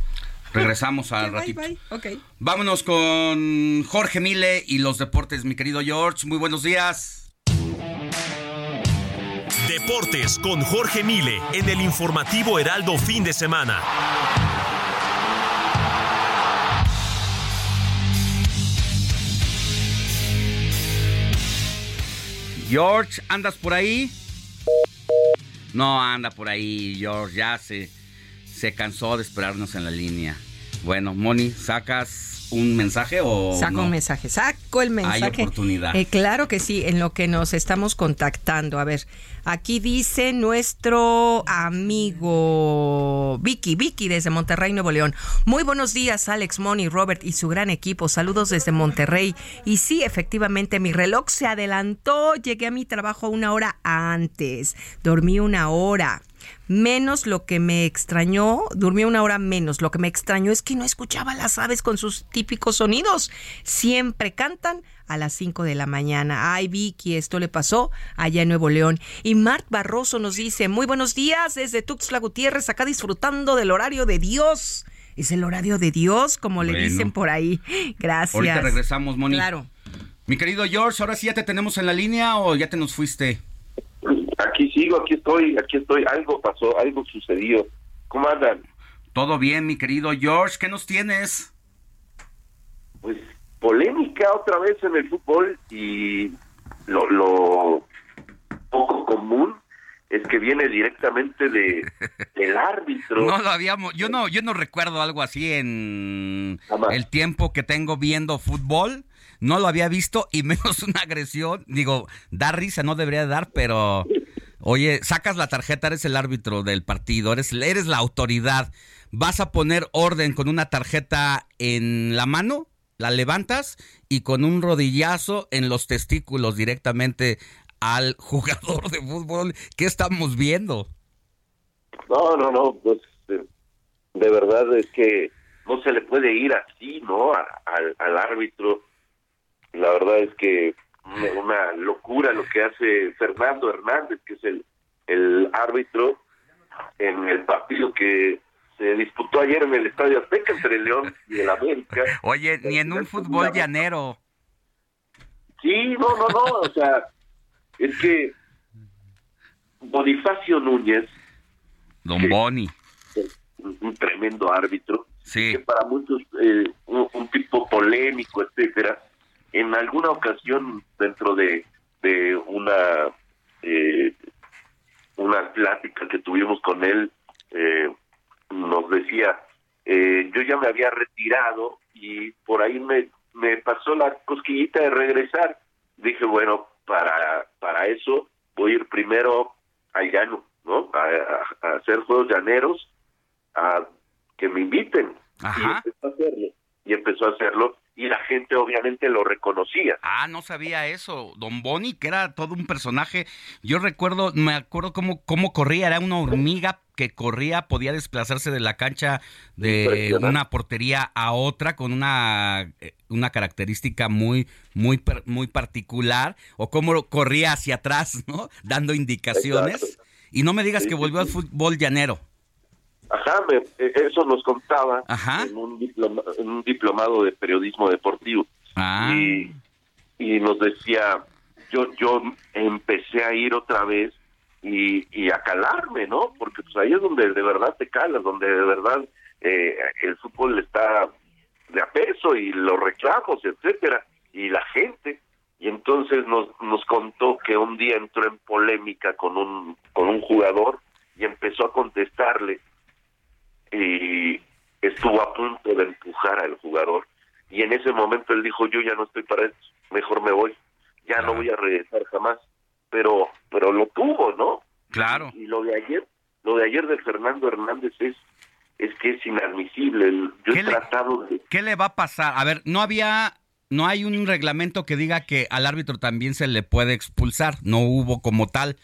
Regresamos al Que bye, ratito. bye. Ok. Vámonos con Jorge Mile y los deportes, mi querido George. Muy buenos días. Deportes con Jorge Mile en el informativo Heraldo fin de semana. George, ¿andas por ahí? No anda por ahí, George. Ya se, se cansó de esperarnos en la línea. Bueno, Moni, ¿sacas un mensaje o Saco no? un mensaje, saco el mensaje. oportunidad. Eh, claro que sí, en lo que nos estamos contactando. A ver, aquí dice nuestro amigo Vicky, Vicky desde Monterrey, Nuevo León. Muy buenos días, Alex, Moni, Robert y su gran equipo. Saludos desde Monterrey. Y sí, efectivamente, mi reloj se adelantó. Llegué a mi trabajo una hora antes. Dormí una hora. Menos lo que me extrañó, durmió una hora menos. Lo que me extrañó es que no escuchaba las aves con sus típicos sonidos. Siempre cantan a las 5 de la mañana. Ay, Vicky, esto le pasó allá en Nuevo León. Y Mark Barroso nos dice, muy buenos días desde Tuxtla Gutiérrez, acá disfrutando del horario de Dios. Es el horario de Dios, como le dicen por ahí. Gracias. Ahorita regresamos, Moni. Claro. Mi querido George, ¿ahora sí ya te tenemos en la línea o ya te nos fuiste? Aquí sigo, aquí estoy, aquí estoy. Algo pasó, algo sucedió. ¿Cómo andan? Todo bien, mi querido George, ¿qué nos tienes? Pues polémica otra vez en el fútbol y lo, lo poco común es que viene directamente de del árbitro. No lo habíamos, yo no, yo no recuerdo algo así en el tiempo que tengo viendo fútbol. No lo había visto y menos una agresión. Digo, da risa, no debería dar, pero oye, sacas la tarjeta, eres el árbitro del partido, eres, eres la autoridad. Vas a poner orden con una tarjeta en la mano, la levantas y con un rodillazo en los testículos directamente al jugador de fútbol. ¿Qué estamos viendo? No, no, no, pues de verdad es que no se le puede ir así, ¿no? Al árbitro. La verdad es que una, locura lo que hace Fernando Hernández, que es el, el árbitro en el partido que se disputó ayer en el Estadio Azteca entre el León y el América. Oye, ni en un fútbol llanero. Sí, no, no, no, o sea, es que Bonifacio Núñez, Don Boni. un, un tremendo árbitro, Sí. que para muchos eh, un, un tipo polémico, etcétera, en alguna ocasión dentro de, de una eh, una plática que tuvimos con él, eh, nos decía, eh, yo ya me había retirado y por ahí me, me pasó la cosquillita de regresar. Dije, bueno, para, para eso voy a ir primero al llano, ¿no? A, a- a hacer juegos llaneros, a que me inviten. Y empezó a hacerlo. Y empezó a hacerlo. Y la gente obviamente lo reconocía. Ah, no sabía eso. Don Boni, que era todo un personaje. Yo recuerdo, me acuerdo cómo, cómo corría. Era una hormiga que corría, podía desplazarse de la cancha de una portería a otra con una, eh, una característica muy, muy, muy particular. O cómo corría hacia atrás, ¿no? Dando indicaciones. Exacto. Y no me digas Sí, que sí, volvió al fútbol llanero. Ajá, me- eh, eso nos contaba en, un diploma- en un diplomado de periodismo deportivo. Ah. Y, y nos decía, yo yo empecé a ir otra vez y, y a calarme, ¿no? Porque pues ahí es donde de verdad te calas, donde de verdad eh, el fútbol está de a peso y los reclamos, etcétera, y la gente. Y entonces nos, nos contó que un día entró en polémica con un, con un jugador y empezó a contestarle y estuvo a punto de empujar al jugador. Y en ese momento él dijo yo ya no estoy para esto mejor me voy ya no voy a regresar jamás pero pero lo tuvo no claro. Y lo de ayer lo de ayer de Fernando Hernández es es que es inadmisible. Yo he tratado de ¿Qué le va a pasar? A ver, no había, no hay un reglamento que diga que al árbitro también se le puede expulsar, no hubo como tal.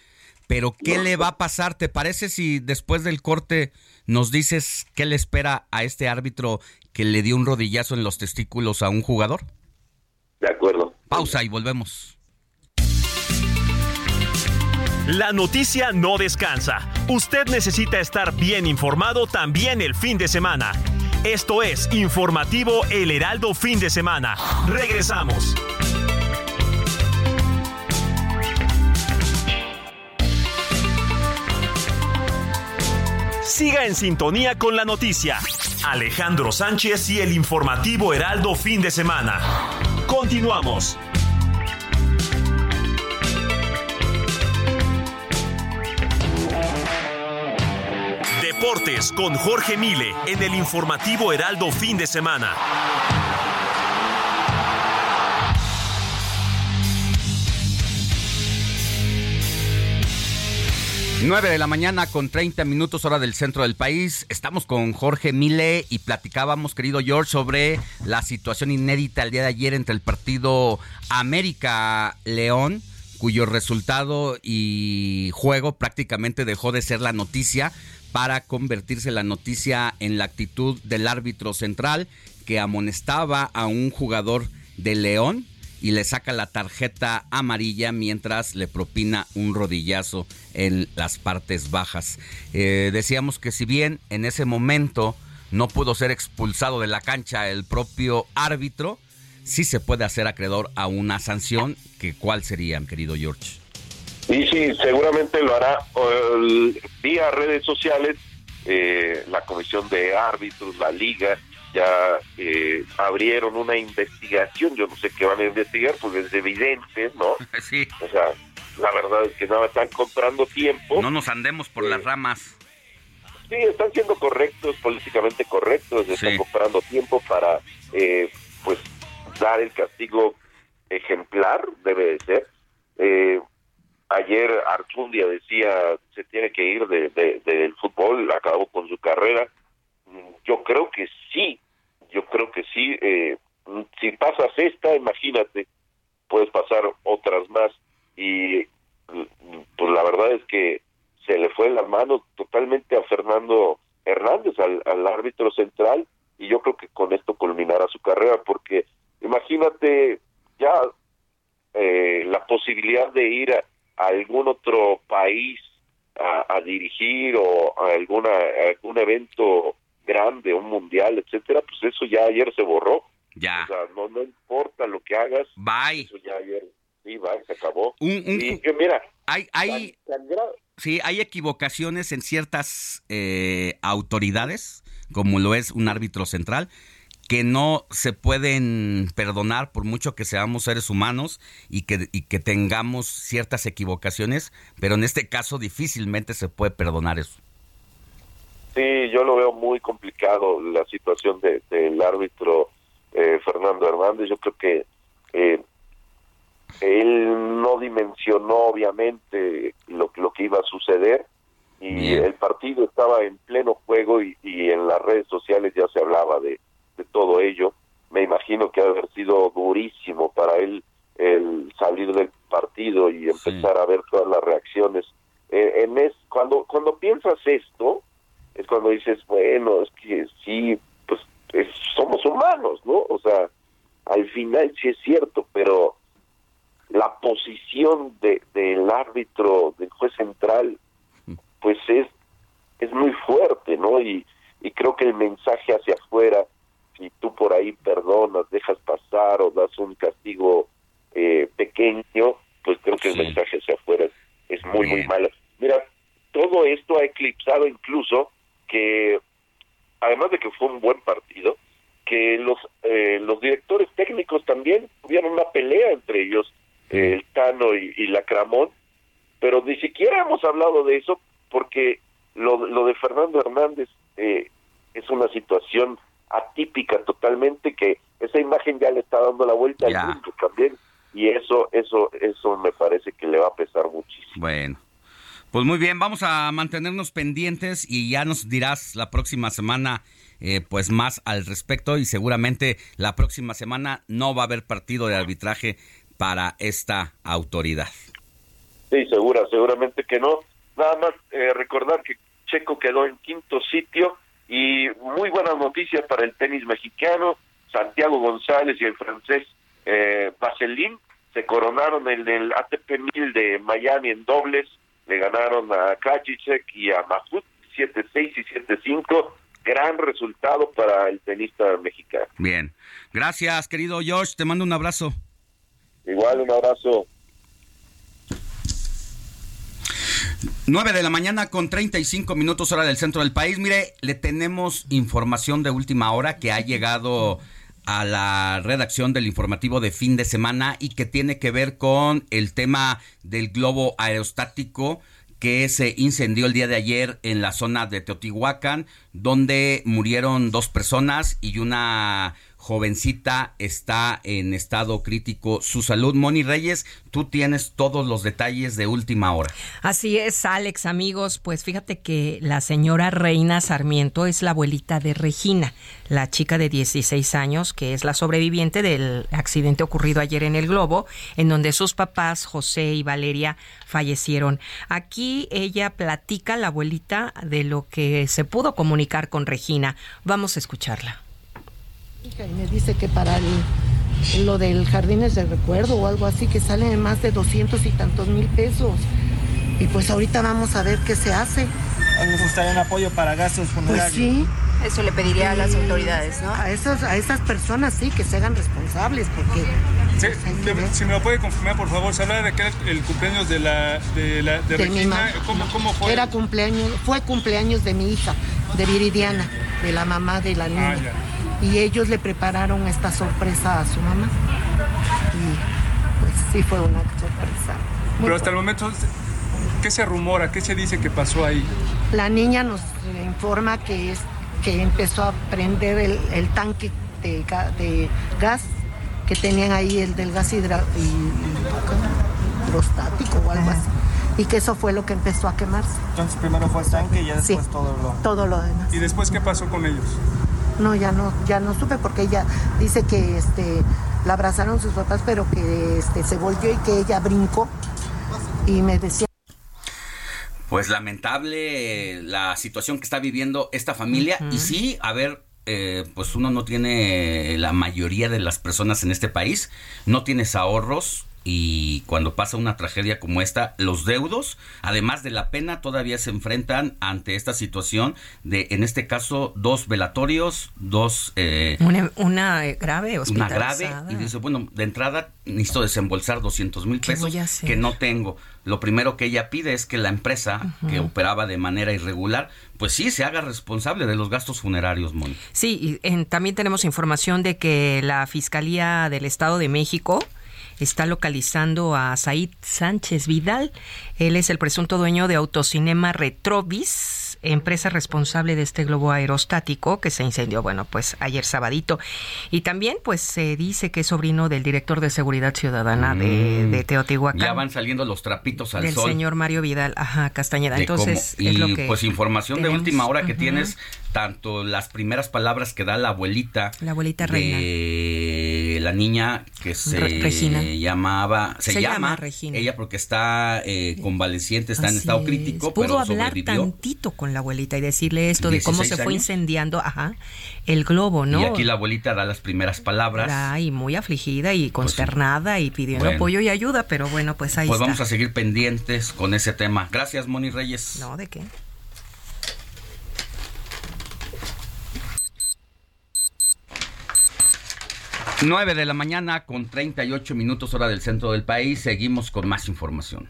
Pero ¿qué le va a pasar? ¿Te parece si después del corte nos dices qué le espera a este árbitro que le dio un rodillazo en los testículos a un jugador? De acuerdo. Pausa y volvemos. La noticia no descansa. Usted necesita estar bien informado también el fin de semana. Esto es Informativo El Heraldo Fin de Semana. Regresamos. Siga en sintonía con la noticia. Alejandro Sánchez y el Informativo Heraldo Fin de Semana. Continuamos. De Deportes con Jorge Mile en el informativo Heraldo fin de semana. 9 de la mañana con 30 minutos hora del centro del país. Estamos con Jorge Mile y platicábamos, querido George, sobre la situación inédita el día de ayer entre el partido América León, cuyo resultado y juego prácticamente dejó de ser la noticia para convertirse la noticia en la actitud del árbitro central que amonestaba a un jugador de León y le saca la tarjeta amarilla mientras le propina un rodillazo en las partes bajas. Eh, decíamos que si bien en ese momento no pudo ser expulsado de la cancha el propio árbitro, sí se puede hacer acreedor a una sanción, que cuál sería, querido George. Y sí, seguramente lo hará vía redes sociales, eh, la comisión de árbitros, la liga, ya eh, abrieron una investigación, yo no sé qué van a investigar, porque es evidente, ¿no? Sí. O sea, la verdad es que nada, están comprando tiempo. No nos andemos por las ramas. Sí, están siendo correctos, políticamente correctos, están comprando tiempo para, eh, pues, dar el castigo ejemplar, debe de ser. Eh, ayer Archundia decía, se tiene que ir de, de- del fútbol, acabó con su carrera. Mm, Yo creo que sí, yo creo que sí. eh, mm, si pasas esta, imagínate, puedes pasar otras más. Y mm, pues la verdad es que se le fue la mano totalmente a Fernando Hernández, al, árbitro central, y yo creo que con esto culminará su carrera, porque imagínate ya eh, la posibilidad de ir a, algún otro país a, a dirigir o a alguna a algún evento grande, un mundial, etcétera, pues eso ya ayer se borró. Ya. O sea, no, no importa lo que hagas. Bye. Eso ya ayer, sí, bye, se acabó. Un- un- y que mira, Hay, hay, sí, hay equivocaciones en ciertas eh, autoridades, como lo es un árbitro central, que no se pueden perdonar por mucho que seamos seres humanos y que, y que tengamos ciertas equivocaciones, pero en este caso difícilmente se puede perdonar eso. Sí, yo lo veo muy complicado la situación de- del árbitro eh, Fernando Hernández. Yo creo que eh, él no dimensionó obviamente lo, lo que iba a suceder y el partido estaba en pleno juego y, y en las redes sociales ya se hablaba de, de todo ello. Me imagino que ha haber sido durísimo para él el salir del partido y empezar a ver todas las reacciones. Eh, en es, cuando, cuando piensas esto, es cuando dices, bueno, es que sí, pues es- somos humanos, ¿no? O sea, al final sí es cierto, pero la posición de, del árbitro, del juez central, pues es, es muy fuerte, ¿no? Y, y creo que el mensaje hacia afuera, si tú por ahí perdonas, dejas pasar o das un castigo eh, pequeño, pues creo que el mensaje hacia afuera es, es muy, muy malo. Mira, todo esto ha eclipsado incluso que, además de que fue un buen partido, que los eh, los directores técnicos también tuvieron una pelea entre ellos, eh, el Tano y, y la Cramón, pero ni siquiera hemos hablado de eso porque lo, lo de Fernando Hernández eh, es una situación atípica totalmente que esa imagen ya le está dando la vuelta al mundo también y eso eso eso me parece que le va a pesar muchísimo. Bueno. Pues muy bien, vamos a mantenernos pendientes y ya nos dirás la próxima semana eh, pues más al respecto y seguramente la próxima semana no va a haber partido de arbitraje para esta autoridad. Sí, segura, seguramente que no. Nada más eh, recordar que Checo quedó en quinto sitio y muy buenas noticias para el tenis mexicano. Santiago González y el francés eh, Vaseline se coronaron en el ATP 1000 de Miami en dobles. Le ganaron a Krajicek y a Mahut 7-6 y 7-5. Gran resultado para el tenista mexicano. Bien. Gracias, querido Josh. Te mando un abrazo. Igual un abrazo. 9 de la mañana con 35 minutos hora del centro del país. Mire, le tenemos información de última hora que ha llegado a la redacción del informativo de fin de semana y que tiene que ver con el tema del globo aerostático que se incendió el día de ayer en la zona de Teotihuacán, donde murieron dos personas y una jovencita está en estado crítico su salud. Moni Reyes, tú tienes todos los detalles de última hora. Así es, Alex, amigos. Pues fíjate que la señora Reina Sarmiento es la abuelita de Regina, la chica de 16 años que es la sobreviviente del accidente ocurrido ayer en el Globo, en donde sus papás, José y Valeria, fallecieron. Aquí ella platica, la abuelita, de lo que se pudo comunicar con Regina. Vamos a escucharla. Hija y me dice que para el- lo del jardines de recuerdo o algo así que sale más de 200 y tantos mil pesos. Y pues ahorita vamos a ver qué se hace. ¿Les gustaría un apoyo para gastos Pues funerarios? sí. Eso le pediría a las autoridades, ¿no? A esas, a esas personas sí, que se hagan responsables, porque Sí, de- si me lo puede confirmar, por favor, se habla de que era el cumpleaños de la de, la, de de mi Regina. mamá. ¿Cómo, ¿Cómo fue? Era cumpleaños, fue cumpleaños de mi hija, de Viridiana, de la mamá de la niña. Ah, y ellos le prepararon esta sorpresa a su mamá. Y pues sí fue una sorpresa. Muy Pero hasta el momento, ¿qué se rumora? ¿Qué se dice que pasó ahí? La niña nos informa que es que empezó a prender el, el tanque de, ga- de gas que tenían ahí, el del gas hidra, y- y- hidrostático o algo así. Y que eso fue lo que empezó a quemarse. Entonces primero fue el tanque y ya Sí. después todo lo... Todo lo demás. ¿Y después qué pasó con ellos? No, ya no, ya no supe porque ella dice que este la abrazaron sus papás, pero que este se volvió y que ella brincó y me decía Pues lamentable la situación que está viviendo esta familia. Y sí, a ver, eh, pues uno no tiene, la mayoría de las personas en este país, no tienes ahorros. Y cuando pasa una tragedia como esta, los deudos, además de la pena, todavía se enfrentan ante esta situación de, en este caso, dos velatorios, dos... eh, Una, una eh, grave una grave y dice, bueno, de entrada necesito desembolsar 200 mil ¿Qué pesos que no tengo. Lo primero que ella pide es que la empresa que operaba de manera irregular, pues sí, se haga responsable de los gastos funerarios, Moni. Sí, y en- también tenemos información de que la Fiscalía del Estado de México está localizando a Said Sánchez Vidal. Él es el presunto dueño de Autocinema Retrovis, empresa responsable de este globo aerostático que se incendió, bueno, pues ayer sabadito. Y también, pues se dice que es sobrino del director de Seguridad Ciudadana de, Mm. de Teotihuacán. Ya van saliendo los trapitos al del sol. señor Mario Vidal, ajá, Castañeda. de Entonces, es y lo que pues información de última hora que tienes tanto las primeras palabras que da la abuelita La abuelita reina. La niña que se Regina. llamaba se, Se llama llama, Regina. ella porque está eh, convaleciente está en estado es. crítico Pudo pero hablar sobrevivió tantito con la abuelita y decirle esto de cómo se 16 fue incendiando, ajá, el globo, ¿no? y aquí la abuelita da las primeras palabras Ay, muy afligida y consternada y pidiendo Bueno. apoyo y ayuda, pero bueno, pues ahí pues está. vamos a seguir pendientes con ese tema gracias Moni Reyes No, ¿de qué? Nueve de la mañana con 38 minutos hora del centro del país. Seguimos con más información.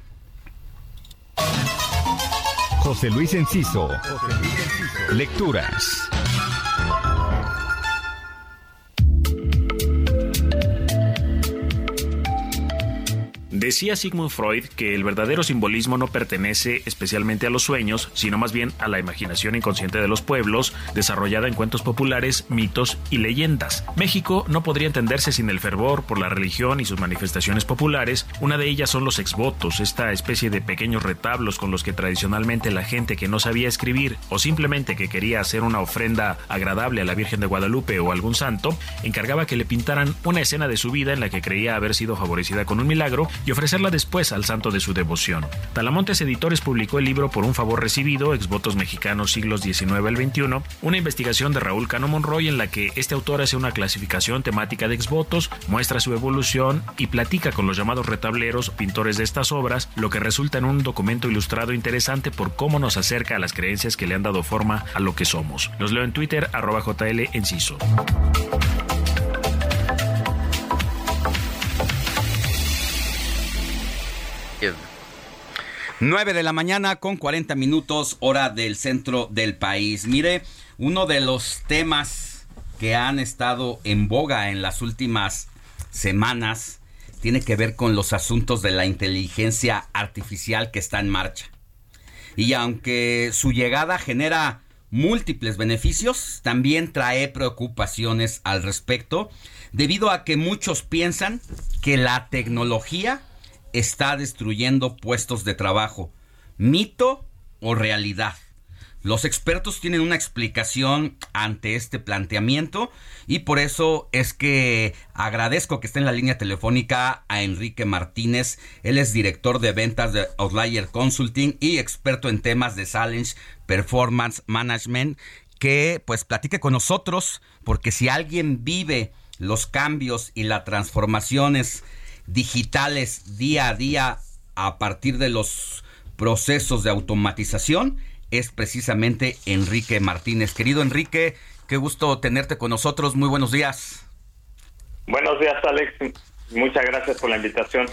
José Luis Enciso. Lecturas. Decía Sigmund Freud que el verdadero simbolismo no pertenece especialmente a los sueños, sino más bien a la imaginación inconsciente de los pueblos, desarrollada en cuentos populares, mitos y leyendas. México no podría entenderse sin el fervor por la religión y sus manifestaciones populares. Una de ellas son los exvotos, esta especie de pequeños retablos con los que tradicionalmente la gente que no sabía escribir o simplemente que quería hacer una ofrenda agradable a la Virgen de Guadalupe o algún santo, encargaba que le pintaran una escena de su vida en la que creía haber sido favorecida con un milagro y ofrecerla después al santo de su devoción. Talamontes Editores publicó el libro Por un favor recibido, exvotos mexicanos siglos XIX al XXI, una investigación de Raúl Cano Monroy en la que este autor hace una clasificación temática de exvotos, muestra su evolución y platica con los llamados retableros, pintores de estas obras, lo que resulta en un documento ilustrado interesante por cómo nos acerca a las creencias que le han dado forma a lo que somos. Los leo en Twitter, arroba JL Enciso. 9 de la mañana con 40 minutos hora del centro del país. Mire, uno de los temas que han estado en boga en las últimas semanas tiene que ver con los asuntos de la inteligencia artificial que está en marcha. y aunque su llegada genera múltiples beneficios, también trae preocupaciones al respecto, debido a que muchos piensan que la tecnología está destruyendo puestos de trabajo. ¿Mito o realidad? Los expertos tienen una explicación ante este planteamiento y por eso es que agradezco que esté en la línea telefónica a Enrique Martínez. Él es director de ventas de Outlier Consulting y experto en temas de Challenge Performance Management que pues platique con nosotros porque si alguien vive los cambios y las transformaciones digitales día a día a partir de los procesos de automatización es precisamente Enrique Martínez. Querido Enrique, qué gusto tenerte con nosotros. Muy buenos días. Buenos días, Alex. Muchas gracias por la invitación.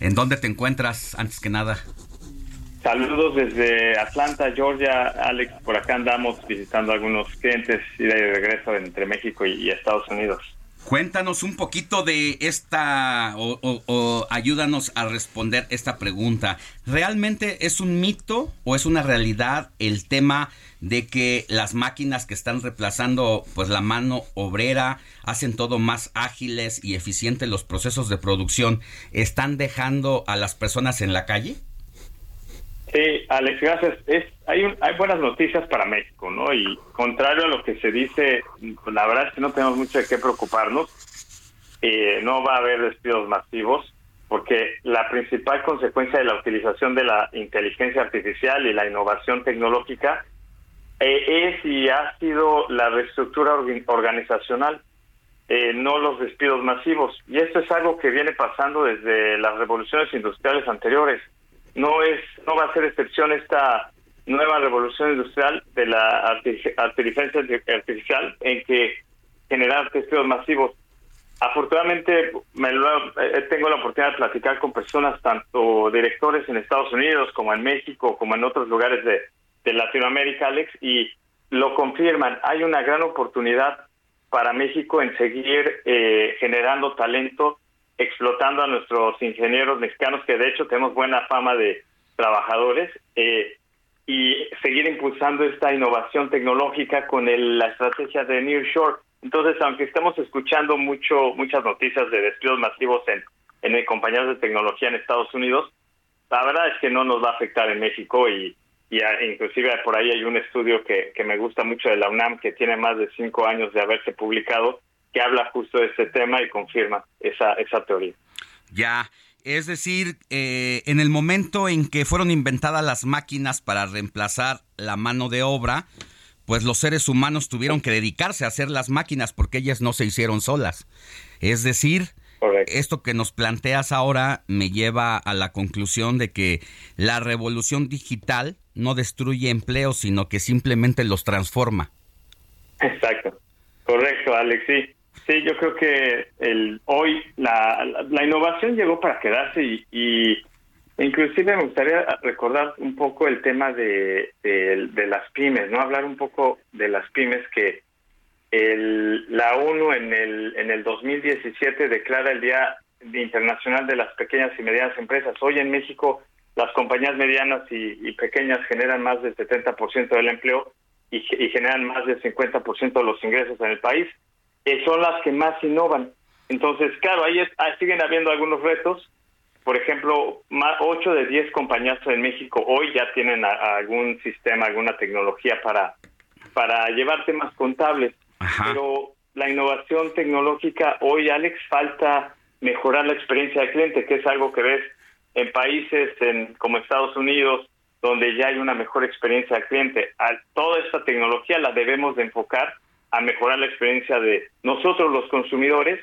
¿En dónde te encuentras, antes que nada? Saludos desde Atlanta, Georgia. Alex, por acá andamos visitando a algunos clientes y de regreso entre México y, y Estados Unidos. Cuéntanos un poquito de esta o, ayúdanos a responder esta pregunta. ¿Realmente es un mito o es una realidad el tema de que las máquinas que están reemplazando pues la mano obrera hacen todo más ágiles y eficientes los procesos de producción están dejando a las personas en la calle? Sí, Alex, gracias. Es, hay, un- hay buenas noticias para México, ¿no? Y contrario a lo que se dice, la verdad es que no tenemos mucho de qué preocuparnos. Eh, no va a haber despidos masivos porque la principal consecuencia de la utilización de la inteligencia artificial y la innovación tecnológica eh, es y ha sido la reestructura organizacional, eh, no los despidos masivos. Y esto es algo que viene pasando desde las revoluciones industriales anteriores. No es, no va a ser excepción esta nueva revolución industrial de la inteligencia artificial en que generar despidos masivos. Afortunadamente me lo- eh, tengo la oportunidad de platicar con personas, tanto directores en Estados Unidos como en México, como en otros lugares de, de Latinoamérica, Alex, y lo confirman. Hay una gran oportunidad para México en seguir eh, generando talento, explotando a nuestros ingenieros mexicanos, que de hecho tenemos buena fama de trabajadores, eh, y seguir impulsando esta innovación tecnológica con el- la estrategia de Nearshore. Entonces, aunque estamos escuchando mucho muchas noticias de despidos masivos en, en compañías de tecnología en Estados Unidos, la verdad es que no nos va a afectar en México y, y inclusive por ahí hay un estudio que, que me gusta mucho de la UNAM que tiene más de cinco años de haberse publicado que habla justo de este tema y confirma esa, esa teoría. Ya, es decir, eh, en el momento en que fueron inventadas las máquinas para reemplazar la mano de obra, pues los seres humanos tuvieron que dedicarse a hacer las máquinas porque ellas no se hicieron solas. Es decir, esto que nos planteas ahora me lleva a la conclusión de que la revolución digital no destruye empleos, sino que simplemente los transforma. Exacto, correcto, Alex. Sí, sí yo creo que el, hoy la, la, la innovación llegó para quedarse y, inclusive me gustaría recordar un poco el tema de, de, las pymes, no hablar un poco de las pymes que el, la ONU en el, en el 2017 declara el Día Internacional de las Pequeñas y Medianas Empresas. Hoy en México las compañías medianas y, pequeñas generan más del 70% del empleo y generan más del 50% de los ingresos en el país. Eh, son las que más innovan. Entonces, claro, ahí, es, ahí siguen habiendo algunos retos. Por ejemplo, más, 8 de 10 compañías en México hoy ya tienen a, a algún sistema, alguna tecnología para, para llevar temas contables. Pero la innovación tecnológica hoy, Alex, falta mejorar la experiencia del cliente, que es algo que ves en países en, como Estados Unidos, donde ya hay una mejor experiencia del cliente. A toda esta tecnología la debemos de enfocar a mejorar la experiencia de nosotros los consumidores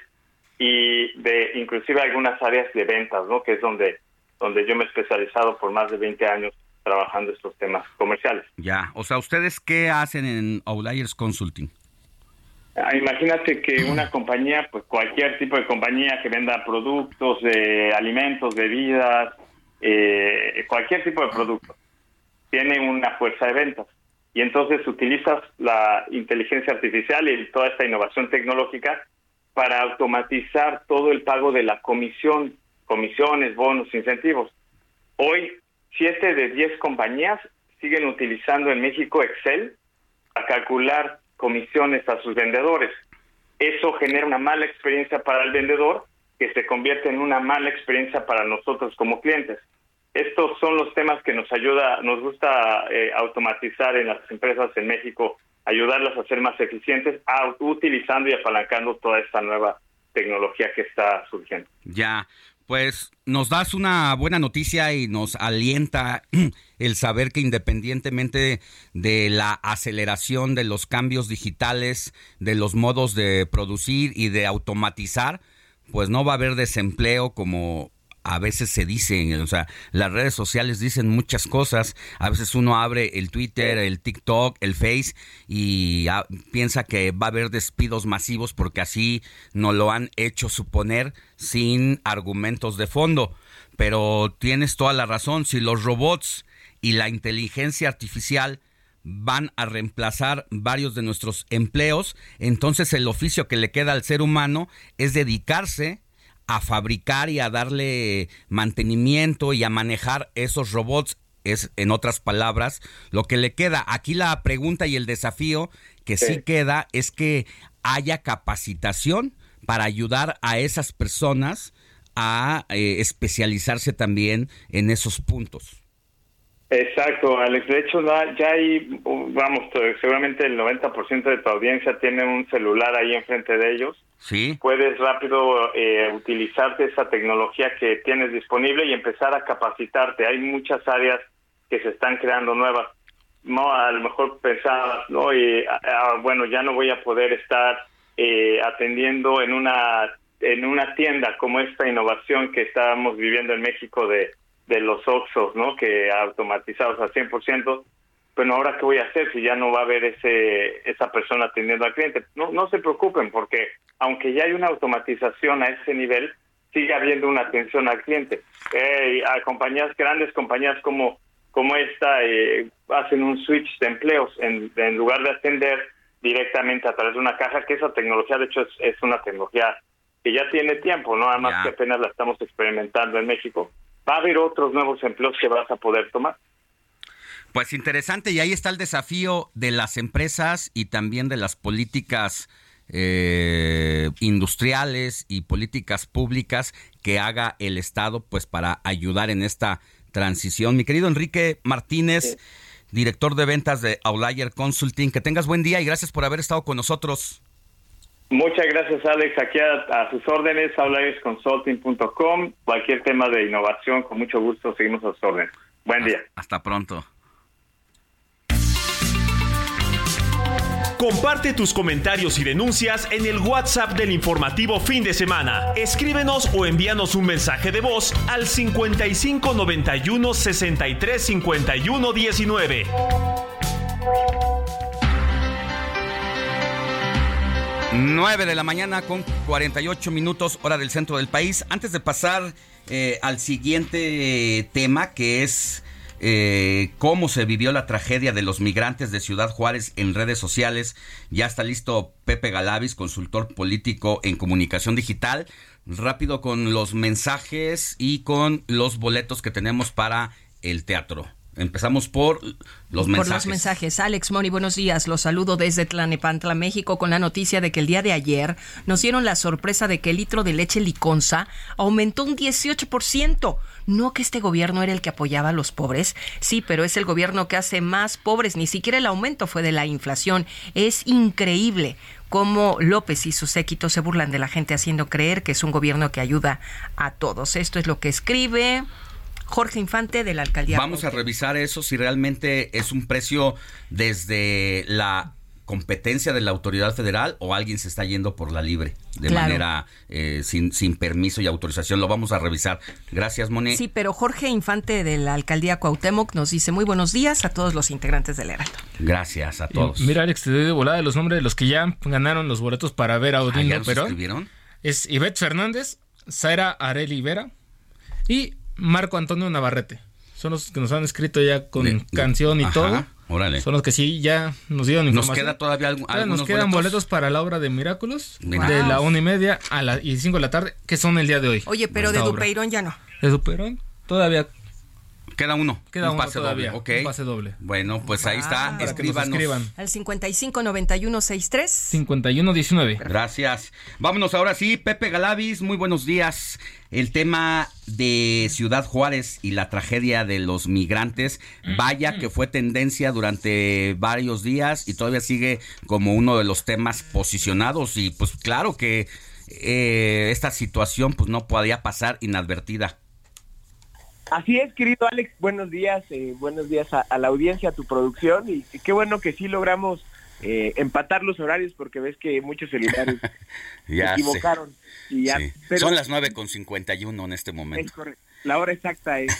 y de inclusive algunas áreas de ventas, ¿no? Que es donde donde yo me he especializado por más de 20 años trabajando estos temas comerciales. Ya, o sea, ¿ustedes qué hacen en Outliers Consulting? Ah, Imagínate que una compañía, pues cualquier tipo de compañía que venda productos, de alimentos, bebidas, eh, cualquier tipo de producto, tiene una fuerza de ventas. Y entonces utilizas la inteligencia artificial y toda esta innovación tecnológica para automatizar todo el pago de la comisión, comisiones, bonos, incentivos. Hoy, siete de diez compañías siguen utilizando en México Excel a calcular comisiones a sus vendedores. Eso genera una mala experiencia para el vendedor que se convierte en una mala experiencia para nosotros como clientes. Estos son los temas que nos ayuda, nos gusta eh, automatizar en las empresas en México, ayudarlas a ser más eficientes, a- utilizando y apalancando toda esta nueva tecnología que está surgiendo. Ya, pues nos das una buena noticia y nos alienta el saber que independientemente de la aceleración de los cambios digitales, de los modos de producir y de automatizar, pues no va a haber desempleo como a veces se dice, o sea, las redes sociales dicen muchas cosas, a veces uno abre el Twitter, el TikTok, el Face y ah, piensa que va a haber despidos masivos porque así nos lo han hecho suponer sin argumentos de fondo. Pero tienes toda la razón, si los robots y la inteligencia artificial van a reemplazar varios de nuestros empleos, entonces el oficio que le queda al ser humano es dedicarse a fabricar y a darle mantenimiento y a manejar esos robots es en otras palabras lo que le queda aquí la pregunta y el desafío que sí, Sí. queda es que haya capacitación para ayudar a esas personas a eh, especializarse también en esos puntos Exacto, Alex. De hecho, ya ya hay, uh, vamos, seguramente el 90% de tu audiencia tiene un celular ahí enfrente de ellos. sí Puedes rápido eh, utilizarte esa tecnología que tienes disponible y empezar a capacitarte. Hay muchas áreas que se están creando nuevas. No, a lo mejor pensabas, no, y, ah, ah, bueno, ya no voy a poder estar eh, atendiendo en una en una tienda como esta innovación que estábamos viviendo en México de de los Oxxos, ¿no? Que automatizados al 100%. Bueno, ahora qué voy a hacer si ya no va a haber ese esa persona atendiendo al cliente. No no se preocupen porque aunque ya hay una automatización a ese nivel, sigue habiendo una atención al cliente. Eh, a compañías grandes, compañías como como esta eh, hacen un switch de empleos en, en lugar de atender directamente a través de una caja, que esa tecnología de hecho es, es una tecnología que ya tiene tiempo, no además Ya. que apenas la estamos experimentando en México. Va a haber otros nuevos empleos que vas a poder tomar. Pues interesante, y ahí está el desafío de las empresas y también de las políticas eh, industriales y políticas públicas que haga el Estado pues para ayudar en esta transición. Mi querido Enrique Martínez, director de ventas de Outlier Consulting, que tengas buen día y gracias por haber estado con nosotros. Muchas gracias, Alex. Aquí a, a sus órdenes, hablaresconsulting.com. Cualquier tema de innovación, con mucho gusto, seguimos a sus órdenes. Buen día. Hasta pronto. Comparte tus comentarios y denuncias en el WhatsApp del informativo fin de semana. Escríbenos o envíanos un mensaje de voz al 55 91 63 51 19. Nueve de la mañana con 48 minutos hora del centro del país. Antes de pasar eh, al siguiente tema que es eh, cómo se vivió la tragedia de los migrantes de Ciudad Juárez en redes sociales, ya está listo Pepe Galavis, consultor político en comunicación digital. Rápido con los mensajes y con los boletos que tenemos para el teatro. Empezamos por los Por mensajes. los mensajes. Alex Mori, buenos días. Los saludo desde Tlanepantla, México, con la noticia de que el día de ayer nos dieron la sorpresa de que el litro de leche liconza aumentó un 18%. No que este gobierno era el que apoyaba a los pobres. Sí, pero es el gobierno que hace más pobres. Ni siquiera el aumento fue de la inflación. Es increíble cómo López y sus séquitos se burlan de la gente haciendo creer que es un gobierno que ayuda a todos. Esto es lo que escribe Jorge Infante de la alcaldía. Vamos a revisar eso si realmente es un precio desde la competencia de la autoridad federal o alguien se está yendo por la libre de Claro. manera eh, sin, sin permiso y autorización. Lo vamos a revisar. Gracias, Moni. Sí, pero Jorge Infante de la alcaldía Cuauhtémoc nos dice muy buenos días a todos los integrantes del Heraldo. Gracias a Y todos. Mira, Alex, te doy de volada los nombres de los que ya ganaron los boletos para ver a Ah, ¿ya Odín Perón. escribieron? Es Ivette Fernández, Sara Areli Vera y Marco Antonio Navarrete. Son los que nos han escrito ya con De- canción y ajá, todo. órale. Son los que sí ya nos dieron Nos información. queda todavía algún- Nos quedan boletos. boletos? para la obra de Miraculous Mira. de la Wow. una y media a las y cinco de la tarde, que son el día de hoy. Oye, pero de. Dupeirón ya no. De Duperón todavía Queda uno. Queda un uno pase todavía, doble. ok. un pase doble. Bueno, pues ahí está. Para que nos Escríbanos. escriban. Al 559163. 5119. Gracias. Vámonos ahora sí, Pepe Galavis, muy buenos días. El tema de Ciudad Juárez y la tragedia de los migrantes, vaya que fue tendencia durante varios días y todavía sigue como uno de los temas posicionados y pues claro que eh, esta situación pues no podía pasar inadvertida. Así es, querido Alex, buenos días, eh, buenos días a, a la audiencia, a tu producción y, y qué bueno que sí logramos eh, empatar los horarios porque ves que muchos celulares se equivocaron. Y ya, Sí. pero- Son las 9 con 51 en este momento. Es. La hora exacta es.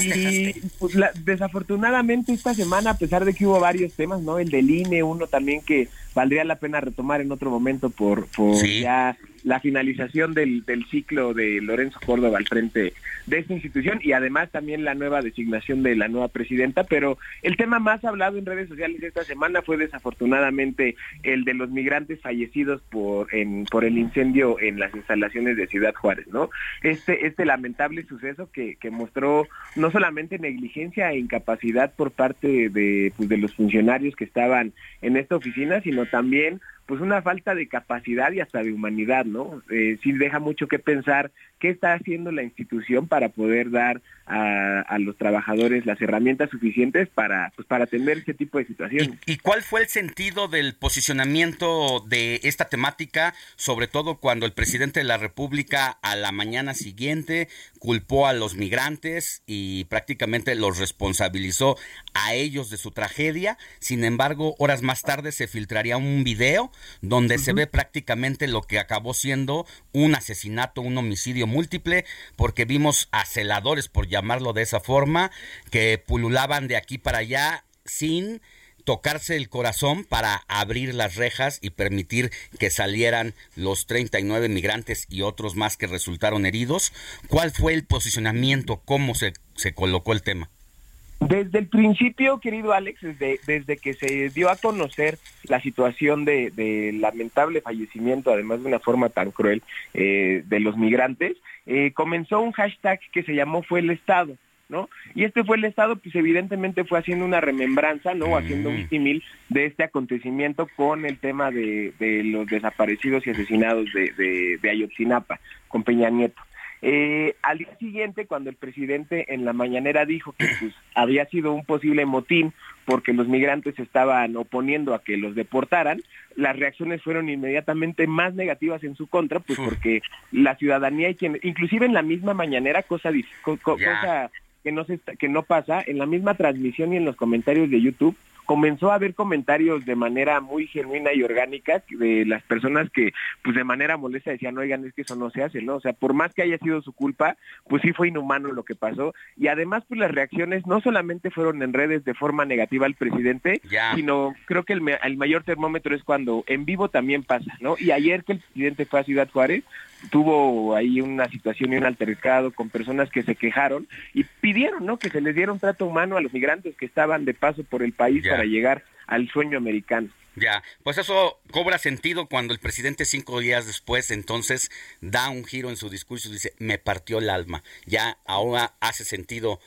y pues, la- desafortunadamente esta semana, a pesar de que hubo varios temas, ¿no? El del INE, uno también que valdría la pena retomar en otro momento por, por Sí. ya la finalización del, del ciclo de Lorenzo Córdoba al frente de esta institución y además también la nueva designación de la nueva presidenta, pero el tema más hablado en redes sociales esta semana fue desafortunadamente el de los migrantes fallecidos por en, por el incendio en las instalaciones de Ciudad Juárez, ¿no? Este este lamentable suceso que, que mostró no solamente negligencia e incapacidad por parte de, pues, de los funcionarios que estaban en esta oficina, sino también pues una falta de capacidad y hasta de humanidad, ¿no? Eh, sí deja mucho que pensar qué está haciendo la institución para poder dar a, a los trabajadores las herramientas suficientes para pues para atender este tipo de situaciones. ¿Y cuál fue el sentido del posicionamiento de esta temática, sobre todo cuando el presidente de la República a la mañana siguiente culpó a los migrantes y prácticamente los responsabilizó a ellos de su tragedia? Sin embargo, horas más tarde se filtraría un video donde se ve prácticamente lo que acabó siendo un asesinato, un homicidio múltiple, porque vimos a celadores, por llamarlo de esa forma, que pululaban de aquí para allá sin tocarse el corazón para abrir las rejas y permitir que salieran los 39 migrantes y otros más que resultaron heridos. ¿Cuál fue el posicionamiento? ¿Cómo se, se colocó el tema? Desde el principio, querido Alex, desde, desde que se dio a conocer la situación de, de lamentable fallecimiento, además de una forma tan cruel, eh, de los migrantes, eh, comenzó un hashtag que se llamó Fue el Estado. ¿no? Y este fue el Estado, pues evidentemente fue haciendo una remembranza, ¿no? Haciendo un símil de este acontecimiento con el tema de, de los desaparecidos y asesinados de, de, de Ayotzinapa, con Peña Nieto. Eh, al día siguiente, cuando el presidente en la mañanera dijo que pues, había sido un posible motín porque los migrantes estaban oponiendo a que los deportaran, las reacciones fueron inmediatamente más negativas en su contra, pues porque la ciudadanía y quien, inclusive en la misma mañanera, cosa, dif- co- co- Ya. cosa que no se que no pasa, en la misma transmisión y en los comentarios de YouTube comenzó a haber comentarios de manera muy genuina y orgánica de las personas que pues de manera molesta decían, oigan, es que eso no se hace, ¿no? O sea, por más que haya sido su culpa, pues sí fue inhumano lo que pasó y además pues las reacciones no solamente fueron en redes de forma negativa al presidente, Ya. sino creo que el, el mayor termómetro es cuando en vivo también pasa, ¿no? Y ayer que el presidente fue a Ciudad Juárez, tuvo ahí una situación y un altercado con personas que se quejaron y pidieron, ¿no? Que se les diera un trato humano a los migrantes que estaban de paso por el país para llegar al sueño americano. Ya, pues eso cobra sentido cuando el presidente cinco días después entonces da un giro en su discurso y dice, me partió el alma. Ya ahora hace sentido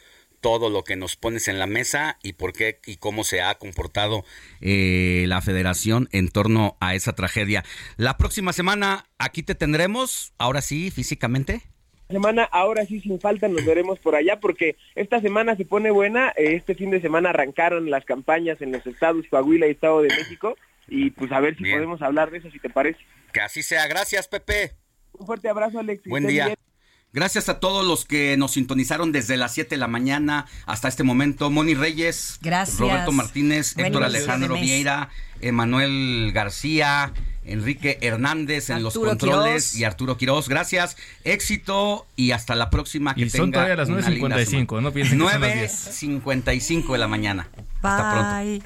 todo lo que nos pones en la mesa y por qué y cómo se ha comportado eh, la federación en torno a esa tragedia. La próxima semana aquí te tendremos, ahora sí, físicamente. semana, ahora sí sin falta nos veremos por allá porque esta semana se pone buena, eh, este fin de semana arrancaron las campañas en los estados Coahuila y Estado de México y pues a ver si Bien. podemos hablar de eso si te parece. Que así sea. Gracias, Pepe. Un fuerte abrazo Alex. Buen día. bien. Gracias a todos los que nos sintonizaron desde las 7 de la mañana hasta este momento. Moni Reyes, Gracias. Roberto Martínez, Buen Héctor Alejandro. Vieira, Emanuel García, Enrique Hernández en los controles Quirós. y Arturo Quiroz. Gracias, éxito y hasta la próxima que Y son tenga todavía las una linda 9:55, semana. no piensen que son las 10. 9:55 de la mañana. Hasta pronto.